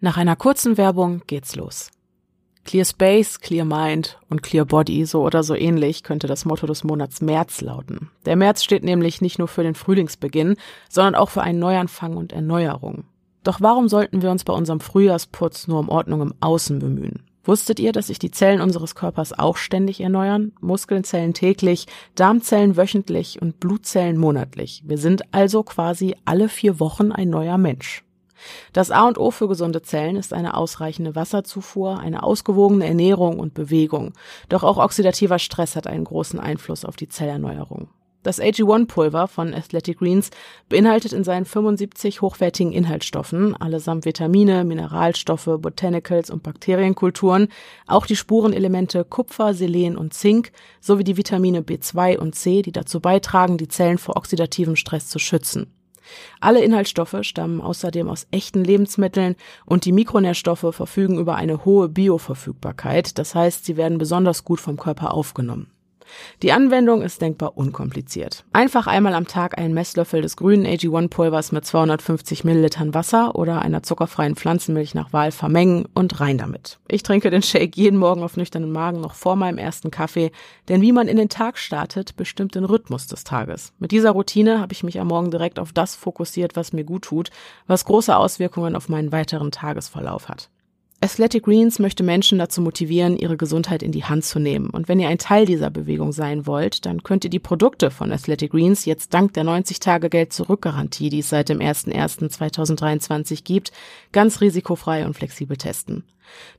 Nach einer kurzen Werbung geht's los. Clear Space, Clear Mind und Clear Body, so oder so ähnlich, könnte das Motto des Monats März lauten. Der März steht nämlich nicht nur für den Frühlingsbeginn, sondern auch für einen Neuanfang und Erneuerung. Doch warum sollten wir uns bei unserem Frühjahrsputz nur um Ordnung im Außen bemühen? Wusstet ihr, dass sich die Zellen unseres Körpers auch ständig erneuern? Muskelzellen täglich, Darmzellen wöchentlich und Blutzellen monatlich. Wir sind also quasi alle vier Wochen ein neuer Mensch. Das A und O für gesunde Zellen ist eine ausreichende Wasserzufuhr, eine ausgewogene Ernährung und Bewegung. Doch auch oxidativer Stress hat einen großen Einfluss auf die Zellerneuerung. Das AG1-Pulver von Athletic Greens beinhaltet in seinen 75 hochwertigen Inhaltsstoffen, allesamt Vitamine, Mineralstoffe, Botanicals und Bakterienkulturen, auch die Spurenelemente Kupfer, Selen und Zink sowie die Vitamine B2 und C, die dazu beitragen, die Zellen vor oxidativem Stress zu schützen. Alle Inhaltsstoffe stammen außerdem aus echten Lebensmitteln und die Mikronährstoffe verfügen über eine hohe Bioverfügbarkeit, das heißt, sie werden besonders gut vom Körper aufgenommen. Die Anwendung ist denkbar unkompliziert. Einfach einmal am Tag einen Messlöffel des grünen AG1-Pulvers mit 250 Millilitern Wasser oder einer zuckerfreien Pflanzenmilch nach Wahl vermengen und rein damit. Ich trinke den Shake jeden Morgen auf nüchternen Magen noch vor meinem ersten Kaffee, denn wie man in den Tag startet, bestimmt den Rhythmus des Tages. Mit dieser Routine habe ich mich am Morgen direkt auf das fokussiert, was mir gut tut, was große Auswirkungen auf meinen weiteren Tagesverlauf hat. Athletic Greens möchte Menschen dazu motivieren, ihre Gesundheit in die Hand zu nehmen. Und wenn ihr ein Teil dieser Bewegung sein wollt, dann könnt ihr die Produkte von Athletic Greens jetzt dank der 90-Tage-Geld-Zurück-Garantie, die es seit dem 01.01.2023 gibt, ganz risikofrei und flexibel testen.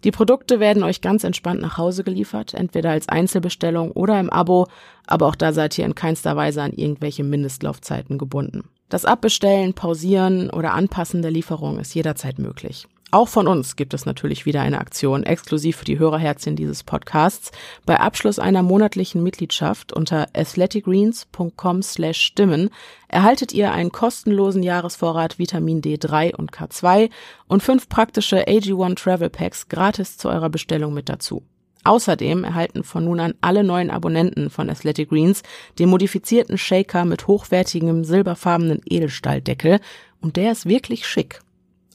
Die Produkte werden euch ganz entspannt nach Hause geliefert, entweder als Einzelbestellung oder im Abo, aber auch da seid ihr in keinster Weise an irgendwelche Mindestlaufzeiten gebunden. Das Abbestellen, Pausieren oder Anpassen der Lieferung ist jederzeit möglich. Auch von uns gibt es natürlich wieder eine Aktion exklusiv für die Hörerherzchen dieses Podcasts. Bei Abschluss einer monatlichen Mitgliedschaft unter athleticgreens.com slash stimmen erhaltet ihr einen kostenlosen Jahresvorrat Vitamin D3 und K2 und fünf praktische AG1 Travel Packs gratis zu eurer Bestellung mit dazu. Außerdem erhalten von nun an alle neuen Abonnenten von Athletic Greens den modifizierten Shaker mit hochwertigem silberfarbenen Edelstahldeckel und der ist wirklich schick.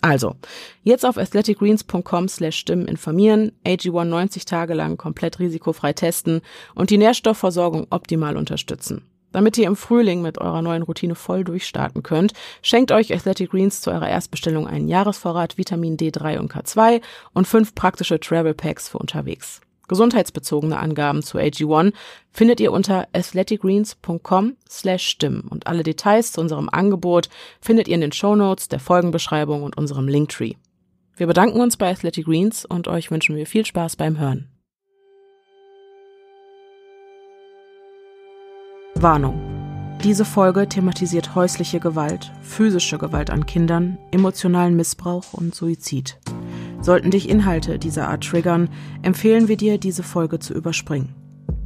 Also, jetzt auf athleticgreens.com slash Stimmen informieren, AG1 90 Tage lang komplett risikofrei testen und die Nährstoffversorgung optimal unterstützen. Damit ihr im Frühling mit eurer neuen Routine voll durchstarten könnt, schenkt euch Athletic Greens zu eurer Erstbestellung einen Jahresvorrat Vitamin D3 und K2 und fünf praktische Travel Packs für unterwegs. Gesundheitsbezogene Angaben zu AG1 findet ihr unter athleticgreens.com slash stimmen und alle Details zu unserem Angebot findet ihr in den Shownotes, der Folgenbeschreibung und unserem Linktree. Wir bedanken uns bei Athletic Greens und euch wünschen wir viel Spaß beim Hören. Warnung. Diese Folge thematisiert häusliche Gewalt, physische Gewalt an Kindern, emotionalen Missbrauch und Suizid. Sollten dich Inhalte dieser Art triggern, empfehlen wir dir, diese Folge zu überspringen.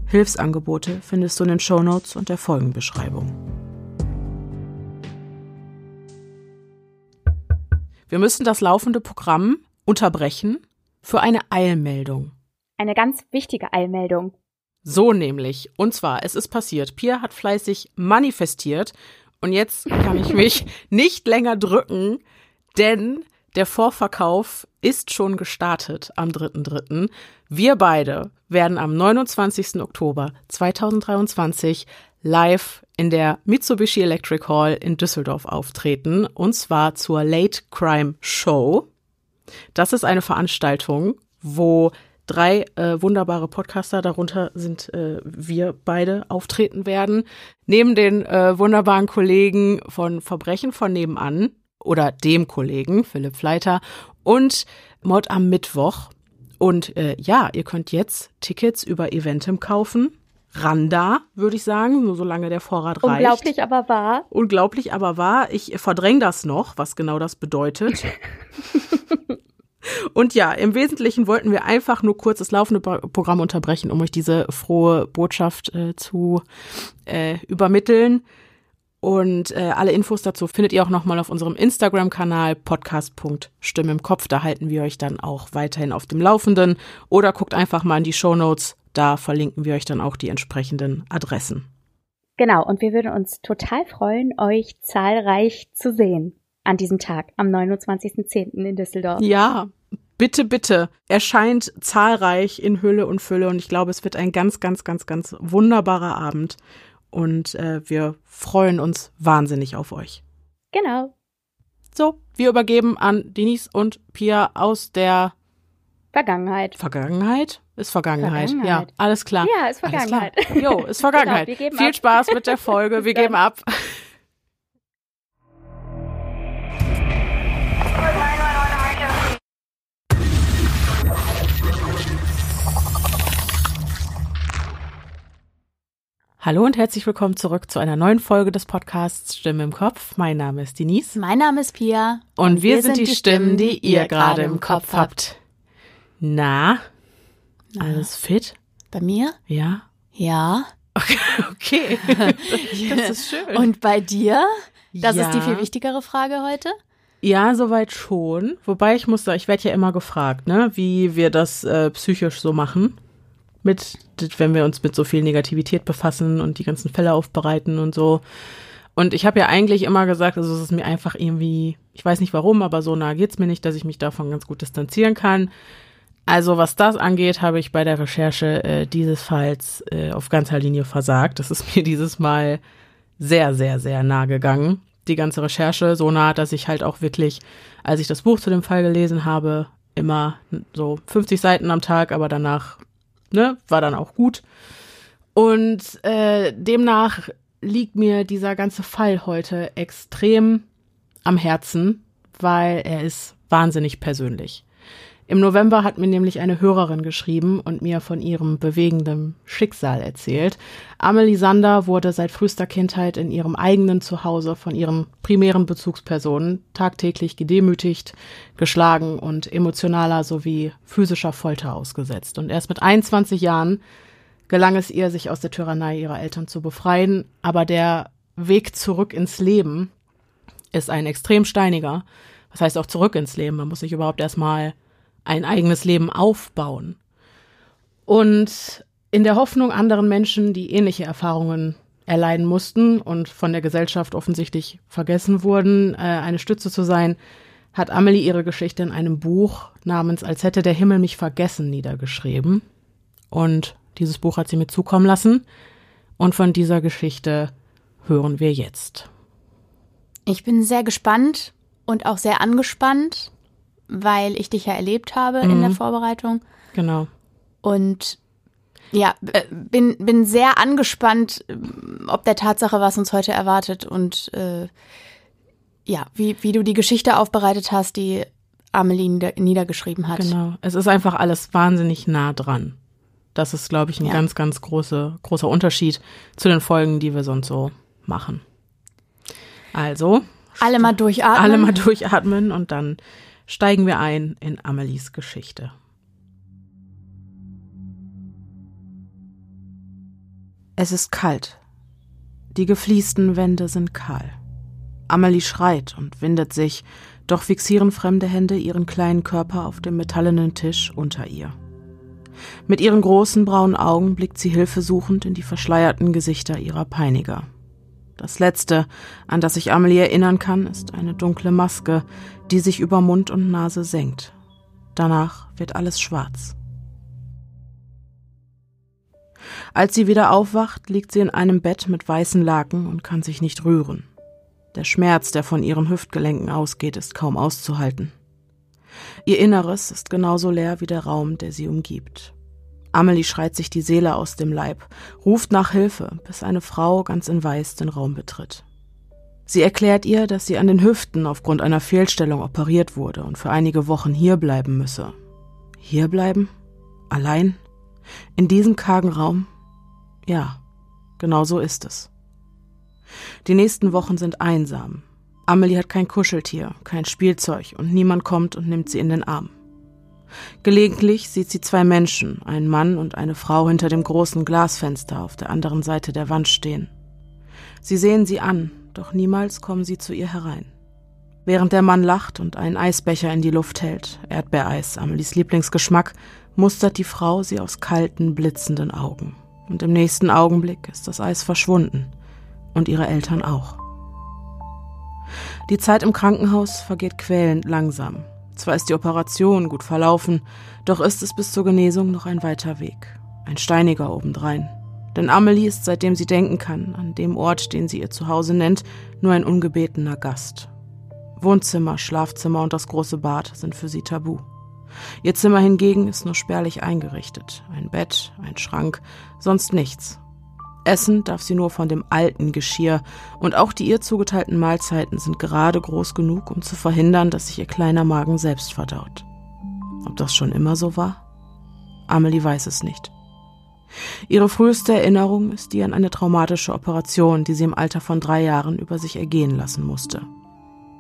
Hilfsangebote findest du in den Shownotes und der Folgenbeschreibung. Wir müssen das laufende Programm unterbrechen für eine Eilmeldung. Eine ganz wichtige Eilmeldung. So nämlich. Und zwar, es ist passiert. Pia hat fleißig manifestiert und jetzt kann ich mich nicht länger drücken, denn der Vorverkauf ist schon gestartet am 3.3. Wir beide werden am 29. Oktober 2023 live in der Mitsubishi Electric Hall in Düsseldorf auftreten und zwar zur Late Crime Show. Das ist eine Veranstaltung, wo drei äh, wunderbare Podcaster, darunter sind äh, wir beide, auftreten werden. Neben den äh, wunderbaren Kollegen von Verbrechen von nebenan, oder dem Kollegen Philipp Fleiter und Mod am Mittwoch. Und äh, ja, ihr könnt jetzt Tickets über Eventim kaufen. Randa, würde ich sagen, nur solange der Vorrat reicht. Unglaublich, aber wahr. Unglaublich, aber wahr. Ich verdränge das noch, was genau das bedeutet. Und ja, im Wesentlichen wollten wir einfach nur kurz das laufende Programm unterbrechen, um euch diese frohe Botschaft äh, zu äh, übermitteln. Und äh, alle Infos dazu findet ihr auch nochmal auf unserem Instagram-Kanal podcast.stimme im Kopf. Da halten wir euch dann auch weiterhin auf dem Laufenden. Oder guckt einfach mal in die Show Notes. Da verlinken wir euch dann auch die entsprechenden Adressen. Genau, und wir würden uns total freuen, euch zahlreich zu sehen. an diesem Tag, am 29.10. in Düsseldorf. Ja, bitte, bitte. Erscheint zahlreich in Hülle und Fülle und ich glaube, es wird ein ganz, ganz, ganz, ganz wunderbarer Abend und äh, wir freuen uns wahnsinnig auf euch. Genau. So, wir übergeben an Denise und Pia aus der Vergangenheit. Vergangenheit? Ist Vergangenheit. Vergangenheit. Ja, alles klar. Ja, ist Vergangenheit. Jo, ist Vergangenheit. Genau, wir geben Viel ab. Spaß mit der Folge. Wir Bis geben ab. Hallo und herzlich willkommen zurück zu einer neuen Folge des Podcasts Stimme im Kopf. Mein Name ist Denise Mein Name ist Pia. und, wir, sind die Stimmen, die ihr gerade im Kopf habt. Na, alles fit? Bei mir? Ja. Ja. Okay, das ist schön. Und bei dir? Das ja. ist die viel wichtigere Frage heute. Ja, soweit schon. Wobei ich muss sagen, ich werde ja immer gefragt, ne, wie wir das äh, psychisch so machen. Mit, wenn wir uns mit so viel Negativität befassen und die ganzen Fälle aufbereiten und so. Und ich habe ja eigentlich immer gesagt, also es ist mir einfach irgendwie, ich weiß nicht warum, aber so nah geht's mir nicht, dass ich mich davon ganz gut distanzieren kann. Also was das angeht, habe ich bei der Recherche äh, dieses Falls äh, auf ganzer Linie versagt. Das ist mir dieses Mal sehr, sehr, sehr nah gegangen. Die ganze Recherche so nah, dass ich halt auch wirklich, als ich das Buch zu dem Fall gelesen habe, immer so 50 Seiten am Tag, aber danach, ne, war dann auch gut. Und äh, demnach liegt mir dieser ganze Fall heute extrem am Herzen, weil er ist wahnsinnig persönlich. Im November hat mir nämlich eine Hörerin geschrieben und mir von ihrem bewegenden Schicksal erzählt. Amelie Sander wurde seit frühester Kindheit in ihrem eigenen Zuhause von ihren primären Bezugspersonen tagtäglich gedemütigt, geschlagen und emotionaler sowie physischer Folter ausgesetzt. Und erst mit 21 Jahren gelang es ihr, sich aus der Tyrannei ihrer Eltern zu befreien, aber der Weg zurück ins Leben ist ein extrem steiniger. Was heißt auch zurück ins Leben? Man muss sich überhaupt erstmal ein eigenes Leben aufbauen. Und in der Hoffnung, anderen Menschen, die ähnliche Erfahrungen erleiden mussten und von der Gesellschaft offensichtlich vergessen wurden, äh, eine Stütze zu sein, hat Amelie ihre Geschichte in einem Buch namens Als hätte der Himmel mich vergessen niedergeschrieben. Und dieses Buch hat sie mir zukommen lassen. Und von dieser Geschichte hören wir jetzt. Ich bin sehr gespannt und auch sehr angespannt, weil ich dich ja erlebt habe in der Vorbereitung. Genau. Und ja, äh, bin, bin sehr angespannt, ähm, ob der Tatsache, was uns heute erwartet und äh, ja, wie, wie du die Geschichte aufbereitet hast, die Amelie nieder, niedergeschrieben hat. Genau. Es ist einfach alles wahnsinnig nah dran. Das ist, glaube ich, ein Ja. ganz, ganz große, großer Unterschied zu den Folgen, die wir sonst so machen. Also, Alle mal durchatmen. alle mal durchatmen und dann steigen wir ein in Amelies Geschichte. Es ist kalt. Die gefliesten Wände sind kahl. Amelie schreit und windet sich, doch fixieren fremde Hände ihren kleinen Körper auf dem metallenen Tisch unter ihr. Mit ihren großen braunen Augen blickt sie hilfesuchend in die verschleierten Gesichter ihrer Peiniger. Das Letzte, an das sich Amelie erinnern kann, ist eine dunkle Maske, die sich über Mund und Nase senkt. Danach wird alles schwarz. Als sie wieder aufwacht, liegt sie in einem Bett mit weißen Laken und kann sich nicht rühren. Der Schmerz, der von ihren Hüftgelenken ausgeht, ist kaum auszuhalten. Ihr Inneres ist genauso leer wie der Raum, der sie umgibt. Amelie schreit sich die Seele aus dem Leib, ruft nach Hilfe, bis eine Frau ganz in Weiß den Raum betritt. Sie erklärt ihr, dass sie an den Hüften aufgrund einer Fehlstellung operiert wurde und für einige Wochen hier bleiben müsse. Hier bleiben? Allein? In diesem kargen Raum? Ja, genau so ist es. Die nächsten Wochen sind einsam. Amelie hat kein Kuscheltier, kein Spielzeug und niemand kommt und nimmt sie in den Arm. Gelegentlich sieht sie zwei Menschen, einen Mann und eine Frau hinter dem großen Glasfenster auf der anderen Seite der Wand stehen. Sie sehen sie an, doch niemals kommen sie zu ihr herein. Während der Mann lacht und einen Eisbecher in die Luft hält, Erdbeereis, Amelies Lieblingsgeschmack, mustert die Frau sie aus kalten, blitzenden Augen. Und im nächsten Augenblick ist das Eis verschwunden. Und ihre Eltern auch. Die Zeit im Krankenhaus vergeht quälend langsam. Zwar ist die Operation gut verlaufen, doch ist es bis zur Genesung noch ein weiter Weg. Ein steiniger obendrein. Denn Amelie ist, seitdem sie denken kann, an dem Ort, den sie ihr Zuhause nennt, nur ein ungebetener Gast. Wohnzimmer, Schlafzimmer und das große Bad sind für sie tabu. Ihr Zimmer hingegen ist nur spärlich eingerichtet. Ein Bett, ein Schrank, sonst nichts. Essen darf sie nur von dem alten Geschirr und auch die ihr zugeteilten Mahlzeiten sind gerade groß genug, um zu verhindern, dass sich ihr kleiner Magen selbst verdaut. Ob das schon immer so war? Amelie weiß es nicht. Ihre früheste Erinnerung ist die an eine traumatische Operation, die sie im Alter von drei Jahren über sich ergehen lassen musste.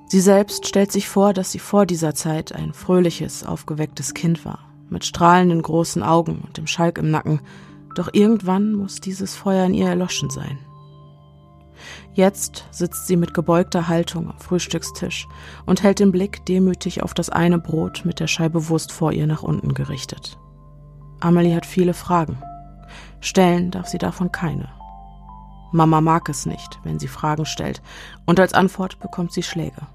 Sie selbst stellt sich vor, dass sie vor dieser Zeit ein fröhliches, aufgewecktes Kind war, mit strahlenden großen Augen und dem Schalk im Nacken, doch irgendwann muss dieses Feuer in ihr erloschen sein. Jetzt sitzt sie mit gebeugter Haltung am Frühstückstisch und hält den Blick demütig auf das eine Brot mit der Scheibe Wurst vor ihr nach unten gerichtet. Amelie hat viele Fragen. Stellen darf sie davon keine. Mama mag es nicht, wenn sie Fragen stellt, und als Antwort bekommt sie Schläge.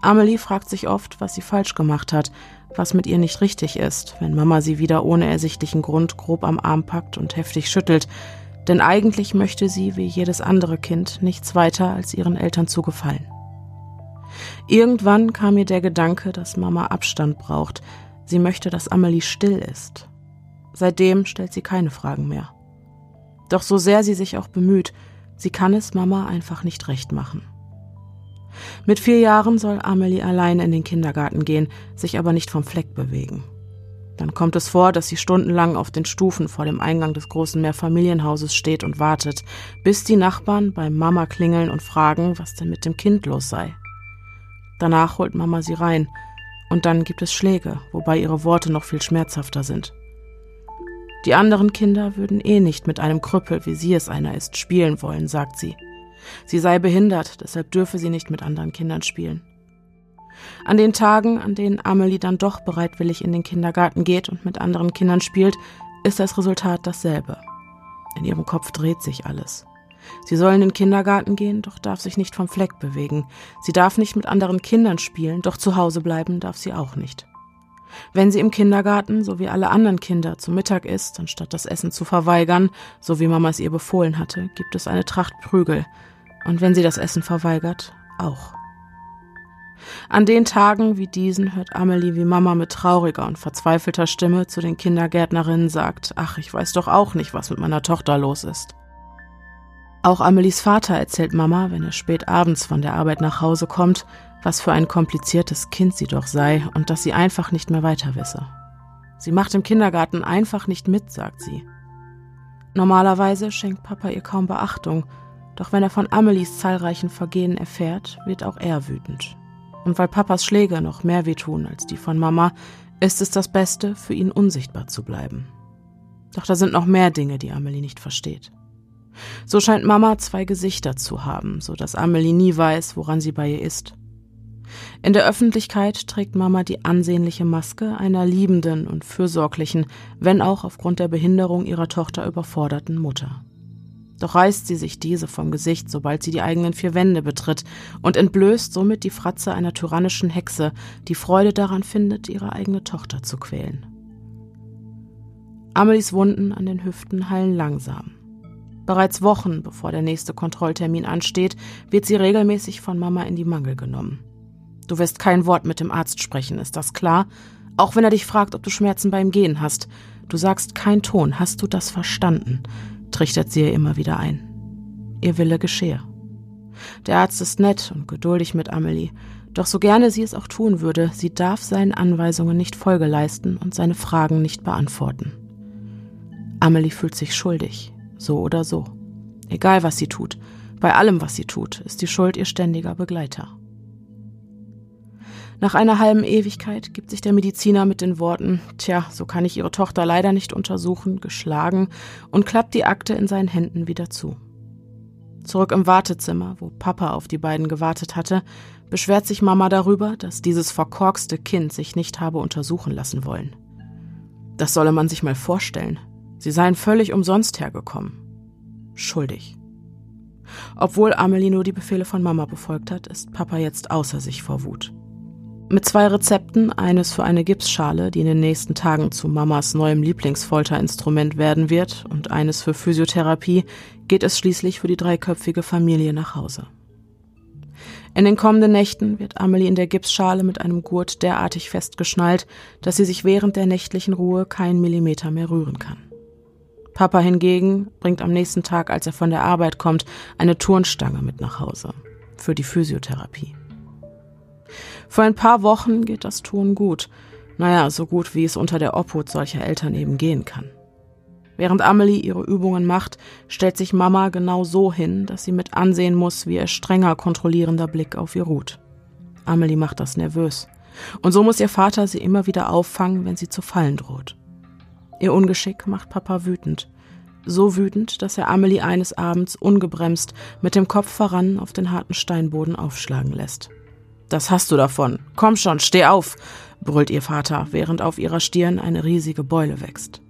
Amelie fragt sich oft, was sie falsch gemacht hat, was mit ihr nicht richtig ist, wenn Mama sie wieder ohne ersichtlichen Grund grob am Arm packt und heftig schüttelt, denn eigentlich möchte sie, wie jedes andere Kind, nichts weiter als ihren Eltern zu gefallen. Irgendwann kam ihr der Gedanke, dass Mama Abstand braucht, sie möchte, dass Amelie still ist. Seitdem stellt sie keine Fragen mehr. Doch so sehr sie sich auch bemüht, sie kann es Mama einfach nicht recht machen. Mit vier Jahren soll Amelie allein in den Kindergarten gehen, sich aber nicht vom Fleck bewegen. Dann kommt es vor, dass sie stundenlang auf den Stufen vor dem Eingang des großen Mehrfamilienhauses steht und wartet, bis die Nachbarn bei Mama klingeln und fragen, was denn mit dem Kind los sei. Danach holt Mama sie rein, und dann gibt es Schläge, wobei ihre Worte noch viel schmerzhafter sind. Die anderen Kinder würden eh nicht mit einem Krüppel, wie sie es einer ist, spielen wollen, sagt sie. Sie sei behindert, deshalb dürfe sie nicht mit anderen Kindern spielen. An den Tagen, an denen Amelie dann doch bereitwillig in den Kindergarten geht und mit anderen Kindern spielt, ist das Resultat dasselbe. In ihrem Kopf dreht sich alles. Sie soll in den Kindergarten gehen, doch darf sich nicht vom Fleck bewegen. Sie darf nicht mit anderen Kindern spielen, doch zu Hause bleiben darf sie auch nicht. Wenn sie im Kindergarten, so wie alle anderen Kinder, zu Mittag isst, anstatt das Essen zu verweigern, so wie Mama es ihr befohlen hatte, gibt es eine Tracht Prügel, und wenn sie das Essen verweigert, auch. An den Tagen wie diesen hört Amelie, wie Mama mit trauriger und verzweifelter Stimme zu den Kindergärtnerinnen sagt, ach, ich weiß doch auch nicht, was mit meiner Tochter los ist. Auch Amelies Vater erzählt Mama, wenn er spät abends von der Arbeit nach Hause kommt, was für ein kompliziertes Kind sie doch sei und dass sie einfach nicht mehr weiter wisse. Sie macht im Kindergarten einfach nicht mit, sagt sie. Normalerweise schenkt Papa ihr kaum Beachtung, doch wenn er von Amelies zahlreichen Vergehen erfährt, wird auch er wütend. Und weil Papas Schläge noch mehr wehtun als die von Mama, ist es das Beste, für ihn unsichtbar zu bleiben. Doch da sind noch mehr Dinge, die Amelie nicht versteht. So scheint Mama zwei Gesichter zu haben, so dass Amelie nie weiß, woran sie bei ihr ist. In der Öffentlichkeit trägt Mama die ansehnliche Maske einer liebenden und fürsorglichen, wenn auch aufgrund der Behinderung ihrer Tochter überforderten Mutter. Doch reißt sie sich diese vom Gesicht, sobald sie die eigenen vier Wände betritt und entblößt somit die Fratze einer tyrannischen Hexe, die Freude daran findet, ihre eigene Tochter zu quälen. Amelies Wunden an den Hüften heilen langsam. Bereits Wochen bevor der nächste Kontrolltermin ansteht, wird sie regelmäßig von Mama in die Mangel genommen. Du wirst kein Wort mit dem Arzt sprechen, ist das klar? Auch wenn er dich fragt, ob du Schmerzen beim Gehen hast. Du sagst kein Ton, hast du das verstanden? Trichtert sie ihr immer wieder ein. Ihr Wille geschehe. Der Arzt ist nett und geduldig mit Amelie, doch so gerne sie es auch tun würde, sie darf seinen Anweisungen nicht Folge leisten und seine Fragen nicht beantworten. Amelie fühlt sich schuldig, so oder so. Egal was sie tut, bei allem was sie tut, ist die Schuld ihr ständiger Begleiter. Nach einer halben Ewigkeit gibt sich der Mediziner mit den Worten, tja, so kann ich Ihre Tochter leider nicht untersuchen, geschlagen und klappt die Akte in seinen Händen wieder zu. Zurück im Wartezimmer, wo Papa auf die beiden gewartet hatte, beschwert sich Mama darüber, dass dieses verkorkste Kind sich nicht habe untersuchen lassen wollen. Das solle man sich mal vorstellen. Sie seien völlig umsonst hergekommen. Schuldig. Obwohl Amelie nur die Befehle von Mama befolgt hat, ist Papa jetzt außer sich vor Wut. Mit zwei Rezepten, eines für eine Gipsschale, die in den nächsten Tagen zu Mamas neuem Lieblingsfolterinstrument werden wird, und eines für Physiotherapie, geht es schließlich für die dreiköpfige Familie nach Hause. In den kommenden Nächten wird Amelie in der Gipsschale mit einem Gurt derartig festgeschnallt, dass sie sich während der nächtlichen Ruhe keinen Millimeter mehr rühren kann. Papa hingegen bringt am nächsten Tag, als er von der Arbeit kommt, eine Turnstange mit nach Hause für die Physiotherapie. Vor ein paar Wochen geht das Tun gut. Naja, so gut, wie es unter der Obhut solcher Eltern eben gehen kann. Während Amelie ihre Übungen macht, stellt sich Mama genau so hin, dass sie mit ansehen muss, wie ihr strenger kontrollierender Blick auf ihr ruht. Amelie macht das nervös. Und so muss ihr Vater sie immer wieder auffangen, wenn sie zu fallen droht. Ihr Ungeschick macht Papa wütend. So wütend, dass er Amelie eines Abends ungebremst mit dem Kopf voran auf den harten Steinboden aufschlagen lässt. Das hast du davon. Komm schon, steh auf, brüllt ihr Vater, während auf ihrer Stirn eine riesige Beule wächst.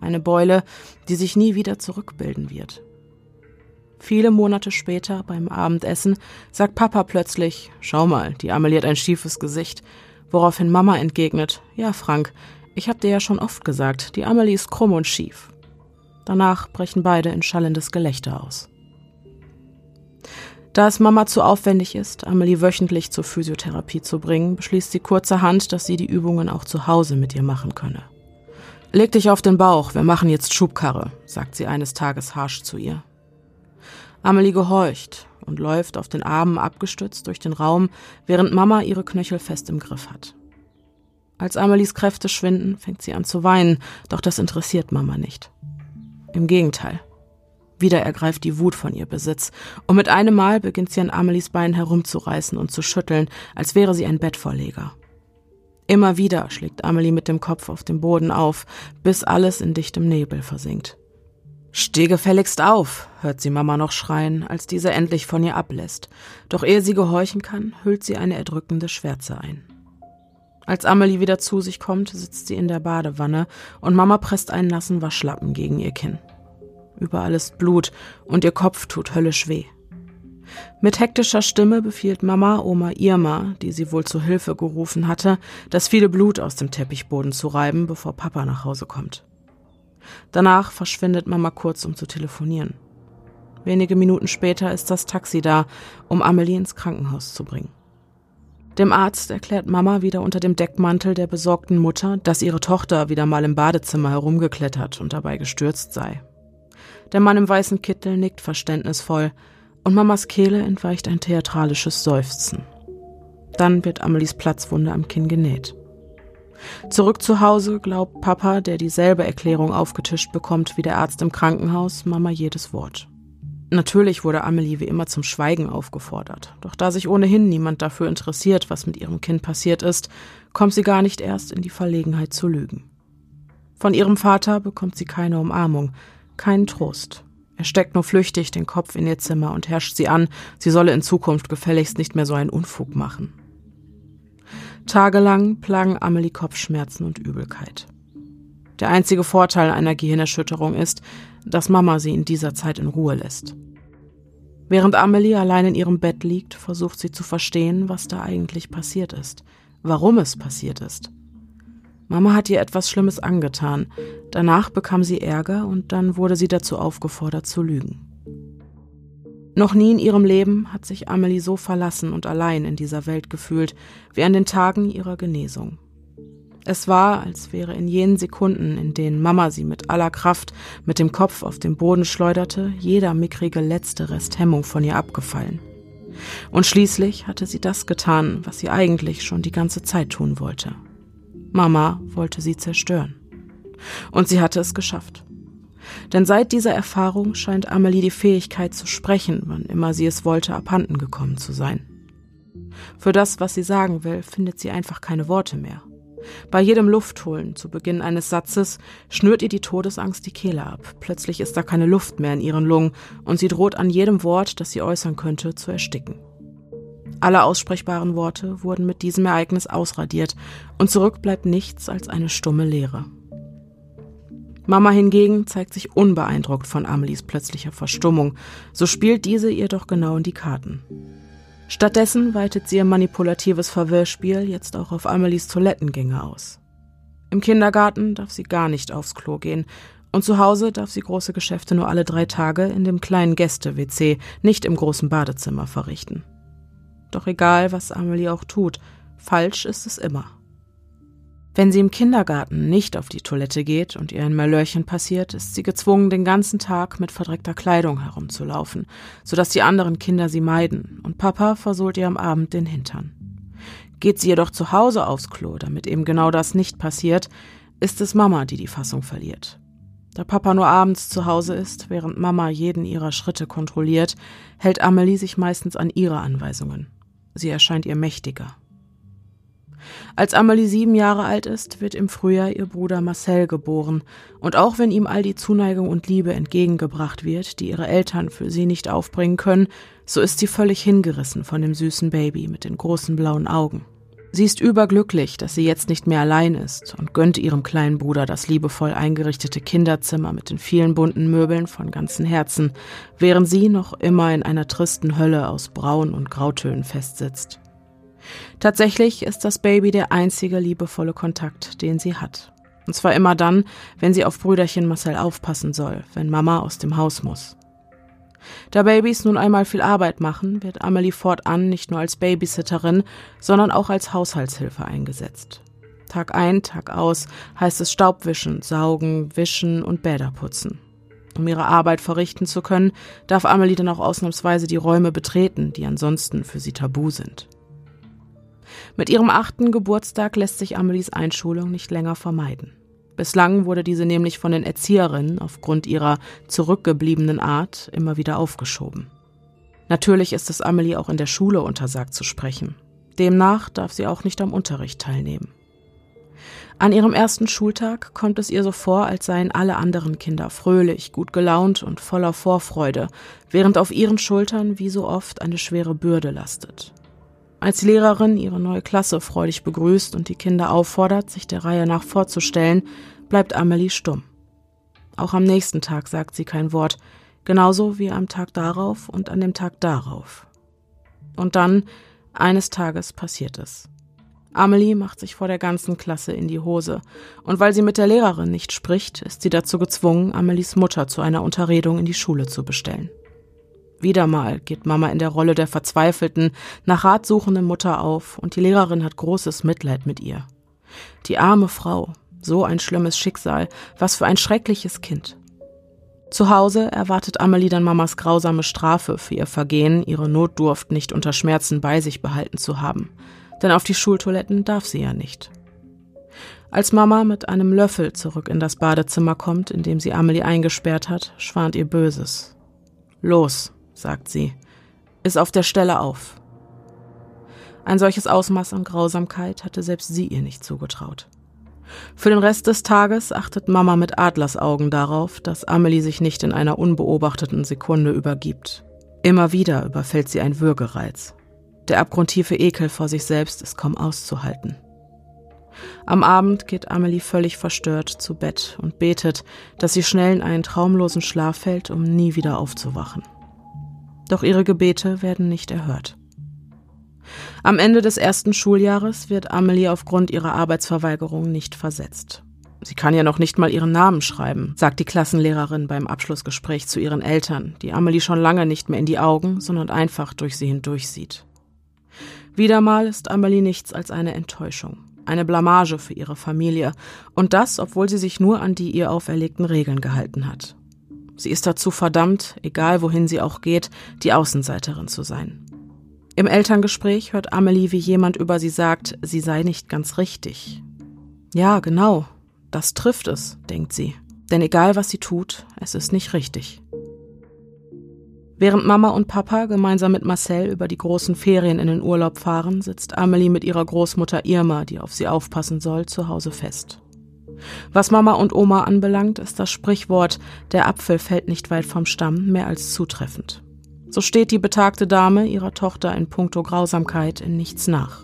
Eine Beule, die sich nie wieder zurückbilden wird. Viele Monate später beim Abendessen sagt Papa plötzlich, schau mal, die Amelie hat ein schiefes Gesicht, woraufhin Mama entgegnet, ja Frank, ich hab dir ja schon oft gesagt, die Amelie ist krumm und schief. Danach brechen beide in schallendes Gelächter aus. Da es Mama zu aufwendig ist, Amelie wöchentlich zur Physiotherapie zu bringen, beschließt sie kurzerhand, dass sie die Übungen auch zu Hause mit ihr machen könne. Leg dich auf den Bauch, wir machen jetzt Schubkarre, sagt sie eines Tages harsch zu ihr. Amelie gehorcht und läuft auf den Armen abgestützt durch den Raum, während Mama ihre Knöchel fest im Griff hat. Als Amelies Kräfte schwinden, fängt sie an zu weinen, doch das interessiert Mama nicht. Im Gegenteil. Wieder ergreift die Wut von ihr Besitz, und mit einem Mal beginnt sie an Amelies Bein herumzureißen und zu schütteln, als wäre sie ein Bettvorleger. Immer wieder schlägt Amelie mit dem Kopf auf den Boden auf, bis alles in dichtem Nebel versinkt. Steh gefälligst auf, hört sie Mama noch schreien, als diese endlich von ihr ablässt. Doch ehe sie gehorchen kann, hüllt sie eine erdrückende Schwärze ein. Als Amelie wieder zu sich kommt, sitzt sie in der Badewanne und Mama presst einen nassen Waschlappen gegen ihr Kinn. Überall ist Blut und ihr Kopf tut höllisch weh. Mit hektischer Stimme befiehlt Mama Oma Irma, die sie wohl zu Hilfe gerufen hatte, das viele Blut aus dem Teppichboden zu reiben, bevor Papa nach Hause kommt. Danach verschwindet Mama kurz, um zu telefonieren. Wenige Minuten später ist das Taxi da, um Amelie ins Krankenhaus zu bringen. Dem Arzt erklärt Mama wieder unter dem Deckmantel der besorgten Mutter, dass ihre Tochter wieder mal im Badezimmer herumgeklettert und dabei gestürzt sei. Der Mann im weißen Kittel nickt verständnisvoll, und Mamas Kehle entweicht ein theatralisches Seufzen. Dann wird Amelies Platzwunde am Kinn genäht. Zurück zu Hause glaubt Papa, der dieselbe Erklärung aufgetischt bekommt wie der Arzt im Krankenhaus, Mama jedes Wort. Natürlich wurde Amelie wie immer zum Schweigen aufgefordert, doch da sich ohnehin niemand dafür interessiert, was mit ihrem Kind passiert ist, kommt sie gar nicht erst in die Verlegenheit zu lügen. Von ihrem Vater bekommt sie keine Umarmung, keinen Trost. Er steckt nur flüchtig den Kopf in ihr Zimmer und herrscht sie an, sie solle in Zukunft gefälligst nicht mehr so einen Unfug machen. Tagelang plagen Amelie Kopfschmerzen und Übelkeit. Der einzige Vorteil einer Gehirnerschütterung ist, dass Mama sie in dieser Zeit in Ruhe lässt. Während Amelie allein in ihrem Bett liegt, versucht sie zu verstehen, was da eigentlich passiert ist, warum es passiert ist. Mama hat ihr etwas Schlimmes angetan. Danach bekam sie Ärger und dann wurde sie dazu aufgefordert zu lügen. Noch nie in ihrem Leben hat sich Amelie so verlassen und allein in dieser Welt gefühlt wie an den Tagen ihrer Genesung. Es war, als wäre in jenen Sekunden, in denen Mama sie mit aller Kraft mit dem Kopf auf den Boden schleuderte, jeder mickrige letzte Rest Hemmung von ihr abgefallen. Und schließlich hatte sie das getan, was sie eigentlich schon die ganze Zeit tun wollte. Mama wollte sie zerstören. Und sie hatte es geschafft. Denn seit dieser Erfahrung scheint Amelie die Fähigkeit zu sprechen, wann immer sie es wollte, abhanden gekommen zu sein. Für das, was sie sagen will, findet sie einfach keine Worte mehr. Bei jedem Luftholen zu Beginn eines Satzes schnürt ihr die Todesangst die Kehle ab. Plötzlich ist da keine Luft mehr in ihren Lungen und sie droht an jedem Wort, das sie äußern könnte, zu ersticken. Alle aussprechbaren Worte wurden mit diesem Ereignis ausradiert und zurück bleibt nichts als eine stumme Leere. Mama hingegen zeigt sich unbeeindruckt von Amelies plötzlicher Verstummung, so spielt diese ihr doch genau in die Karten. Stattdessen weitet sie ihr manipulatives Verwirrspiel jetzt auch auf Amelies Toilettengänge aus. Im Kindergarten darf sie gar nicht aufs Klo gehen und zu Hause darf sie große Geschäfte nur alle drei Tage in dem kleinen Gäste-WC, nicht im großen Badezimmer verrichten. Doch egal, was Amelie auch tut, falsch ist es immer. Wenn sie im Kindergarten nicht auf die Toilette geht und ihr ein Malörchen passiert, ist sie gezwungen, den ganzen Tag mit verdreckter Kleidung herumzulaufen, sodass die anderen Kinder sie meiden und Papa versohlt ihr am Abend den Hintern. Geht sie jedoch zu Hause aufs Klo, damit eben genau das nicht passiert, ist es Mama, die die Fassung verliert. Da Papa nur abends zu Hause ist, während Mama jeden ihrer Schritte kontrolliert, hält Amelie sich meistens an ihre Anweisungen. Sie erscheint ihr mächtiger. Als Amelie sieben Jahre alt ist, wird im Frühjahr ihr Bruder Marcel geboren, und auch wenn ihm all die Zuneigung und Liebe entgegengebracht wird, die ihre Eltern für sie nicht aufbringen können, so ist sie völlig hingerissen von dem süßen Baby mit den großen blauen Augen. Sie ist überglücklich, dass sie jetzt nicht mehr allein ist und gönnt ihrem kleinen Bruder das liebevoll eingerichtete Kinderzimmer mit den vielen bunten Möbeln von ganzem Herzen, während sie noch immer in einer tristen Hölle aus Braun und Grautönen festsitzt. Tatsächlich ist das Baby der einzige liebevolle Kontakt, den sie hat. Und zwar immer dann, wenn sie auf Brüderchen Marcel aufpassen soll, wenn Mama aus dem Haus muss. Da Babys nun einmal viel Arbeit machen, wird Amelie fortan nicht nur als Babysitterin, sondern auch als Haushaltshilfe eingesetzt. Tag ein, Tag aus heißt es Staubwischen, Saugen, Wischen und Bäder putzen. Um ihre Arbeit verrichten zu können, darf Amelie dann auch ausnahmsweise die Räume betreten, die ansonsten für sie tabu sind. Mit ihrem achten Geburtstag lässt sich Amelies Einschulung nicht länger vermeiden. Bislang wurde diese nämlich von den Erzieherinnen aufgrund ihrer zurückgebliebenen Art immer wieder aufgeschoben. Natürlich ist es Amelie auch in der Schule untersagt zu sprechen. Demnach darf sie auch nicht am Unterricht teilnehmen. An ihrem ersten Schultag kommt es ihr so vor, als seien alle anderen Kinder fröhlich, gut gelaunt und voller Vorfreude, während auf ihren Schultern wie so oft eine schwere Bürde lastet. Als Lehrerin ihre neue Klasse freudig begrüßt und die Kinder auffordert, sich der Reihe nach vorzustellen, bleibt Amelie stumm. Auch am nächsten Tag sagt sie kein Wort, genauso wie am Tag darauf und an dem Tag darauf. Und dann, eines Tages passiert es. Amelie macht sich vor der ganzen Klasse in die Hose, und weil sie mit der Lehrerin nicht spricht, ist sie dazu gezwungen, Amelies Mutter zu einer Unterredung in die Schule zu bestellen. Wieder mal geht Mama in der Rolle der verzweifelten, nach Rat suchenden Mutter auf und die Lehrerin hat großes Mitleid mit ihr. Die arme Frau, so ein schlimmes Schicksal, was für ein schreckliches Kind. Zu Hause erwartet Amelie dann Mamas grausame Strafe für ihr Vergehen, ihre Notdurft nicht unter Schmerzen bei sich behalten zu haben. Denn auf die Schultoiletten darf sie ja nicht. Als Mama mit einem Löffel zurück in das Badezimmer kommt, in dem sie Amelie eingesperrt hat, schwant ihr Böses. Los, sagt sie, ist auf der Stelle auf. Ein solches Ausmaß an Grausamkeit hatte selbst sie ihr nicht zugetraut. Für den Rest des Tages achtet Mama mit Adlersaugen darauf, dass Amelie sich nicht in einer unbeobachteten Sekunde übergibt. Immer wieder überfällt sie ein Würgereiz. Der abgrundtiefe Ekel vor sich selbst ist kaum auszuhalten. Am Abend geht Amelie völlig verstört zu Bett und betet, dass sie schnell in einen traumlosen Schlaf fällt, um nie wieder aufzuwachen. Doch ihre Gebete werden nicht erhört. Am Ende des ersten Schuljahres wird Amelie aufgrund ihrer Arbeitsverweigerung nicht versetzt. Sie kann ja noch nicht mal ihren Namen schreiben, sagt die Klassenlehrerin beim Abschlussgespräch zu ihren Eltern, die Amelie schon lange nicht mehr in die Augen, sondern einfach durch sie hindurch sieht. Wieder mal ist Amelie nichts als eine Enttäuschung, eine Blamage für ihre Familie, und das, obwohl sie sich nur an die ihr auferlegten Regeln gehalten hat. Sie ist dazu verdammt, egal wohin sie auch geht, die Außenseiterin zu sein. Im Elterngespräch hört Amelie, wie jemand über sie sagt, sie sei nicht ganz richtig. Ja, genau, das trifft es, denkt sie. Denn egal was sie tut, es ist nicht richtig. Während Mama und Papa gemeinsam mit Marcel über die großen Ferien in den Urlaub fahren, sitzt Amelie mit ihrer Großmutter Irma, die auf sie aufpassen soll, zu Hause fest. Was Mama und Oma anbelangt, ist das Sprichwort, der Apfel fällt nicht weit vom Stamm, mehr als zutreffend. So steht die betagte Dame ihrer Tochter in puncto Grausamkeit in nichts nach.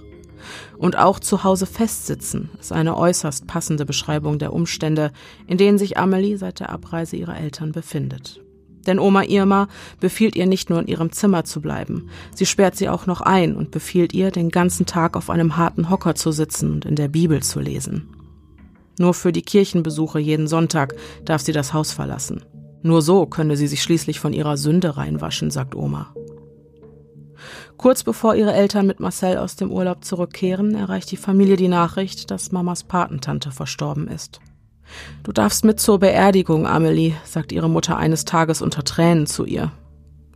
Und auch zu Hause festsitzen ist eine äußerst passende Beschreibung der Umstände, in denen sich Amelie seit der Abreise ihrer Eltern befindet. Denn Oma Irma befiehlt ihr nicht nur in ihrem Zimmer zu bleiben, sie sperrt sie auch noch ein und befiehlt ihr, den ganzen Tag auf einem harten Hocker zu sitzen und in der Bibel zu lesen. Nur für die Kirchenbesuche jeden Sonntag darf sie das Haus verlassen. Nur so könne sie sich schließlich von ihrer Sünde reinwaschen, sagt Oma. Kurz bevor ihre Eltern mit Marcel aus dem Urlaub zurückkehren, erreicht die Familie die Nachricht, dass Mamas Patentante verstorben ist. Du darfst mit zur Beerdigung, Amelie, sagt ihre Mutter eines Tages unter Tränen zu ihr.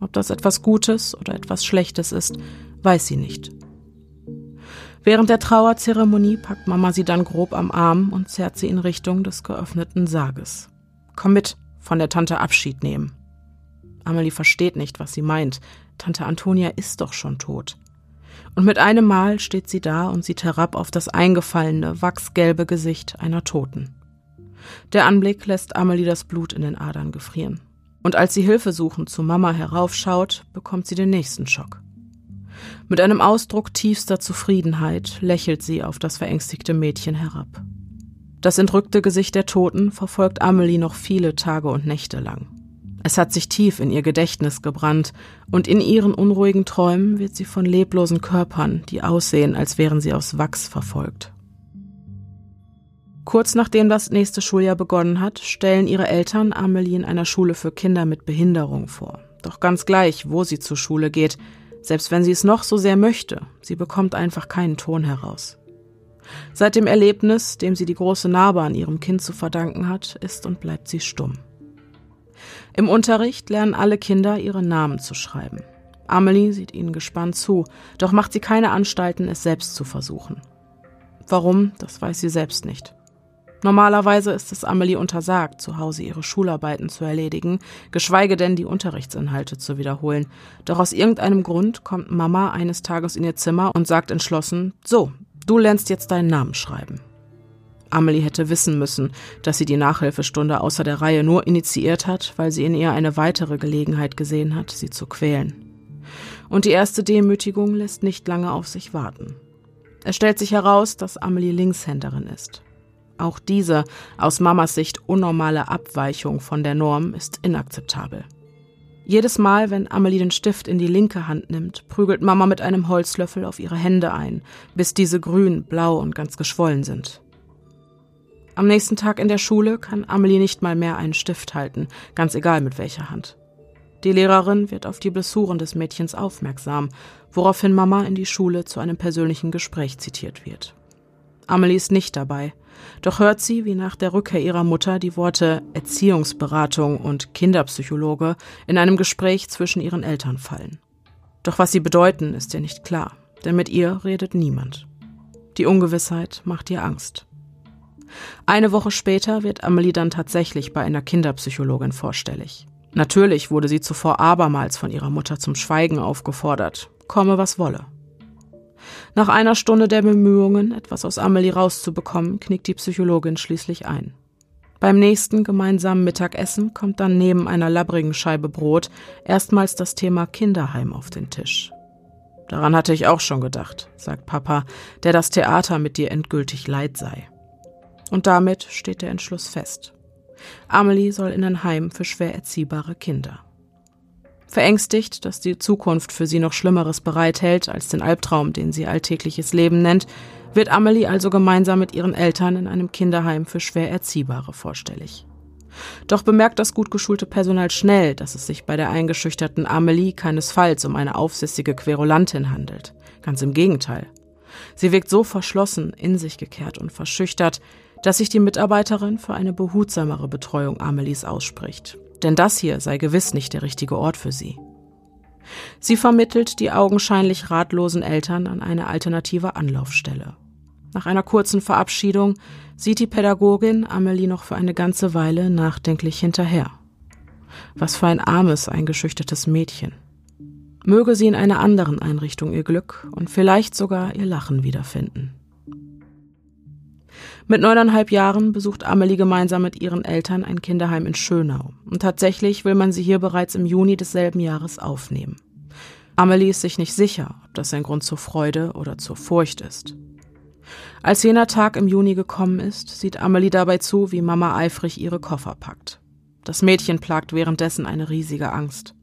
Ob das etwas Gutes oder etwas Schlechtes ist, weiß sie nicht. Während der Trauerzeremonie packt Mama sie dann grob am Arm und zerrt sie in Richtung des geöffneten Sarges. Komm mit, von der Tante Abschied nehmen. Amelie versteht nicht, was sie meint. Tante Antonia ist doch schon tot. Und mit einem Mal steht sie da und sieht herab auf das eingefallene, wachsgelbe Gesicht einer Toten. Der Anblick lässt Amelie das Blut in den Adern gefrieren. Und als sie hilfesuchend zu Mama heraufschaut, bekommt sie den nächsten Schock. Mit einem Ausdruck tiefster Zufriedenheit lächelt sie auf das verängstigte Mädchen herab. Das entrückte Gesicht der Toten verfolgt Amelie noch viele Tage und Nächte lang. Es hat sich tief in ihr Gedächtnis gebrannt, und in ihren unruhigen Träumen wird sie von leblosen Körpern, die aussehen, als wären sie aus Wachs verfolgt. Kurz nachdem das nächste Schuljahr begonnen hat, stellen ihre Eltern Amelie in einer Schule für Kinder mit Behinderung vor. Doch ganz gleich, wo sie zur Schule geht, selbst wenn sie es noch so sehr möchte, sie bekommt einfach keinen Ton heraus. Seit dem Erlebnis, dem sie die große Narbe an ihrem Kind zu verdanken hat, ist und bleibt sie stumm. Im Unterricht lernen alle Kinder ihre Namen zu schreiben. Amelie sieht ihnen gespannt zu, doch macht sie keine Anstalten, es selbst zu versuchen. Warum, das weiß sie selbst nicht. Normalerweise ist es Amelie untersagt, zu Hause ihre Schularbeiten zu erledigen, geschweige denn die Unterrichtsinhalte zu wiederholen. Doch aus irgendeinem Grund kommt Mama eines Tages in ihr Zimmer und sagt entschlossen, so, du lernst jetzt deinen Namen schreiben. Amelie hätte wissen müssen, dass sie die Nachhilfestunde außer der Reihe nur initiiert hat, weil sie in ihr eine weitere Gelegenheit gesehen hat, sie zu quälen. Und die erste Demütigung lässt nicht lange auf sich warten. Es stellt sich heraus, dass Amelie Linkshänderin ist. Auch diese aus Mamas Sicht unnormale Abweichung von der Norm ist inakzeptabel. Jedes Mal, wenn Amelie den Stift in die linke Hand nimmt, prügelt Mama mit einem Holzlöffel auf ihre Hände ein, bis diese grün, blau und ganz geschwollen sind. Am nächsten Tag in der Schule kann Amelie nicht mal mehr einen Stift halten, ganz egal mit welcher Hand. Die Lehrerin wird auf die Blessuren des Mädchens aufmerksam, woraufhin Mama in die Schule zu einem persönlichen Gespräch zitiert wird. Amelie ist nicht dabei, doch hört sie, wie nach der Rückkehr ihrer Mutter die Worte Erziehungsberatung und Kinderpsychologe in einem Gespräch zwischen ihren Eltern fallen. Doch was sie bedeuten, ist ihr nicht klar, denn mit ihr redet niemand. Die Ungewissheit macht ihr Angst. Eine Woche später wird Amelie dann tatsächlich bei einer Kinderpsychologin vorstellig. Natürlich wurde sie zuvor abermals von ihrer Mutter zum Schweigen aufgefordert, komme was wolle. Nach einer Stunde der Bemühungen, etwas aus Amelie rauszubekommen, knickt die Psychologin schließlich ein. Beim nächsten gemeinsamen Mittagessen kommt dann neben einer labbrigen Scheibe Brot erstmals das Thema Kinderheim auf den Tisch. Daran hatte ich auch schon gedacht, sagt Papa, der das Theater mit dir endgültig leid sei. Und damit steht der Entschluss fest. Amelie soll in ein Heim für schwer erziehbare Kinder. Verängstigt, dass die Zukunft für sie noch Schlimmeres bereithält als den Albtraum, den sie alltägliches Leben nennt, wird Amelie also gemeinsam mit ihren Eltern in einem Kinderheim für schwer Erziehbare vorstellig. Doch bemerkt das gut geschulte Personal schnell, dass es sich bei der eingeschüchterten Amelie keinesfalls um eine aufsissige Querulantin handelt. Ganz im Gegenteil. Sie wirkt so verschlossen, in sich gekehrt und verschüchtert, dass sich die Mitarbeiterin für eine behutsamere Betreuung Amelies ausspricht. Denn das hier sei gewiss nicht der richtige Ort für sie. Sie vermittelt die augenscheinlich ratlosen Eltern an eine alternative Anlaufstelle. Nach einer kurzen Verabschiedung sieht die Pädagogin Amelie noch für eine ganze Weile nachdenklich hinterher. Was für ein armes, eingeschüchtertes Mädchen. Möge sie in einer anderen Einrichtung ihr Glück und vielleicht sogar ihr Lachen wiederfinden. Mit neuneinhalb Jahren besucht Amelie gemeinsam mit ihren Eltern ein Kinderheim in Schönau. Und tatsächlich will man sie hier bereits im Juni desselben Jahres aufnehmen. Amelie ist sich nicht sicher, ob das ein Grund zur Freude oder zur Furcht ist. Als jener Tag im Juni gekommen ist, sieht Amelie dabei zu, wie Mama eifrig ihre Koffer packt. Das Mädchen plagt währenddessen eine riesige Angst.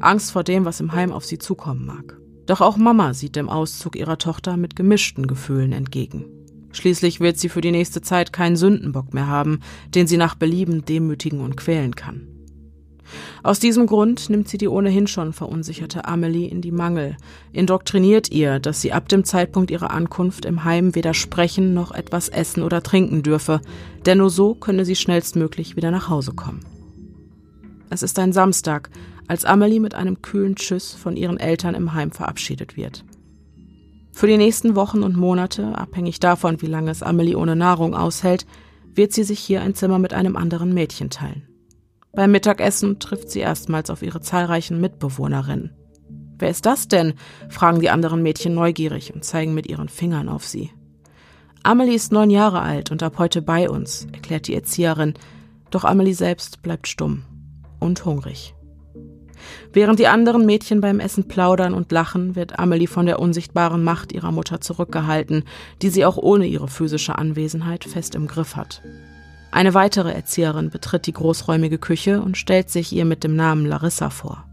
Angst vor dem, was im Heim auf sie zukommen mag. Doch auch Mama sieht dem Auszug ihrer Tochter mit gemischten Gefühlen entgegen. Schließlich wird sie für die nächste Zeit keinen Sündenbock mehr haben, den sie nach Belieben demütigen und quälen kann. Aus diesem Grund nimmt sie die ohnehin schon verunsicherte Amelie in die Mangel, indoktriniert ihr, dass sie ab dem Zeitpunkt ihrer Ankunft im Heim weder sprechen noch etwas essen oder trinken dürfe, denn nur so könne sie schnellstmöglich wieder nach Hause kommen. Es ist ein Samstag, als Amelie mit einem kühlen Tschüss von ihren Eltern im Heim verabschiedet wird. Für die nächsten Wochen und Monate, abhängig davon, wie lange es Amelie ohne Nahrung aushält, wird sie sich hier ein Zimmer mit einem anderen Mädchen teilen. Beim Mittagessen trifft sie erstmals auf ihre zahlreichen Mitbewohnerinnen. Wer ist das denn? fragen die anderen Mädchen neugierig und zeigen mit ihren Fingern auf sie. Amelie ist neun Jahre alt und ab heute bei uns, erklärt die Erzieherin, doch Amelie selbst bleibt stumm und hungrig. Während die anderen Mädchen beim Essen plaudern und lachen, wird Amelie von der unsichtbaren Macht ihrer Mutter zurückgehalten, die sie auch ohne ihre physische Anwesenheit fest im Griff hat. Eine weitere Erzieherin betritt die großräumige Küche und stellt sich ihr mit dem Namen Larissa vor.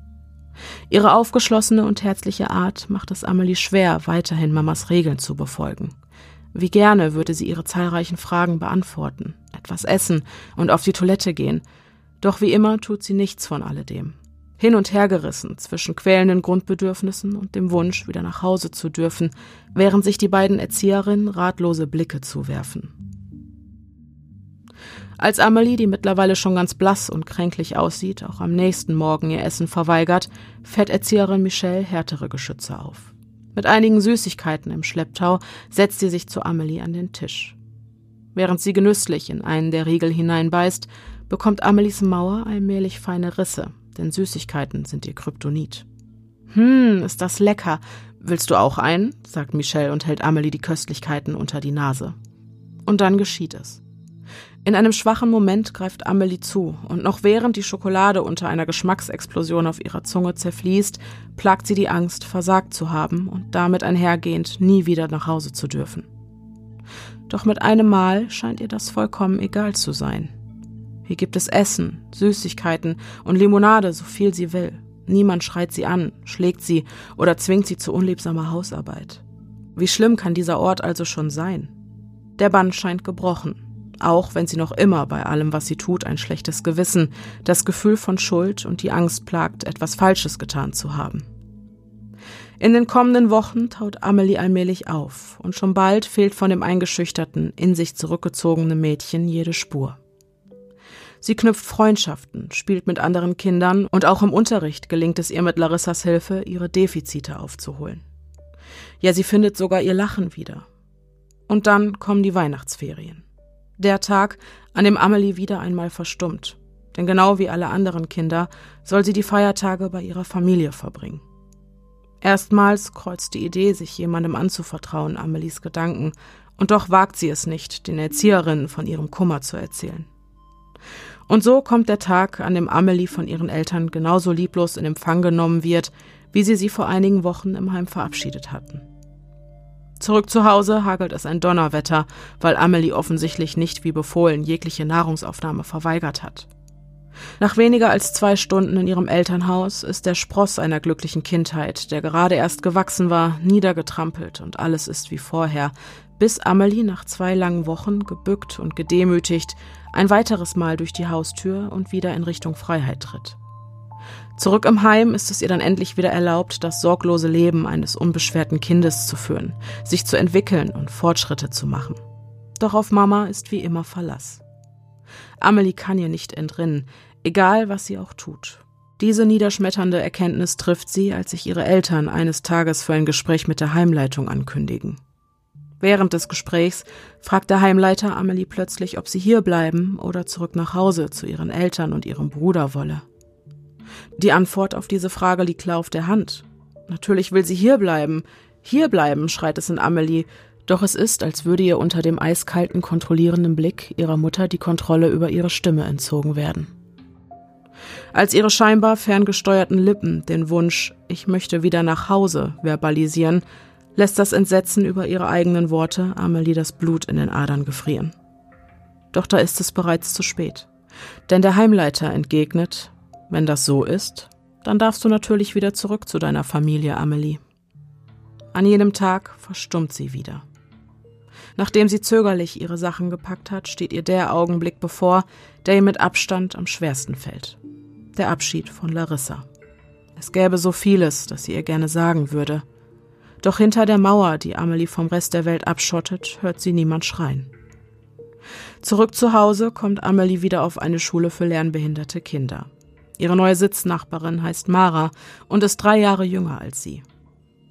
Ihre aufgeschlossene und herzliche Art macht es Amelie schwer, weiterhin Mamas Regeln zu befolgen. Wie gerne würde sie ihre zahlreichen Fragen beantworten, etwas essen und auf die Toilette gehen, doch wie immer tut sie nichts von alledem. Hin und her gerissen zwischen quälenden Grundbedürfnissen und dem Wunsch, wieder nach Hause zu dürfen, während sich die beiden Erzieherinnen ratlose Blicke zuwerfen. Als Amelie, die mittlerweile schon ganz blass und kränklich aussieht, auch am nächsten Morgen ihr Essen verweigert, fährt Erzieherin Michelle härtere Geschütze auf. Mit einigen Süßigkeiten im Schlepptau setzt sie sich zu Amelie an den Tisch. Während sie genüsslich in einen der Riegel hineinbeißt, bekommt Amelies Mauer allmählich feine Risse, denn Süßigkeiten sind ihr Kryptonit. Hm, ist das lecker. Willst du auch einen? sagt Michelle und hält Amelie die Köstlichkeiten unter die Nase. Und dann geschieht es. In einem schwachen Moment greift Amelie zu, und noch während die Schokolade unter einer Geschmacksexplosion auf ihrer Zunge zerfließt, plagt sie die Angst, versagt zu haben und damit einhergehend nie wieder nach Hause zu dürfen. Doch mit einem Mal scheint ihr das vollkommen egal zu sein. Hier gibt es Essen, Süßigkeiten und Limonade, so viel sie will. Niemand schreit sie an, schlägt sie oder zwingt sie zu unliebsamer Hausarbeit. Wie schlimm kann dieser Ort also schon sein? Der Bann scheint gebrochen, auch wenn sie noch immer bei allem, was sie tut, ein schlechtes Gewissen, das Gefühl von Schuld und die Angst plagt, etwas Falsches getan zu haben. In den kommenden Wochen taut Amelie allmählich auf, und schon bald fehlt von dem eingeschüchterten, in sich zurückgezogenen Mädchen jede Spur. Sie knüpft Freundschaften, spielt mit anderen Kindern und auch im Unterricht gelingt es ihr mit Larissas Hilfe, ihre Defizite aufzuholen. Ja, sie findet sogar ihr Lachen wieder. Und dann kommen die Weihnachtsferien der Tag, an dem Amelie wieder einmal verstummt. Denn genau wie alle anderen Kinder soll sie die Feiertage bei ihrer Familie verbringen. Erstmals kreuzt die Idee, sich jemandem anzuvertrauen, Amelies Gedanken, und doch wagt sie es nicht, den Erzieherinnen von ihrem Kummer zu erzählen. Und so kommt der Tag, an dem Amelie von ihren Eltern genauso lieblos in Empfang genommen wird, wie sie sie vor einigen Wochen im Heim verabschiedet hatten. Zurück zu Hause hagelt es ein Donnerwetter, weil Amelie offensichtlich nicht wie befohlen jegliche Nahrungsaufnahme verweigert hat. Nach weniger als zwei Stunden in ihrem Elternhaus ist der Spross einer glücklichen Kindheit, der gerade erst gewachsen war, niedergetrampelt und alles ist wie vorher, bis Amelie nach zwei langen Wochen, gebückt und gedemütigt, ein weiteres Mal durch die Haustür und wieder in Richtung Freiheit tritt. Zurück im Heim ist es ihr dann endlich wieder erlaubt, das sorglose Leben eines unbeschwerten Kindes zu führen, sich zu entwickeln und Fortschritte zu machen. Doch auf Mama ist wie immer Verlass. Amelie kann ihr nicht entrinnen, egal was sie auch tut. Diese niederschmetternde Erkenntnis trifft sie, als sich ihre Eltern eines Tages für ein Gespräch mit der Heimleitung ankündigen. Während des Gesprächs fragt der Heimleiter Amelie plötzlich, ob sie hier bleiben oder zurück nach Hause zu ihren Eltern und ihrem Bruder wolle. Die Antwort auf diese Frage liegt klar auf der Hand. Natürlich will sie hier bleiben. Hier bleiben, schreit es in Amelie, doch es ist, als würde ihr unter dem eiskalten, kontrollierenden Blick ihrer Mutter die Kontrolle über ihre Stimme entzogen werden. Als ihre scheinbar ferngesteuerten Lippen den Wunsch, ich möchte wieder nach Hause, verbalisieren, lässt das Entsetzen über ihre eigenen Worte Amelie das Blut in den Adern gefrieren. Doch da ist es bereits zu spät. Denn der Heimleiter entgegnet, wenn das so ist, dann darfst du natürlich wieder zurück zu deiner Familie, Amelie. An jenem Tag verstummt sie wieder. Nachdem sie zögerlich ihre Sachen gepackt hat, steht ihr der Augenblick bevor, der ihr mit Abstand am schwersten fällt. Der Abschied von Larissa. Es gäbe so vieles, das sie ihr gerne sagen würde. Doch hinter der Mauer, die Amelie vom Rest der Welt abschottet, hört sie niemand schreien. Zurück zu Hause kommt Amelie wieder auf eine Schule für lernbehinderte Kinder. Ihre neue Sitznachbarin heißt Mara und ist drei Jahre jünger als sie.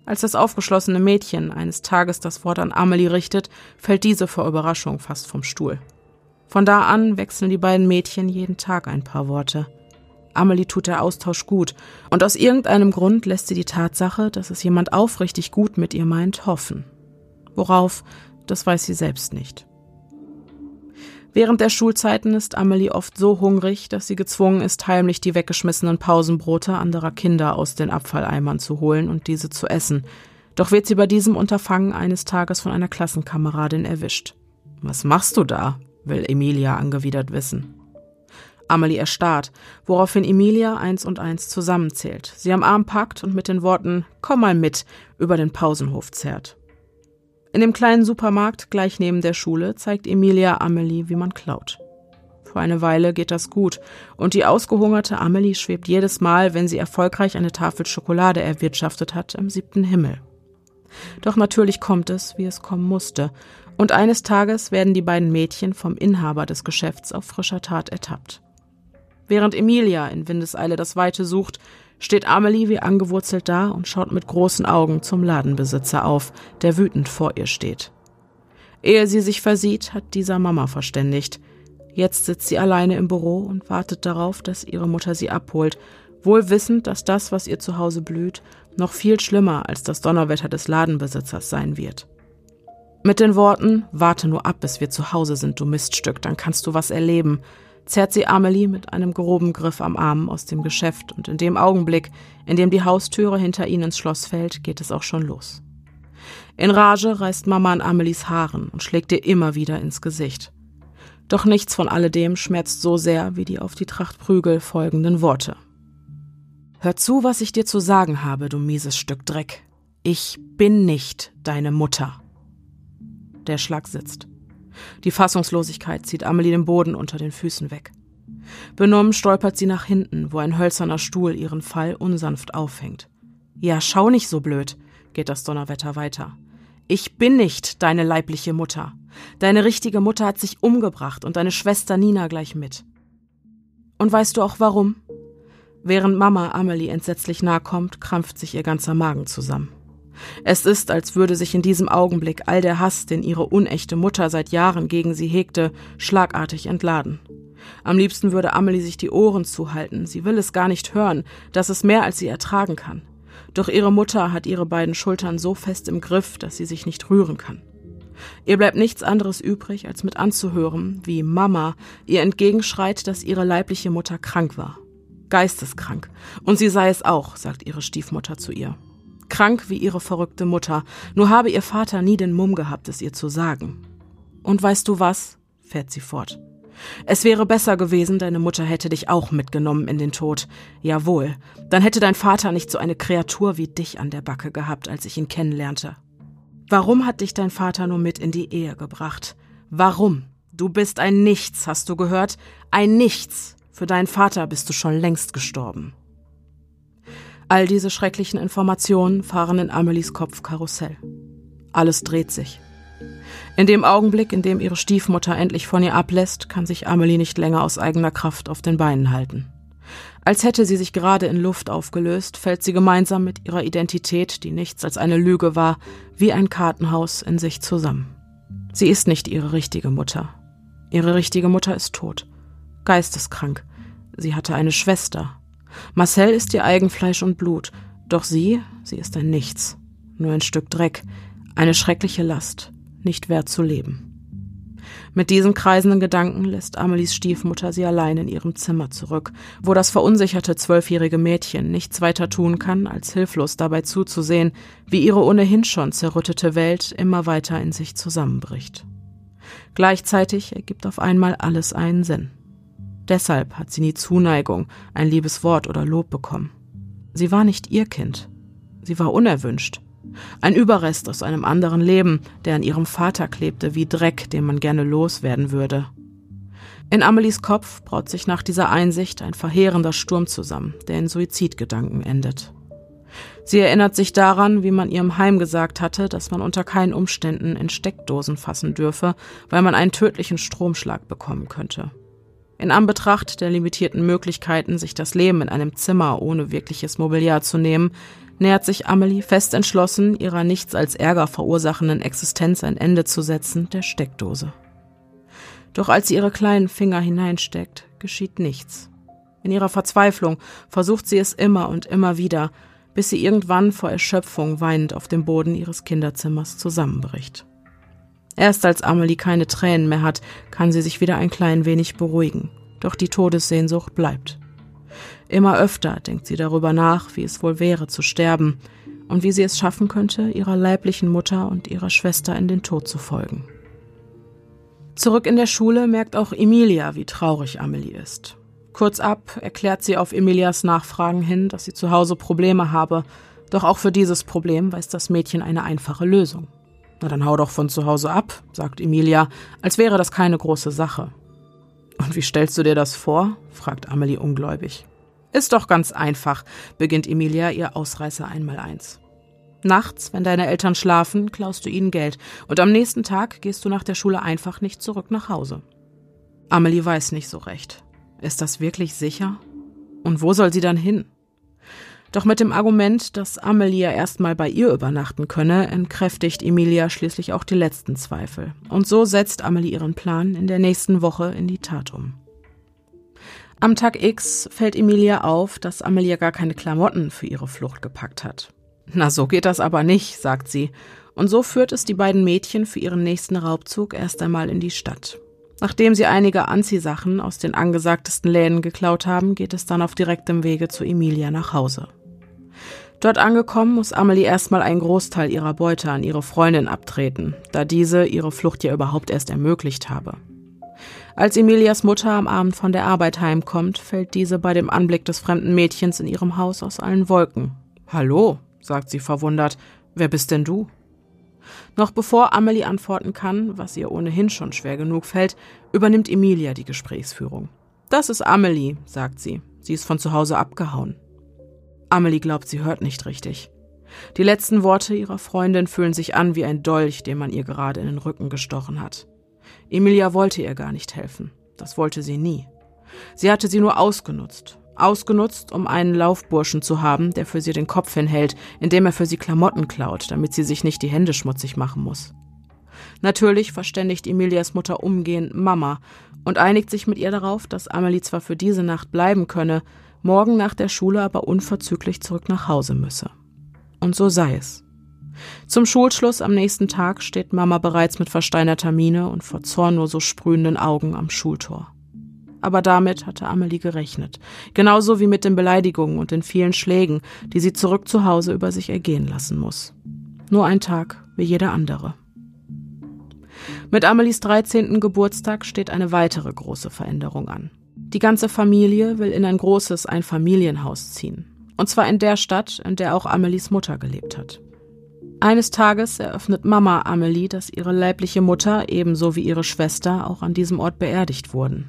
Als das aufgeschlossene Mädchen eines Tages das Wort an Amelie richtet, fällt diese vor Überraschung fast vom Stuhl. Von da an wechseln die beiden Mädchen jeden Tag ein paar Worte. Amelie tut der Austausch gut, und aus irgendeinem Grund lässt sie die Tatsache, dass es jemand aufrichtig gut mit ihr meint, hoffen. Worauf, das weiß sie selbst nicht. Während der Schulzeiten ist Amelie oft so hungrig, dass sie gezwungen ist, heimlich die weggeschmissenen Pausenbrote anderer Kinder aus den Abfalleimern zu holen und diese zu essen. Doch wird sie bei diesem Unterfangen eines Tages von einer Klassenkameradin erwischt. Was machst du da? will Emilia angewidert wissen. Amelie erstarrt, woraufhin Emilia eins und eins zusammenzählt, sie am Arm packt und mit den Worten Komm mal mit über den Pausenhof zerrt. In dem kleinen Supermarkt gleich neben der Schule zeigt Emilia Amelie, wie man klaut. Für eine Weile geht das gut und die ausgehungerte Amelie schwebt jedes Mal, wenn sie erfolgreich eine Tafel Schokolade erwirtschaftet hat, im siebten Himmel. Doch natürlich kommt es, wie es kommen musste, und eines Tages werden die beiden Mädchen vom Inhaber des Geschäfts auf frischer Tat ertappt. Während Emilia in Windeseile das Weite sucht, steht Amelie wie angewurzelt da und schaut mit großen Augen zum Ladenbesitzer auf, der wütend vor ihr steht. Ehe sie sich versieht, hat dieser Mama verständigt. Jetzt sitzt sie alleine im Büro und wartet darauf, dass ihre Mutter sie abholt, wohl wissend, dass das, was ihr zu Hause blüht, noch viel schlimmer als das Donnerwetter des Ladenbesitzers sein wird. Mit den Worten Warte nur ab, bis wir zu Hause sind, du Miststück, dann kannst du was erleben, zerrt sie Amelie mit einem groben Griff am Arm aus dem Geschäft und in dem Augenblick, in dem die Haustüre hinter ihnen ins Schloss fällt, geht es auch schon los. In Rage reißt Mama an Amelies Haaren und schlägt ihr immer wieder ins Gesicht. Doch nichts von alledem schmerzt so sehr wie die auf die Tracht Prügel folgenden Worte. Hör zu, was ich dir zu sagen habe, du mieses Stück Dreck. Ich bin nicht deine Mutter. Der Schlag sitzt. Die Fassungslosigkeit zieht Amelie den Boden unter den Füßen weg. Benommen stolpert sie nach hinten, wo ein hölzerner Stuhl ihren Fall unsanft auffängt. Ja, schau nicht so blöd, geht das Donnerwetter weiter. Ich bin nicht deine leibliche Mutter. Deine richtige Mutter hat sich umgebracht und deine Schwester Nina gleich mit. Und weißt du auch warum? Während Mama Amelie entsetzlich nahe kommt, krampft sich ihr ganzer Magen zusammen. Es ist, als würde sich in diesem Augenblick all der Hass, den ihre unechte Mutter seit Jahren gegen sie hegte, schlagartig entladen. Am liebsten würde Amelie sich die Ohren zuhalten, sie will es gar nicht hören, das ist mehr, als sie ertragen kann. Doch ihre Mutter hat ihre beiden Schultern so fest im Griff, dass sie sich nicht rühren kann. Ihr bleibt nichts anderes übrig, als mit anzuhören, wie Mama ihr entgegenschreit, dass ihre leibliche Mutter krank war. Geisteskrank. Und sie sei es auch, sagt ihre Stiefmutter zu ihr krank wie ihre verrückte Mutter, nur habe ihr Vater nie den Mumm gehabt, es ihr zu sagen. Und weißt du was? fährt sie fort. Es wäre besser gewesen, deine Mutter hätte dich auch mitgenommen in den Tod. Jawohl, dann hätte dein Vater nicht so eine Kreatur wie dich an der Backe gehabt, als ich ihn kennenlernte. Warum hat dich dein Vater nur mit in die Ehe gebracht? Warum? Du bist ein Nichts, hast du gehört? Ein Nichts. Für deinen Vater bist du schon längst gestorben. All diese schrecklichen Informationen fahren in Amelies Kopf Karussell. Alles dreht sich. In dem Augenblick, in dem ihre Stiefmutter endlich von ihr ablässt, kann sich Amelie nicht länger aus eigener Kraft auf den Beinen halten. Als hätte sie sich gerade in Luft aufgelöst, fällt sie gemeinsam mit ihrer Identität, die nichts als eine Lüge war, wie ein Kartenhaus in sich zusammen. Sie ist nicht ihre richtige Mutter. Ihre richtige Mutter ist tot. Geisteskrank. Sie hatte eine Schwester, Marcel ist ihr Eigenfleisch und Blut, doch sie, sie ist ein Nichts, nur ein Stück Dreck, eine schreckliche Last, nicht wert zu leben. Mit diesen kreisenden Gedanken lässt Amelies Stiefmutter sie allein in ihrem Zimmer zurück, wo das verunsicherte zwölfjährige Mädchen nichts weiter tun kann, als hilflos dabei zuzusehen, wie ihre ohnehin schon zerrüttete Welt immer weiter in sich zusammenbricht. Gleichzeitig ergibt auf einmal alles einen Sinn. Deshalb hat sie nie Zuneigung, ein liebes Wort oder Lob bekommen. Sie war nicht ihr Kind. Sie war unerwünscht. Ein Überrest aus einem anderen Leben, der an ihrem Vater klebte wie Dreck, den man gerne loswerden würde. In Amelies Kopf braut sich nach dieser Einsicht ein verheerender Sturm zusammen, der in Suizidgedanken endet. Sie erinnert sich daran, wie man ihrem Heim gesagt hatte, dass man unter keinen Umständen in Steckdosen fassen dürfe, weil man einen tödlichen Stromschlag bekommen könnte. In Anbetracht der limitierten Möglichkeiten, sich das Leben in einem Zimmer ohne wirkliches Mobiliar zu nehmen, nähert sich Amelie fest entschlossen, ihrer nichts als Ärger verursachenden Existenz ein Ende zu setzen, der Steckdose. Doch als sie ihre kleinen Finger hineinsteckt, geschieht nichts. In ihrer Verzweiflung versucht sie es immer und immer wieder, bis sie irgendwann vor Erschöpfung weinend auf dem Boden ihres Kinderzimmers zusammenbricht. Erst als Amelie keine Tränen mehr hat, kann sie sich wieder ein klein wenig beruhigen. Doch die Todessehnsucht bleibt. Immer öfter denkt sie darüber nach, wie es wohl wäre zu sterben und wie sie es schaffen könnte, ihrer leiblichen Mutter und ihrer Schwester in den Tod zu folgen. Zurück in der Schule merkt auch Emilia, wie traurig Amelie ist. Kurz ab erklärt sie auf Emilias Nachfragen hin, dass sie zu Hause Probleme habe, doch auch für dieses Problem weiß das Mädchen eine einfache Lösung. Na dann hau doch von zu Hause ab, sagt Emilia, als wäre das keine große Sache. Und wie stellst du dir das vor? fragt Amelie ungläubig. Ist doch ganz einfach, beginnt Emilia ihr Ausreißer einmal eins. Nachts, wenn deine Eltern schlafen, klaust du ihnen Geld und am nächsten Tag gehst du nach der Schule einfach nicht zurück nach Hause. Amelie weiß nicht so recht. Ist das wirklich sicher? Und wo soll sie dann hin? Doch mit dem Argument, dass Amelia erstmal bei ihr übernachten könne, entkräftigt Emilia schließlich auch die letzten Zweifel. Und so setzt Amelie ihren Plan in der nächsten Woche in die Tat um. Am Tag X fällt Emilia auf, dass Amelia gar keine Klamotten für ihre Flucht gepackt hat. Na, so geht das aber nicht, sagt sie. Und so führt es die beiden Mädchen für ihren nächsten Raubzug erst einmal in die Stadt. Nachdem sie einige Anziehsachen aus den angesagtesten Läden geklaut haben, geht es dann auf direktem Wege zu Emilia nach Hause. Dort angekommen muss Amelie erstmal einen Großteil ihrer Beute an ihre Freundin abtreten, da diese ihre Flucht ja überhaupt erst ermöglicht habe. Als Emilias Mutter am Abend von der Arbeit heimkommt, fällt diese bei dem Anblick des fremden Mädchens in ihrem Haus aus allen Wolken. Hallo, sagt sie verwundert, wer bist denn du? Noch bevor Amelie antworten kann, was ihr ohnehin schon schwer genug fällt, übernimmt Emilia die Gesprächsführung. Das ist Amelie, sagt sie. Sie ist von zu Hause abgehauen. Amelie glaubt, sie hört nicht richtig. Die letzten Worte ihrer Freundin fühlen sich an wie ein Dolch, den man ihr gerade in den Rücken gestochen hat. Emilia wollte ihr gar nicht helfen. Das wollte sie nie. Sie hatte sie nur ausgenutzt. Ausgenutzt, um einen Laufburschen zu haben, der für sie den Kopf hinhält, indem er für sie Klamotten klaut, damit sie sich nicht die Hände schmutzig machen muss. Natürlich verständigt Emilias Mutter umgehend Mama und einigt sich mit ihr darauf, dass Amelie zwar für diese Nacht bleiben könne, morgen nach der Schule aber unverzüglich zurück nach Hause müsse. Und so sei es. Zum Schulschluss am nächsten Tag steht Mama bereits mit versteinerter Miene und vor Zorn nur so sprühenden Augen am Schultor. Aber damit hatte Amelie gerechnet, genauso wie mit den Beleidigungen und den vielen Schlägen, die sie zurück zu Hause über sich ergehen lassen muss. Nur ein Tag wie jeder andere. Mit Amelies 13. Geburtstag steht eine weitere große Veränderung an. Die ganze Familie will in ein großes Einfamilienhaus ziehen. Und zwar in der Stadt, in der auch Amelies Mutter gelebt hat. Eines Tages eröffnet Mama Amelie, dass ihre leibliche Mutter ebenso wie ihre Schwester auch an diesem Ort beerdigt wurden.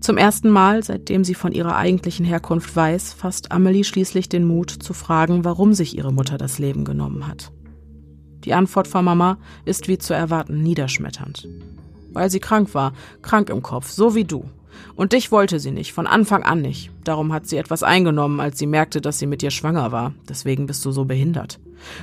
Zum ersten Mal, seitdem sie von ihrer eigentlichen Herkunft weiß, fasst Amelie schließlich den Mut zu fragen, warum sich ihre Mutter das Leben genommen hat. Die Antwort von Mama ist wie zu erwarten niederschmetternd. Weil sie krank war, krank im Kopf, so wie du. Und dich wollte sie nicht, von Anfang an nicht. Darum hat sie etwas eingenommen, als sie merkte, dass sie mit dir schwanger war. Deswegen bist du so behindert.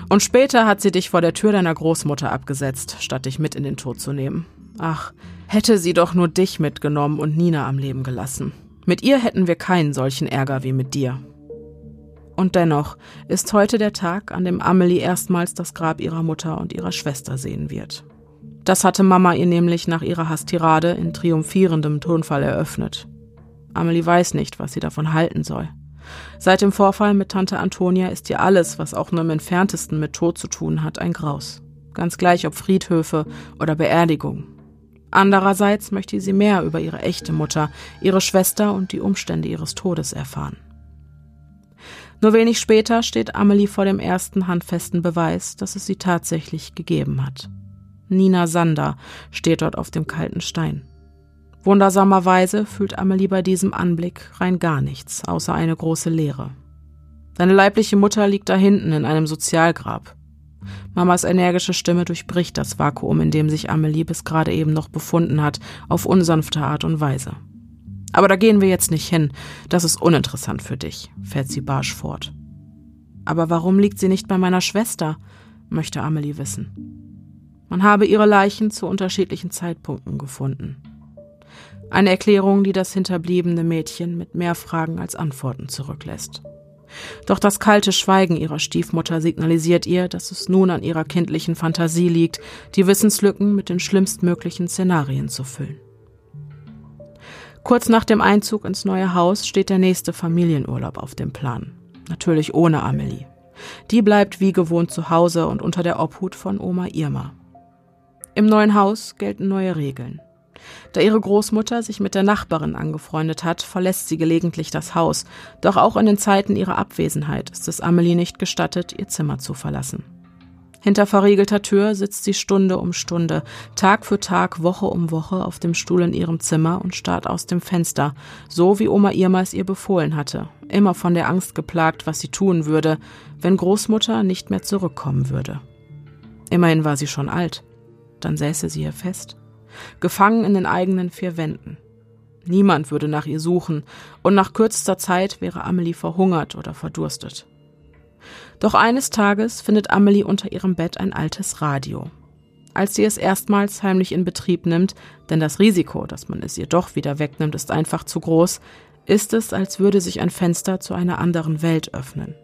Und später hat sie dich vor der Tür deiner Großmutter abgesetzt, statt dich mit in den Tod zu nehmen. Ach, hätte sie doch nur dich mitgenommen und Nina am Leben gelassen. Mit ihr hätten wir keinen solchen Ärger wie mit dir. Und dennoch ist heute der Tag, an dem Amelie erstmals das Grab ihrer Mutter und ihrer Schwester sehen wird. Das hatte Mama ihr nämlich nach ihrer Hastirade in triumphierendem Tonfall eröffnet. Amelie weiß nicht, was sie davon halten soll. Seit dem Vorfall mit Tante Antonia ist ihr alles, was auch nur im entferntesten mit Tod zu tun hat, ein Graus. Ganz gleich ob Friedhöfe oder Beerdigungen. Andererseits möchte sie mehr über ihre echte Mutter, ihre Schwester und die Umstände ihres Todes erfahren. Nur wenig später steht Amelie vor dem ersten handfesten Beweis, dass es sie tatsächlich gegeben hat. Nina Sander steht dort auf dem kalten Stein. Wundersamerweise fühlt Amelie bei diesem Anblick rein gar nichts, außer eine große Leere. Seine leibliche Mutter liegt da hinten in einem Sozialgrab. Mamas energische Stimme durchbricht das Vakuum, in dem sich Amelie bis gerade eben noch befunden hat, auf unsanfte Art und Weise. Aber da gehen wir jetzt nicht hin. Das ist uninteressant für dich, fährt sie barsch fort. Aber warum liegt sie nicht bei meiner Schwester? möchte Amelie wissen. Man habe ihre Leichen zu unterschiedlichen Zeitpunkten gefunden. Eine Erklärung, die das hinterbliebene Mädchen mit mehr Fragen als Antworten zurücklässt. Doch das kalte Schweigen ihrer Stiefmutter signalisiert ihr, dass es nun an ihrer kindlichen Fantasie liegt, die Wissenslücken mit den schlimmstmöglichen Szenarien zu füllen. Kurz nach dem Einzug ins neue Haus steht der nächste Familienurlaub auf dem Plan. Natürlich ohne Amelie. Die bleibt wie gewohnt zu Hause und unter der Obhut von Oma Irma. Im neuen Haus gelten neue Regeln. Da ihre Großmutter sich mit der Nachbarin angefreundet hat, verlässt sie gelegentlich das Haus, doch auch in den Zeiten ihrer Abwesenheit ist es Amelie nicht gestattet, ihr Zimmer zu verlassen. Hinter verriegelter Tür sitzt sie Stunde um Stunde, Tag für Tag, Woche um Woche auf dem Stuhl in ihrem Zimmer und starrt aus dem Fenster, so wie Oma Irma es ihr befohlen hatte, immer von der Angst geplagt, was sie tun würde, wenn Großmutter nicht mehr zurückkommen würde. Immerhin war sie schon alt. Dann säße sie hier fest, gefangen in den eigenen vier Wänden. Niemand würde nach ihr suchen, und nach kürzester Zeit wäre Amelie verhungert oder verdurstet. Doch eines Tages findet Amelie unter ihrem Bett ein altes Radio. Als sie es erstmals heimlich in Betrieb nimmt, denn das Risiko, dass man es ihr doch wieder wegnimmt, ist einfach zu groß, ist es, als würde sich ein Fenster zu einer anderen Welt öffnen.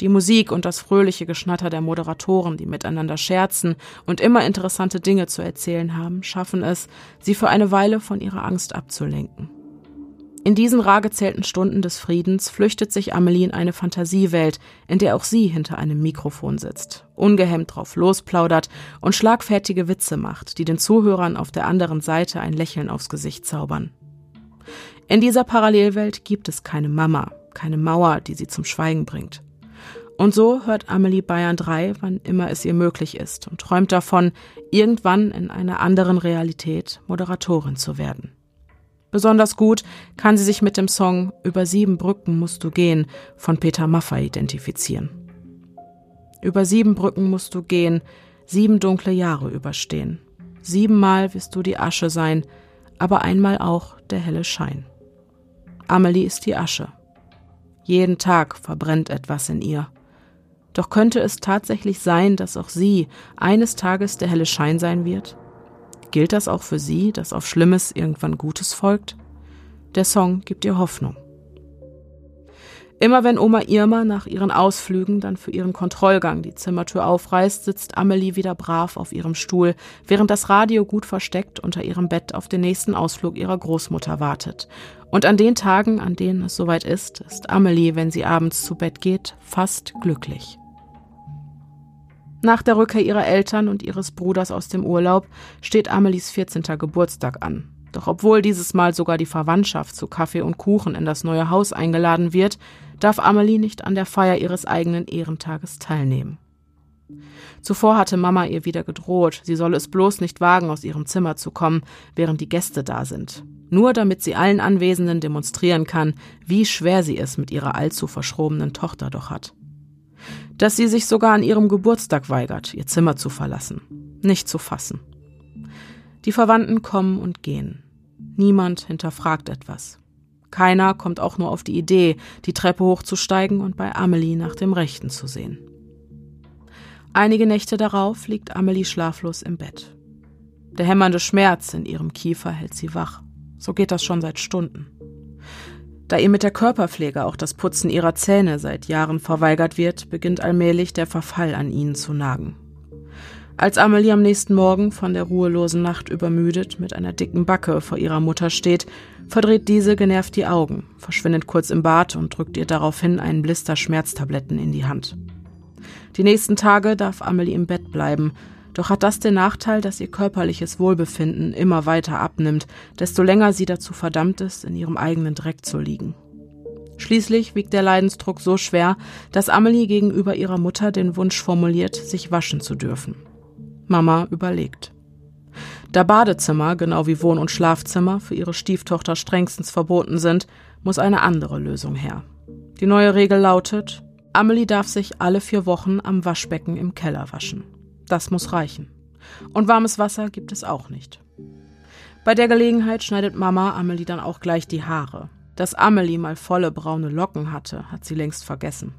Die Musik und das fröhliche Geschnatter der Moderatoren, die miteinander scherzen und immer interessante Dinge zu erzählen haben, schaffen es, sie für eine Weile von ihrer Angst abzulenken. In diesen rar gezählten Stunden des Friedens flüchtet sich Amelie in eine Fantasiewelt, in der auch sie hinter einem Mikrofon sitzt, ungehemmt drauf losplaudert und schlagfertige Witze macht, die den Zuhörern auf der anderen Seite ein Lächeln aufs Gesicht zaubern. In dieser Parallelwelt gibt es keine Mama, keine Mauer, die sie zum Schweigen bringt. Und so hört Amelie Bayern 3, wann immer es ihr möglich ist, und träumt davon, irgendwann in einer anderen Realität Moderatorin zu werden. Besonders gut kann sie sich mit dem Song Über sieben Brücken musst du gehen von Peter Maffay identifizieren. Über sieben Brücken musst du gehen, sieben dunkle Jahre überstehen. Siebenmal wirst du die Asche sein, aber einmal auch der helle Schein. Amelie ist die Asche. Jeden Tag verbrennt etwas in ihr. Doch könnte es tatsächlich sein, dass auch sie eines Tages der helle Schein sein wird? Gilt das auch für Sie, dass auf Schlimmes irgendwann Gutes folgt? Der Song gibt ihr Hoffnung. Immer wenn Oma Irma nach ihren Ausflügen dann für ihren Kontrollgang die Zimmertür aufreißt, sitzt Amelie wieder brav auf ihrem Stuhl, während das Radio gut versteckt unter ihrem Bett auf den nächsten Ausflug ihrer Großmutter wartet. Und an den Tagen, an denen es soweit ist, ist Amelie, wenn sie abends zu Bett geht, fast glücklich. Nach der Rückkehr ihrer Eltern und ihres Bruders aus dem Urlaub steht Amelies 14. Geburtstag an. Doch obwohl dieses Mal sogar die Verwandtschaft zu Kaffee und Kuchen in das neue Haus eingeladen wird, darf Amelie nicht an der Feier ihres eigenen Ehrentages teilnehmen. Zuvor hatte Mama ihr wieder gedroht, sie solle es bloß nicht wagen, aus ihrem Zimmer zu kommen, während die Gäste da sind. Nur damit sie allen Anwesenden demonstrieren kann, wie schwer sie es mit ihrer allzu verschrobenen Tochter doch hat dass sie sich sogar an ihrem Geburtstag weigert, ihr Zimmer zu verlassen. Nicht zu fassen. Die Verwandten kommen und gehen. Niemand hinterfragt etwas. Keiner kommt auch nur auf die Idee, die Treppe hochzusteigen und bei Amelie nach dem Rechten zu sehen. Einige Nächte darauf liegt Amelie schlaflos im Bett. Der hämmernde Schmerz in ihrem Kiefer hält sie wach. So geht das schon seit Stunden. Da ihr mit der Körperpflege auch das Putzen ihrer Zähne seit Jahren verweigert wird, beginnt allmählich der Verfall an ihnen zu nagen. Als Amelie am nächsten Morgen von der ruhelosen Nacht übermüdet mit einer dicken Backe vor ihrer Mutter steht, verdreht diese genervt die Augen, verschwindet kurz im Bad und drückt ihr daraufhin einen Blister Schmerztabletten in die Hand. Die nächsten Tage darf Amelie im Bett bleiben, doch hat das den Nachteil, dass ihr körperliches Wohlbefinden immer weiter abnimmt, desto länger sie dazu verdammt ist, in ihrem eigenen Dreck zu liegen. Schließlich wiegt der Leidensdruck so schwer, dass Amelie gegenüber ihrer Mutter den Wunsch formuliert, sich waschen zu dürfen. Mama überlegt. Da Badezimmer, genau wie Wohn- und Schlafzimmer, für ihre Stieftochter strengstens verboten sind, muss eine andere Lösung her. Die neue Regel lautet, Amelie darf sich alle vier Wochen am Waschbecken im Keller waschen. Das muss reichen. Und warmes Wasser gibt es auch nicht. Bei der Gelegenheit schneidet Mama Amelie dann auch gleich die Haare. Dass Amelie mal volle braune Locken hatte, hat sie längst vergessen.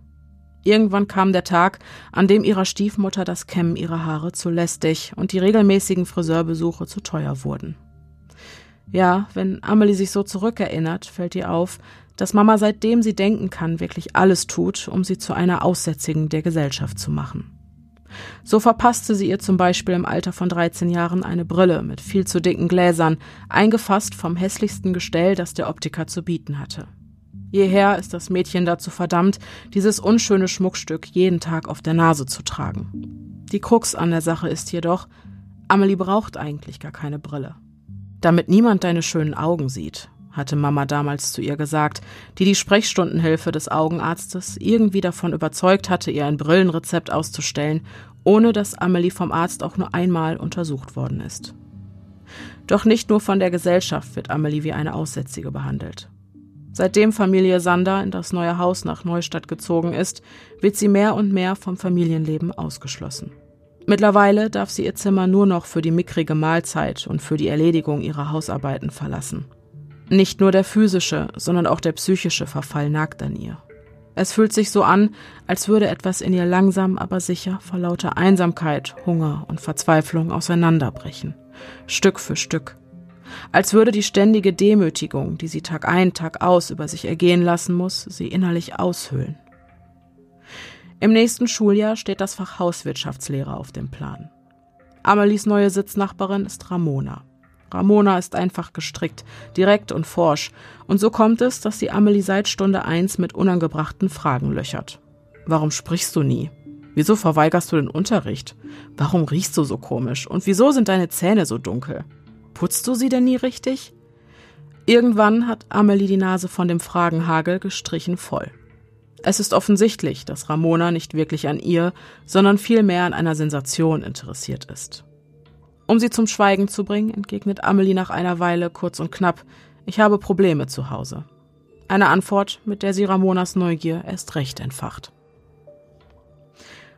Irgendwann kam der Tag, an dem ihrer Stiefmutter das Kämmen ihrer Haare zu lästig und die regelmäßigen Friseurbesuche zu teuer wurden. Ja, wenn Amelie sich so zurückerinnert, fällt ihr auf, dass Mama seitdem sie denken kann, wirklich alles tut, um sie zu einer Aussätzigen der Gesellschaft zu machen. So verpasste sie ihr zum Beispiel im Alter von 13 Jahren eine Brille mit viel zu dicken Gläsern, eingefasst vom hässlichsten Gestell, das der Optiker zu bieten hatte. Jeher ist das Mädchen dazu verdammt, dieses unschöne Schmuckstück jeden Tag auf der Nase zu tragen. Die Krux an der Sache ist jedoch, Amelie braucht eigentlich gar keine Brille. Damit niemand deine schönen Augen sieht, hatte Mama damals zu ihr gesagt, die die Sprechstundenhilfe des Augenarztes irgendwie davon überzeugt hatte, ihr ein Brillenrezept auszustellen, ohne dass Amelie vom Arzt auch nur einmal untersucht worden ist. Doch nicht nur von der Gesellschaft wird Amelie wie eine Aussätzige behandelt. Seitdem Familie Sander in das neue Haus nach Neustadt gezogen ist, wird sie mehr und mehr vom Familienleben ausgeschlossen. Mittlerweile darf sie ihr Zimmer nur noch für die mickrige Mahlzeit und für die Erledigung ihrer Hausarbeiten verlassen. Nicht nur der physische, sondern auch der psychische Verfall nagt an ihr. Es fühlt sich so an, als würde etwas in ihr langsam, aber sicher vor lauter Einsamkeit, Hunger und Verzweiflung auseinanderbrechen. Stück für Stück als würde die ständige Demütigung, die sie Tag ein, Tag aus über sich ergehen lassen muss, sie innerlich aushöhlen. Im nächsten Schuljahr steht das Fach Hauswirtschaftslehre auf dem Plan. Amelies neue Sitznachbarin ist Ramona. Ramona ist einfach gestrickt, direkt und forsch, und so kommt es, dass sie Amelie seit Stunde eins mit unangebrachten Fragen löchert. Warum sprichst du nie? Wieso verweigerst du den Unterricht? Warum riechst du so komisch? Und wieso sind deine Zähne so dunkel? Putzt du sie denn nie richtig? Irgendwann hat Amelie die Nase von dem Fragenhagel gestrichen voll. Es ist offensichtlich, dass Ramona nicht wirklich an ihr, sondern vielmehr an einer Sensation interessiert ist. Um sie zum Schweigen zu bringen, entgegnet Amelie nach einer Weile kurz und knapp, ich habe Probleme zu Hause. Eine Antwort, mit der sie Ramonas Neugier erst recht entfacht.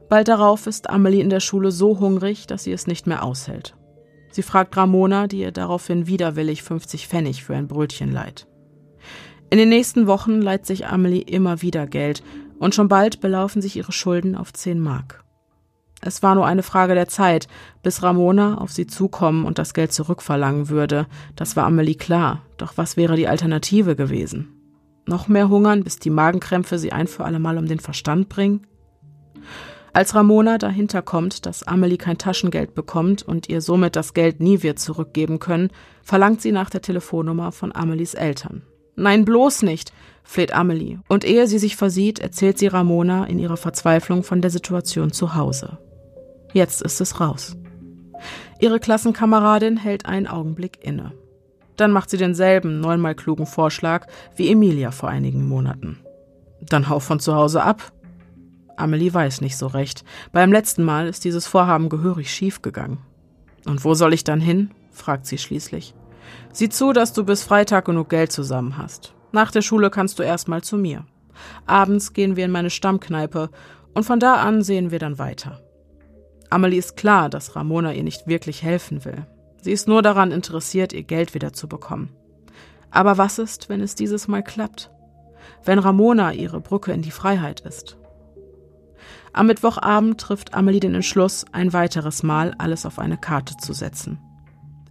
Bald darauf ist Amelie in der Schule so hungrig, dass sie es nicht mehr aushält. Sie fragt Ramona, die ihr daraufhin widerwillig 50 Pfennig für ein Brötchen leiht. In den nächsten Wochen leiht sich Amelie immer wieder Geld und schon bald belaufen sich ihre Schulden auf 10 Mark. Es war nur eine Frage der Zeit, bis Ramona auf sie zukommen und das Geld zurückverlangen würde. Das war Amelie klar. Doch was wäre die Alternative gewesen? Noch mehr hungern, bis die Magenkrämpfe sie ein für allemal um den Verstand bringen? Als Ramona dahinter kommt, dass Amelie kein Taschengeld bekommt und ihr somit das Geld nie wird zurückgeben können, verlangt sie nach der Telefonnummer von Amelies Eltern. Nein, bloß nicht, fleht Amelie, und ehe sie sich versieht, erzählt sie Ramona in ihrer Verzweiflung von der Situation zu Hause. Jetzt ist es raus. Ihre Klassenkameradin hält einen Augenblick inne. Dann macht sie denselben neunmal klugen Vorschlag wie Emilia vor einigen Monaten. Dann hau von zu Hause ab, Amelie weiß nicht so recht. Beim letzten Mal ist dieses Vorhaben gehörig schief gegangen. Und wo soll ich dann hin? fragt sie schließlich. Sieh zu, dass du bis Freitag genug Geld zusammen hast. Nach der Schule kannst du erstmal zu mir. Abends gehen wir in meine Stammkneipe und von da an sehen wir dann weiter. Amelie ist klar, dass Ramona ihr nicht wirklich helfen will. Sie ist nur daran interessiert, ihr Geld wieder zu bekommen. Aber was ist, wenn es dieses Mal klappt? Wenn Ramona ihre Brücke in die Freiheit ist? Am Mittwochabend trifft Amelie den Entschluss, ein weiteres Mal alles auf eine Karte zu setzen.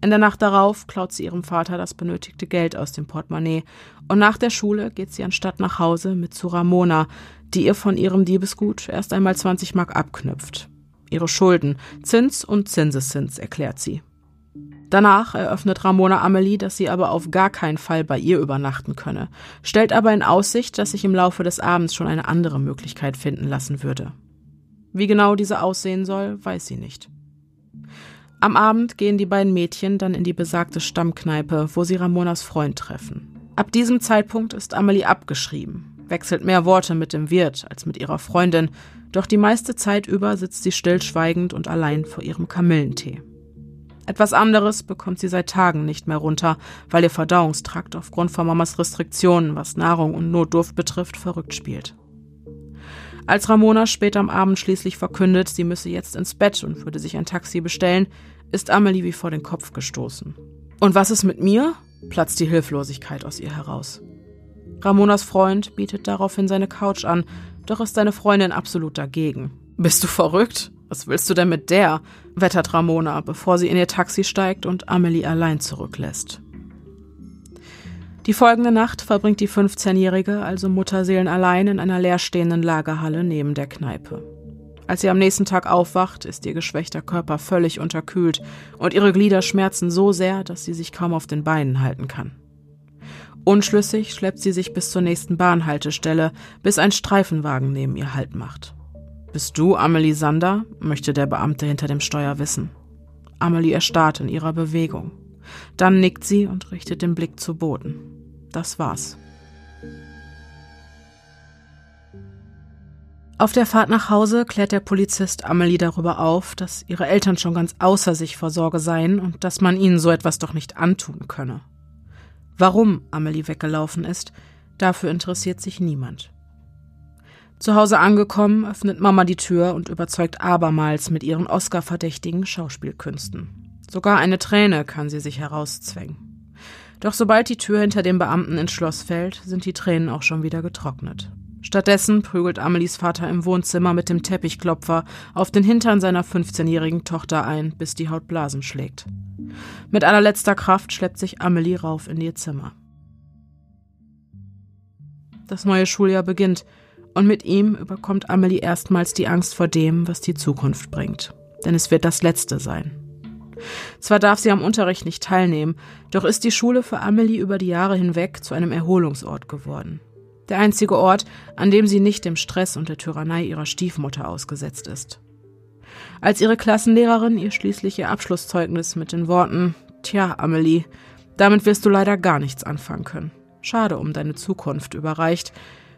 In der Nacht darauf klaut sie ihrem Vater das benötigte Geld aus dem Portemonnaie und nach der Schule geht sie anstatt nach Hause mit zu Ramona, die ihr von ihrem Diebesgut erst einmal 20 Mark abknüpft. Ihre Schulden, Zins und Zinseszins, erklärt sie. Danach eröffnet Ramona Amelie, dass sie aber auf gar keinen Fall bei ihr übernachten könne, stellt aber in Aussicht, dass sich im Laufe des Abends schon eine andere Möglichkeit finden lassen würde. Wie genau diese aussehen soll, weiß sie nicht. Am Abend gehen die beiden Mädchen dann in die besagte Stammkneipe, wo sie Ramonas Freund treffen. Ab diesem Zeitpunkt ist Amelie abgeschrieben, wechselt mehr Worte mit dem Wirt als mit ihrer Freundin, doch die meiste Zeit über sitzt sie stillschweigend und allein vor ihrem Kamillentee. Etwas anderes bekommt sie seit Tagen nicht mehr runter, weil ihr Verdauungstrakt aufgrund von Mamas Restriktionen, was Nahrung und Notdurft betrifft, verrückt spielt. Als Ramona später am Abend schließlich verkündet, sie müsse jetzt ins Bett und würde sich ein Taxi bestellen, ist Amelie wie vor den Kopf gestoßen. Und was ist mit mir? platzt die Hilflosigkeit aus ihr heraus. Ramonas Freund bietet daraufhin seine Couch an, doch ist seine Freundin absolut dagegen. Bist du verrückt? Was willst du denn mit der? wettert Ramona, bevor sie in ihr Taxi steigt und Amelie allein zurücklässt. Die folgende Nacht verbringt die 15-Jährige also Mutterseelen allein in einer leerstehenden Lagerhalle neben der Kneipe. Als sie am nächsten Tag aufwacht, ist ihr geschwächter Körper völlig unterkühlt und ihre Glieder schmerzen so sehr, dass sie sich kaum auf den Beinen halten kann. Unschlüssig schleppt sie sich bis zur nächsten Bahnhaltestelle, bis ein Streifenwagen neben ihr Halt macht. Bist du Amelie Sander? möchte der Beamte hinter dem Steuer wissen. Amelie erstarrt in ihrer Bewegung. Dann nickt sie und richtet den Blick zu Boden. Das war's. Auf der Fahrt nach Hause klärt der Polizist Amelie darüber auf, dass ihre Eltern schon ganz außer sich vor Sorge seien und dass man ihnen so etwas doch nicht antun könne. Warum Amelie weggelaufen ist, dafür interessiert sich niemand. Zu Hause angekommen, öffnet Mama die Tür und überzeugt abermals mit ihren Oscar-verdächtigen Schauspielkünsten. Sogar eine Träne kann sie sich herauszwängen. Doch sobald die Tür hinter dem Beamten ins Schloss fällt, sind die Tränen auch schon wieder getrocknet. Stattdessen prügelt Amelies Vater im Wohnzimmer mit dem Teppichklopfer auf den Hintern seiner 15-jährigen Tochter ein, bis die Haut Blasen schlägt. Mit allerletzter Kraft schleppt sich Amelie rauf in ihr Zimmer. Das neue Schuljahr beginnt und mit ihm überkommt Amelie erstmals die Angst vor dem, was die Zukunft bringt. Denn es wird das letzte sein. Zwar darf sie am Unterricht nicht teilnehmen, doch ist die Schule für Amelie über die Jahre hinweg zu einem Erholungsort geworden. Der einzige Ort, an dem sie nicht dem Stress und der Tyrannei ihrer Stiefmutter ausgesetzt ist. Als ihre Klassenlehrerin ihr schließlich ihr Abschlusszeugnis mit den Worten Tja, Amelie, damit wirst du leider gar nichts anfangen können. Schade um deine Zukunft überreicht,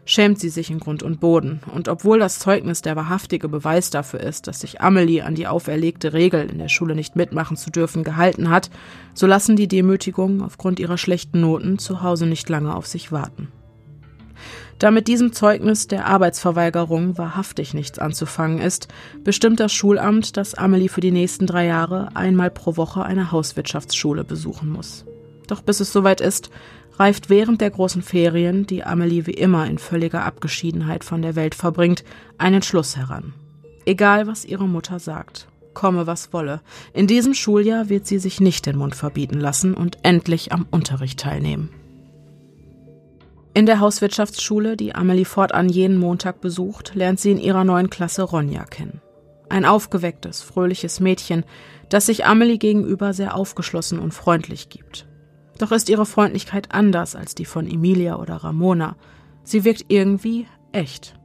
schämt sie sich in Grund und Boden, und obwohl das Zeugnis der wahrhaftige Beweis dafür ist, dass sich Amelie an die auferlegte Regel, in der Schule nicht mitmachen zu dürfen, gehalten hat, so lassen die Demütigungen aufgrund ihrer schlechten Noten zu Hause nicht lange auf sich warten. Da mit diesem Zeugnis der Arbeitsverweigerung wahrhaftig nichts anzufangen ist, bestimmt das Schulamt, dass Amelie für die nächsten drei Jahre einmal pro Woche eine Hauswirtschaftsschule besuchen muss. Doch bis es soweit ist, reift während der großen Ferien, die Amelie wie immer in völliger Abgeschiedenheit von der Welt verbringt, einen Schluss heran. Egal, was ihre Mutter sagt, komme was wolle, in diesem Schuljahr wird sie sich nicht den Mund verbieten lassen und endlich am Unterricht teilnehmen. In der Hauswirtschaftsschule, die Amelie fortan jeden Montag besucht, lernt sie in ihrer neuen Klasse Ronja kennen. Ein aufgewecktes, fröhliches Mädchen, das sich Amelie gegenüber sehr aufgeschlossen und freundlich gibt. Doch ist ihre Freundlichkeit anders als die von Emilia oder Ramona. Sie wirkt irgendwie echt.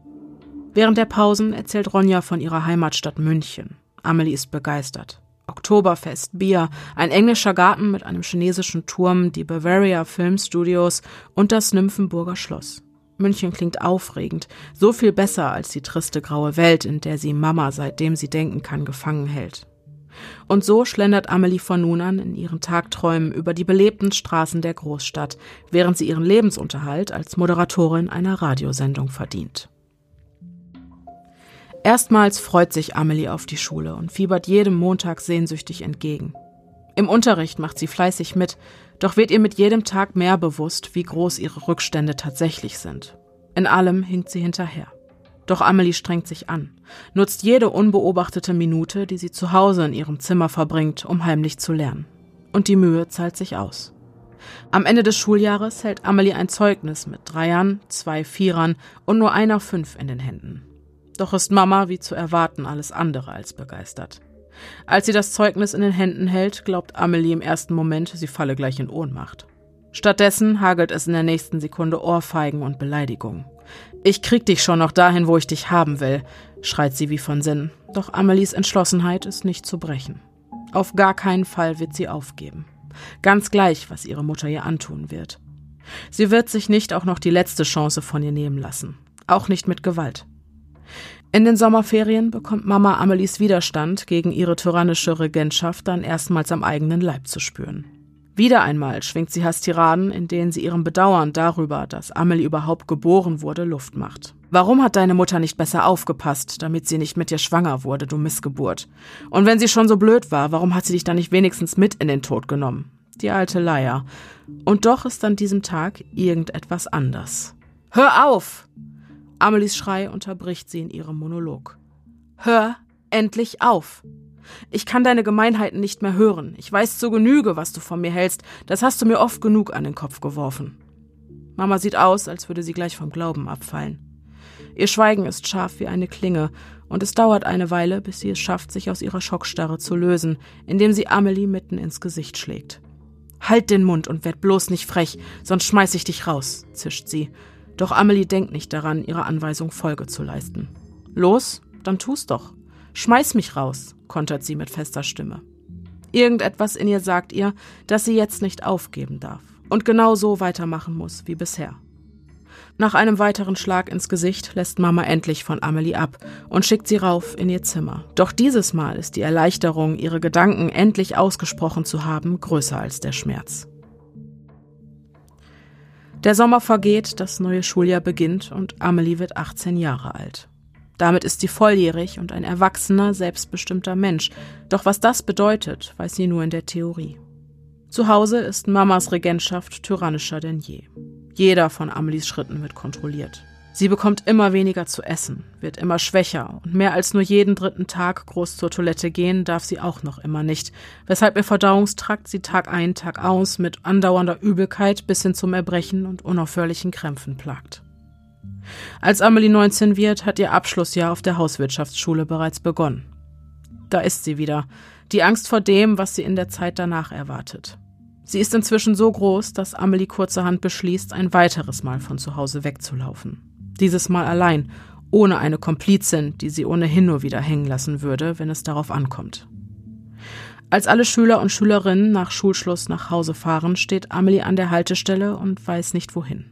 Während der Pausen erzählt Ronja von ihrer Heimatstadt München. Amelie ist begeistert. Oktoberfest, Bier, ein englischer Garten mit einem chinesischen Turm, die Bavaria Film Studios und das Nymphenburger Schloss. München klingt aufregend, so viel besser als die triste graue Welt, in der sie Mama, seitdem sie denken kann, gefangen hält. Und so schlendert Amelie von nun an in ihren Tagträumen über die belebten Straßen der Großstadt, während sie ihren Lebensunterhalt als Moderatorin einer Radiosendung verdient. Erstmals freut sich Amelie auf die Schule und fiebert jedem Montag sehnsüchtig entgegen. Im Unterricht macht sie fleißig mit, doch wird ihr mit jedem Tag mehr bewusst, wie groß ihre Rückstände tatsächlich sind. In allem hinkt sie hinterher. Doch Amelie strengt sich an, nutzt jede unbeobachtete Minute, die sie zu Hause in ihrem Zimmer verbringt, um heimlich zu lernen. Und die Mühe zahlt sich aus. Am Ende des Schuljahres hält Amelie ein Zeugnis mit Dreiern, zwei Vierern und nur einer Fünf in den Händen. Doch ist Mama, wie zu erwarten, alles andere als begeistert. Als sie das Zeugnis in den Händen hält, glaubt Amelie im ersten Moment, sie falle gleich in Ohnmacht. Stattdessen hagelt es in der nächsten Sekunde Ohrfeigen und Beleidigungen. Ich krieg dich schon noch dahin, wo ich dich haben will, schreit sie wie von Sinn. Doch Amelies Entschlossenheit ist nicht zu brechen. Auf gar keinen Fall wird sie aufgeben. Ganz gleich, was ihre Mutter ihr antun wird. Sie wird sich nicht auch noch die letzte Chance von ihr nehmen lassen. Auch nicht mit Gewalt. In den Sommerferien bekommt Mama Amelies Widerstand gegen ihre tyrannische Regentschaft dann erstmals am eigenen Leib zu spüren. Wieder einmal schwingt sie Hastiraden, in denen sie ihrem Bedauern darüber, dass Amelie überhaupt geboren wurde, Luft macht. Warum hat deine Mutter nicht besser aufgepasst, damit sie nicht mit dir schwanger wurde, du Missgeburt? Und wenn sie schon so blöd war, warum hat sie dich dann nicht wenigstens mit in den Tod genommen? Die alte Leier. Und doch ist an diesem Tag irgendetwas anders. Hör auf! Amelies Schrei unterbricht sie in ihrem Monolog. Hör endlich auf! Ich kann deine Gemeinheiten nicht mehr hören. Ich weiß zu Genüge, was du von mir hältst. Das hast du mir oft genug an den Kopf geworfen. Mama sieht aus, als würde sie gleich vom Glauben abfallen. Ihr Schweigen ist scharf wie eine Klinge, und es dauert eine Weile, bis sie es schafft, sich aus ihrer Schockstarre zu lösen, indem sie Amelie mitten ins Gesicht schlägt. Halt den Mund und werd bloß nicht frech, sonst schmeiß ich dich raus, zischt sie. Doch Amelie denkt nicht daran, ihrer Anweisung Folge zu leisten. Los, dann tu's doch. Schmeiß mich raus, kontert sie mit fester Stimme. Irgendetwas in ihr sagt ihr, dass sie jetzt nicht aufgeben darf und genau so weitermachen muss wie bisher. Nach einem weiteren Schlag ins Gesicht lässt Mama endlich von Amelie ab und schickt sie rauf in ihr Zimmer. Doch dieses Mal ist die Erleichterung, ihre Gedanken endlich ausgesprochen zu haben, größer als der Schmerz. Der Sommer vergeht, das neue Schuljahr beginnt und Amelie wird 18 Jahre alt. Damit ist sie volljährig und ein erwachsener, selbstbestimmter Mensch. Doch was das bedeutet, weiß sie nur in der Theorie. Zu Hause ist Mamas Regentschaft tyrannischer denn je. Jeder von Amelies Schritten wird kontrolliert. Sie bekommt immer weniger zu essen, wird immer schwächer und mehr als nur jeden dritten Tag groß zur Toilette gehen darf sie auch noch immer nicht, weshalb ihr Verdauungstrakt sie Tag ein, Tag aus mit andauernder Übelkeit bis hin zum Erbrechen und unaufhörlichen Krämpfen plagt. Als Amelie 19 wird, hat ihr Abschlussjahr auf der Hauswirtschaftsschule bereits begonnen. Da ist sie wieder, die Angst vor dem, was sie in der Zeit danach erwartet. Sie ist inzwischen so groß, dass Amelie kurzerhand beschließt, ein weiteres Mal von zu Hause wegzulaufen. Dieses Mal allein, ohne eine Komplizin, die sie ohnehin nur wieder hängen lassen würde, wenn es darauf ankommt. Als alle Schüler und Schülerinnen nach Schulschluss nach Hause fahren, steht Amelie an der Haltestelle und weiß nicht wohin.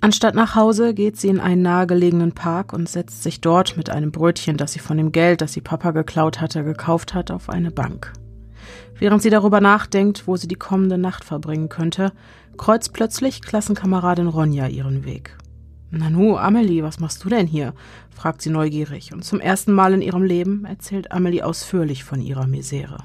Anstatt nach Hause geht sie in einen nahegelegenen Park und setzt sich dort mit einem Brötchen, das sie von dem Geld, das sie Papa geklaut hatte, gekauft hat, auf eine Bank. Während sie darüber nachdenkt, wo sie die kommende Nacht verbringen könnte, kreuzt plötzlich Klassenkameradin Ronja ihren Weg. Nanu, Amelie, was machst du denn hier? fragt sie neugierig, und zum ersten Mal in ihrem Leben erzählt Amelie ausführlich von ihrer Misere.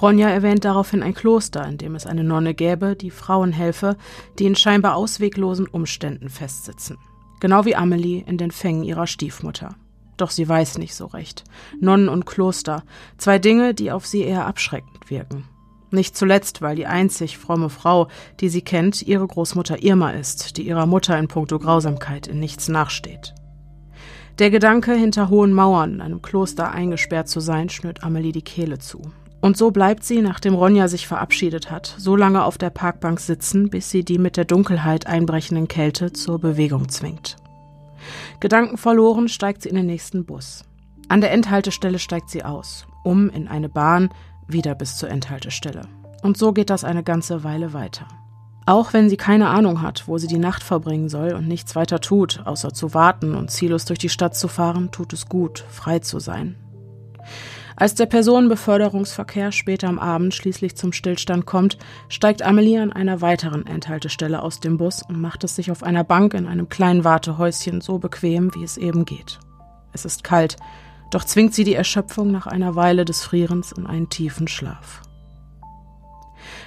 Ronja erwähnt daraufhin ein Kloster, in dem es eine Nonne gäbe, die Frauen helfe, die in scheinbar ausweglosen Umständen festsitzen. Genau wie Amelie in den Fängen ihrer Stiefmutter. Doch sie weiß nicht so recht. Nonnen und Kloster, zwei Dinge, die auf sie eher abschreckend wirken. Nicht zuletzt, weil die einzig fromme Frau, die sie kennt, ihre Großmutter Irma ist, die ihrer Mutter in puncto Grausamkeit in nichts nachsteht. Der Gedanke, hinter hohen Mauern in einem Kloster eingesperrt zu sein, schnürt Amelie die Kehle zu. Und so bleibt sie, nachdem Ronja sich verabschiedet hat, so lange auf der Parkbank sitzen, bis sie die mit der Dunkelheit einbrechenden Kälte zur Bewegung zwingt. Gedankenverloren steigt sie in den nächsten Bus. An der Endhaltestelle steigt sie aus, um in eine Bahn wieder bis zur Endhaltestelle. Und so geht das eine ganze Weile weiter. Auch wenn sie keine Ahnung hat, wo sie die Nacht verbringen soll und nichts weiter tut, außer zu warten und ziellos durch die Stadt zu fahren, tut es gut, frei zu sein. Als der Personenbeförderungsverkehr später am Abend schließlich zum Stillstand kommt, steigt Amelie an einer weiteren Endhaltestelle aus dem Bus und macht es sich auf einer Bank in einem kleinen Wartehäuschen so bequem, wie es eben geht. Es ist kalt, doch zwingt sie die Erschöpfung nach einer Weile des Frierens in einen tiefen Schlaf.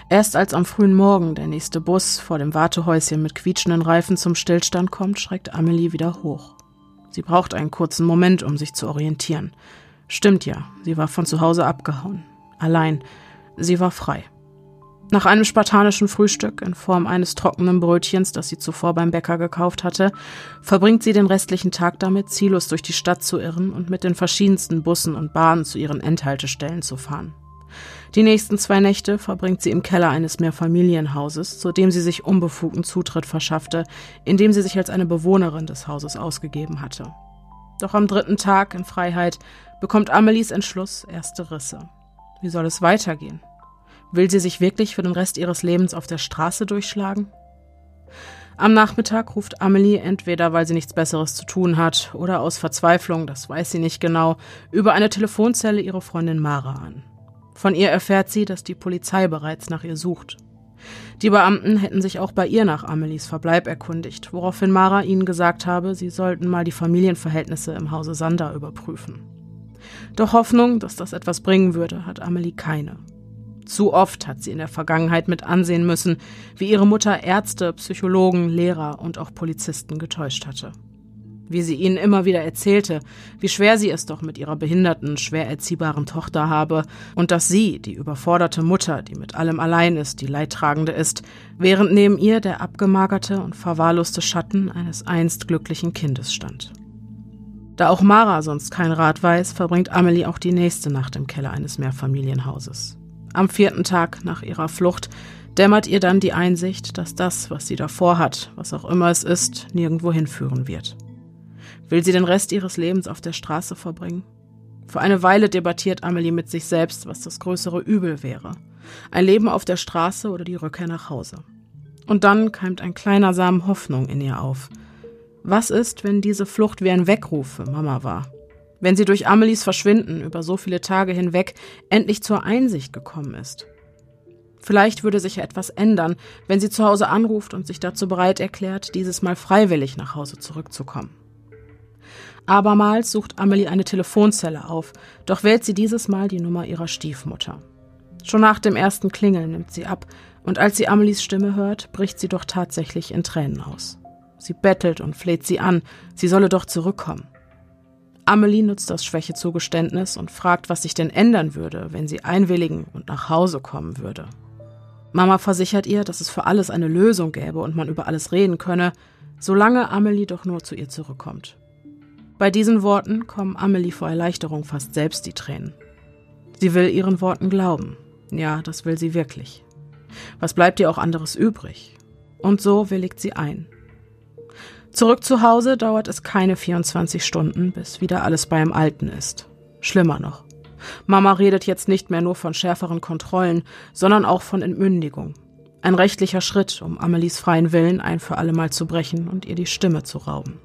Erst als am frühen Morgen der nächste Bus vor dem Wartehäuschen mit quietschenden Reifen zum Stillstand kommt, schreckt Amelie wieder hoch. Sie braucht einen kurzen Moment, um sich zu orientieren. Stimmt ja, sie war von zu Hause abgehauen. Allein, sie war frei. Nach einem spartanischen Frühstück in Form eines trockenen Brötchens, das sie zuvor beim Bäcker gekauft hatte, verbringt sie den restlichen Tag damit, ziellos durch die Stadt zu irren und mit den verschiedensten Bussen und Bahnen zu ihren Endhaltestellen zu fahren. Die nächsten zwei Nächte verbringt sie im Keller eines Mehrfamilienhauses, zu dem sie sich unbefugten Zutritt verschaffte, indem sie sich als eine Bewohnerin des Hauses ausgegeben hatte. Doch am dritten Tag in Freiheit bekommt Amelies Entschluss erste Risse. Wie soll es weitergehen? Will sie sich wirklich für den Rest ihres Lebens auf der Straße durchschlagen? Am Nachmittag ruft Amelie entweder, weil sie nichts Besseres zu tun hat oder aus Verzweiflung, das weiß sie nicht genau, über eine Telefonzelle ihre Freundin Mara an. Von ihr erfährt sie, dass die Polizei bereits nach ihr sucht. Die Beamten hätten sich auch bei ihr nach Amelies Verbleib erkundigt, woraufhin Mara ihnen gesagt habe, sie sollten mal die Familienverhältnisse im Hause Sander überprüfen. Doch Hoffnung, dass das etwas bringen würde, hat Amelie keine. Zu oft hat sie in der Vergangenheit mit ansehen müssen, wie ihre Mutter Ärzte, Psychologen, Lehrer und auch Polizisten getäuscht hatte. Wie sie ihnen immer wieder erzählte, wie schwer sie es doch mit ihrer behinderten, schwer erziehbaren Tochter habe und dass sie, die überforderte Mutter, die mit allem allein ist, die Leidtragende ist, während neben ihr der abgemagerte und verwahrloste Schatten eines einst glücklichen Kindes stand. Da auch Mara sonst kein Rat weiß, verbringt Amelie auch die nächste Nacht im Keller eines Mehrfamilienhauses. Am vierten Tag nach ihrer Flucht dämmert ihr dann die Einsicht, dass das, was sie davor hat, was auch immer es ist, nirgendwo hinführen wird. Will sie den Rest ihres Lebens auf der Straße verbringen? Für eine Weile debattiert Amelie mit sich selbst, was das größere Übel wäre. Ein Leben auf der Straße oder die Rückkehr nach Hause. Und dann keimt ein kleiner Samen Hoffnung in ihr auf. Was ist, wenn diese Flucht wie ein Weckruf für Mama war? Wenn sie durch Amelies Verschwinden über so viele Tage hinweg endlich zur Einsicht gekommen ist. Vielleicht würde sich etwas ändern, wenn sie zu Hause anruft und sich dazu bereit erklärt, dieses Mal freiwillig nach Hause zurückzukommen. Abermals sucht Amelie eine Telefonzelle auf, doch wählt sie dieses Mal die Nummer ihrer Stiefmutter. Schon nach dem ersten Klingeln nimmt sie ab, und als sie Amelies Stimme hört, bricht sie doch tatsächlich in Tränen aus. Sie bettelt und fleht sie an, sie solle doch zurückkommen. Amelie nutzt das Schwächezugeständnis und fragt, was sich denn ändern würde, wenn sie einwilligen und nach Hause kommen würde. Mama versichert ihr, dass es für alles eine Lösung gäbe und man über alles reden könne, solange Amelie doch nur zu ihr zurückkommt. Bei diesen Worten kommen Amelie vor Erleichterung fast selbst die Tränen. Sie will ihren Worten glauben. Ja, das will sie wirklich. Was bleibt ihr auch anderes übrig? Und so willigt sie ein. Zurück zu Hause dauert es keine 24 Stunden, bis wieder alles beim Alten ist. Schlimmer noch. Mama redet jetzt nicht mehr nur von schärferen Kontrollen, sondern auch von Entmündigung. Ein rechtlicher Schritt, um Amelies freien Willen ein für allemal zu brechen und ihr die Stimme zu rauben.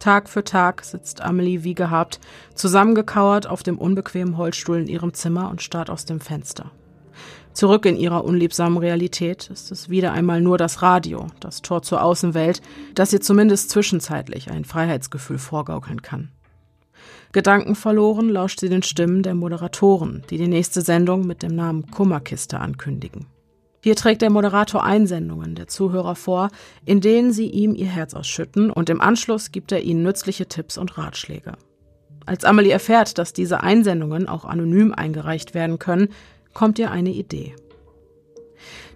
Tag für Tag sitzt Amelie wie gehabt, zusammengekauert auf dem unbequemen Holzstuhl in ihrem Zimmer und starrt aus dem Fenster. Zurück in ihrer unliebsamen Realität ist es wieder einmal nur das Radio, das Tor zur Außenwelt, das ihr zumindest zwischenzeitlich ein Freiheitsgefühl vorgaukeln kann. Gedankenverloren lauscht sie den Stimmen der Moderatoren, die die nächste Sendung mit dem Namen Kummerkiste ankündigen. Hier trägt der Moderator Einsendungen der Zuhörer vor, in denen sie ihm ihr Herz ausschütten und im Anschluss gibt er ihnen nützliche Tipps und Ratschläge. Als Amelie erfährt, dass diese Einsendungen auch anonym eingereicht werden können, kommt ihr eine Idee.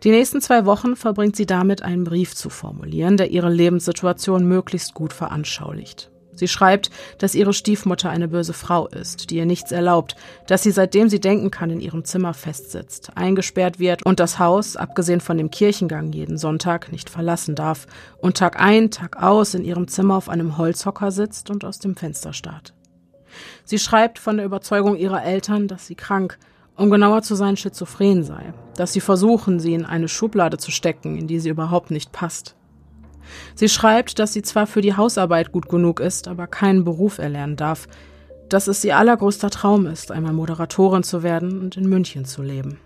Die nächsten zwei Wochen verbringt sie damit, einen Brief zu formulieren, der ihre Lebenssituation möglichst gut veranschaulicht. Sie schreibt, dass ihre Stiefmutter eine böse Frau ist, die ihr nichts erlaubt, dass sie seitdem sie denken kann in ihrem Zimmer festsitzt, eingesperrt wird und das Haus, abgesehen von dem Kirchengang jeden Sonntag, nicht verlassen darf und Tag ein, Tag aus in ihrem Zimmer auf einem Holzhocker sitzt und aus dem Fenster starrt. Sie schreibt von der Überzeugung ihrer Eltern, dass sie krank, um genauer zu sein, schizophren sei, dass sie versuchen, sie in eine Schublade zu stecken, in die sie überhaupt nicht passt. Sie schreibt, dass sie zwar für die Hausarbeit gut genug ist, aber keinen Beruf erlernen darf, dass es ihr allergrößter Traum ist, einmal Moderatorin zu werden und in München zu leben.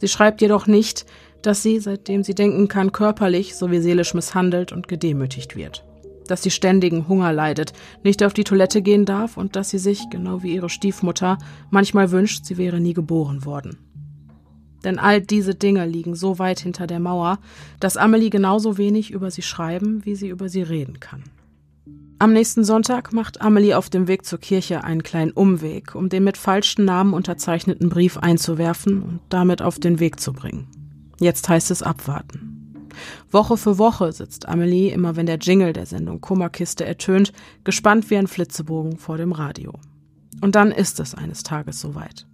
Sie schreibt jedoch nicht, dass sie, seitdem sie denken kann, körperlich sowie seelisch misshandelt und gedemütigt wird dass sie ständigen Hunger leidet, nicht auf die Toilette gehen darf und dass sie sich, genau wie ihre Stiefmutter, manchmal wünscht, sie wäre nie geboren worden. Denn all diese Dinge liegen so weit hinter der Mauer, dass Amelie genauso wenig über sie schreiben, wie sie über sie reden kann. Am nächsten Sonntag macht Amelie auf dem Weg zur Kirche einen kleinen Umweg, um den mit falschen Namen unterzeichneten Brief einzuwerfen und damit auf den Weg zu bringen. Jetzt heißt es abwarten. Woche für Woche sitzt Amelie, immer wenn der Jingle der Sendung Kummerkiste ertönt, gespannt wie ein Flitzebogen vor dem Radio. Und dann ist es eines Tages soweit.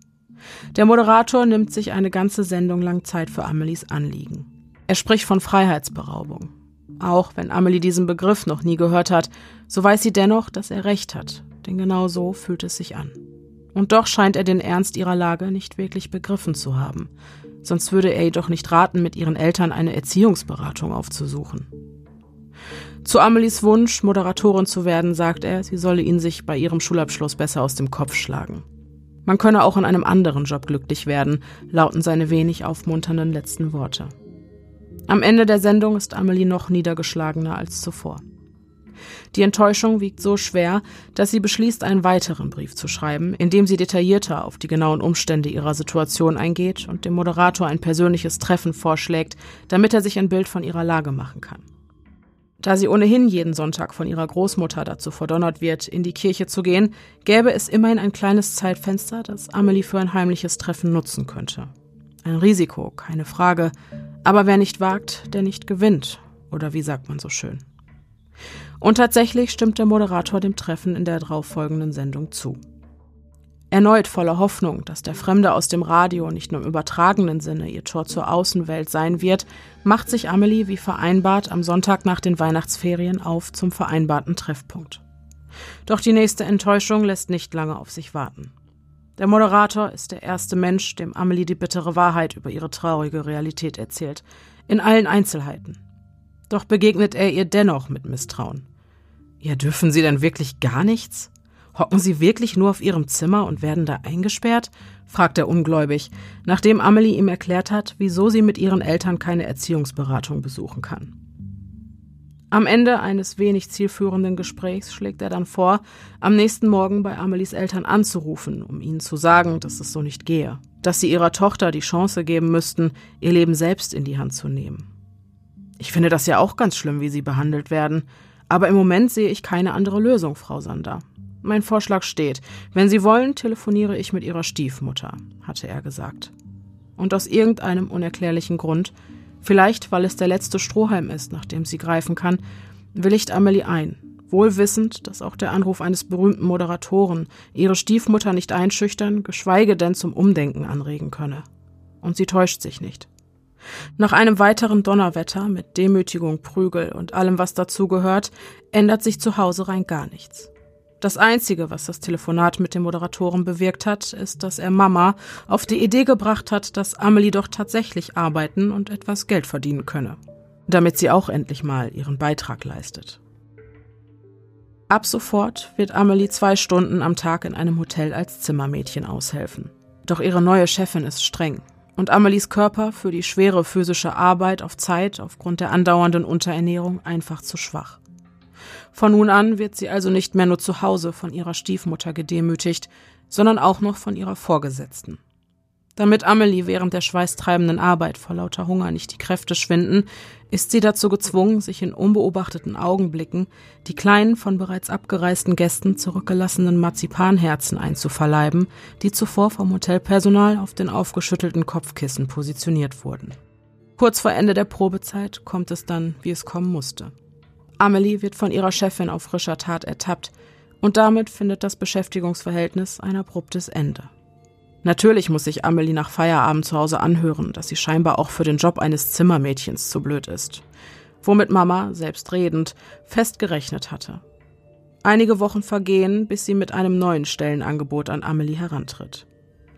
Der Moderator nimmt sich eine ganze Sendung lang Zeit für Amelies Anliegen. Er spricht von Freiheitsberaubung. Auch wenn Amelie diesen Begriff noch nie gehört hat, so weiß sie dennoch, dass er recht hat, denn genau so fühlt es sich an. Und doch scheint er den Ernst ihrer Lage nicht wirklich begriffen zu haben, sonst würde er ihr doch nicht raten, mit ihren Eltern eine Erziehungsberatung aufzusuchen. Zu Amelies Wunsch, Moderatorin zu werden, sagt er, sie solle ihn sich bei ihrem Schulabschluss besser aus dem Kopf schlagen. Man könne auch in einem anderen Job glücklich werden, lauten seine wenig aufmunternden letzten Worte. Am Ende der Sendung ist Amelie noch niedergeschlagener als zuvor. Die Enttäuschung wiegt so schwer, dass sie beschließt, einen weiteren Brief zu schreiben, in dem sie detaillierter auf die genauen Umstände ihrer Situation eingeht und dem Moderator ein persönliches Treffen vorschlägt, damit er sich ein Bild von ihrer Lage machen kann. Da sie ohnehin jeden Sonntag von ihrer Großmutter dazu verdonnert wird, in die Kirche zu gehen, gäbe es immerhin ein kleines Zeitfenster, das Amelie für ein heimliches Treffen nutzen könnte. Ein Risiko, keine Frage, aber wer nicht wagt, der nicht gewinnt, oder wie sagt man so schön. Und tatsächlich stimmt der Moderator dem Treffen in der darauffolgenden Sendung zu. Erneut voller Hoffnung, dass der Fremde aus dem Radio nicht nur im übertragenen Sinne ihr Tor zur Außenwelt sein wird, macht sich Amelie wie vereinbart am Sonntag nach den Weihnachtsferien auf zum vereinbarten Treffpunkt. Doch die nächste Enttäuschung lässt nicht lange auf sich warten. Der Moderator ist der erste Mensch, dem Amelie die bittere Wahrheit über ihre traurige Realität erzählt, in allen Einzelheiten. Doch begegnet er ihr dennoch mit Misstrauen. Ja, dürfen Sie denn wirklich gar nichts? Hocken Sie wirklich nur auf Ihrem Zimmer und werden da eingesperrt? fragt er ungläubig, nachdem Amelie ihm erklärt hat, wieso sie mit ihren Eltern keine Erziehungsberatung besuchen kann. Am Ende eines wenig zielführenden Gesprächs schlägt er dann vor, am nächsten Morgen bei Amelies Eltern anzurufen, um ihnen zu sagen, dass es so nicht gehe, dass sie ihrer Tochter die Chance geben müssten, ihr Leben selbst in die Hand zu nehmen. Ich finde das ja auch ganz schlimm, wie sie behandelt werden, aber im Moment sehe ich keine andere Lösung, Frau Sander. Mein Vorschlag steht. Wenn Sie wollen, telefoniere ich mit Ihrer Stiefmutter, hatte er gesagt. Und aus irgendeinem unerklärlichen Grund, vielleicht weil es der letzte Strohhalm ist, nach dem sie greifen kann, willigt Amelie ein, wohl wissend, dass auch der Anruf eines berühmten Moderatoren ihre Stiefmutter nicht einschüchtern, geschweige denn zum Umdenken anregen könne. Und sie täuscht sich nicht. Nach einem weiteren Donnerwetter mit Demütigung, Prügel und allem, was dazugehört, ändert sich zu Hause rein gar nichts. Das Einzige, was das Telefonat mit dem Moderatoren bewirkt hat, ist, dass er Mama auf die Idee gebracht hat, dass Amelie doch tatsächlich arbeiten und etwas Geld verdienen könne, damit sie auch endlich mal ihren Beitrag leistet. Ab sofort wird Amelie zwei Stunden am Tag in einem Hotel als Zimmermädchen aushelfen. Doch ihre neue Chefin ist streng und Amelies Körper für die schwere physische Arbeit auf Zeit aufgrund der andauernden Unterernährung einfach zu schwach. Von nun an wird sie also nicht mehr nur zu Hause von ihrer Stiefmutter gedemütigt, sondern auch noch von ihrer Vorgesetzten. Damit Amelie während der schweißtreibenden Arbeit vor lauter Hunger nicht die Kräfte schwinden, ist sie dazu gezwungen, sich in unbeobachteten Augenblicken die kleinen, von bereits abgereisten Gästen zurückgelassenen Marzipanherzen einzuverleiben, die zuvor vom Hotelpersonal auf den aufgeschüttelten Kopfkissen positioniert wurden. Kurz vor Ende der Probezeit kommt es dann, wie es kommen musste. Amelie wird von ihrer Chefin auf frischer Tat ertappt und damit findet das Beschäftigungsverhältnis ein abruptes Ende. Natürlich muss sich Amelie nach Feierabend zu Hause anhören, dass sie scheinbar auch für den Job eines Zimmermädchens zu blöd ist. Womit Mama, selbstredend, fest gerechnet hatte. Einige Wochen vergehen, bis sie mit einem neuen Stellenangebot an Amelie herantritt.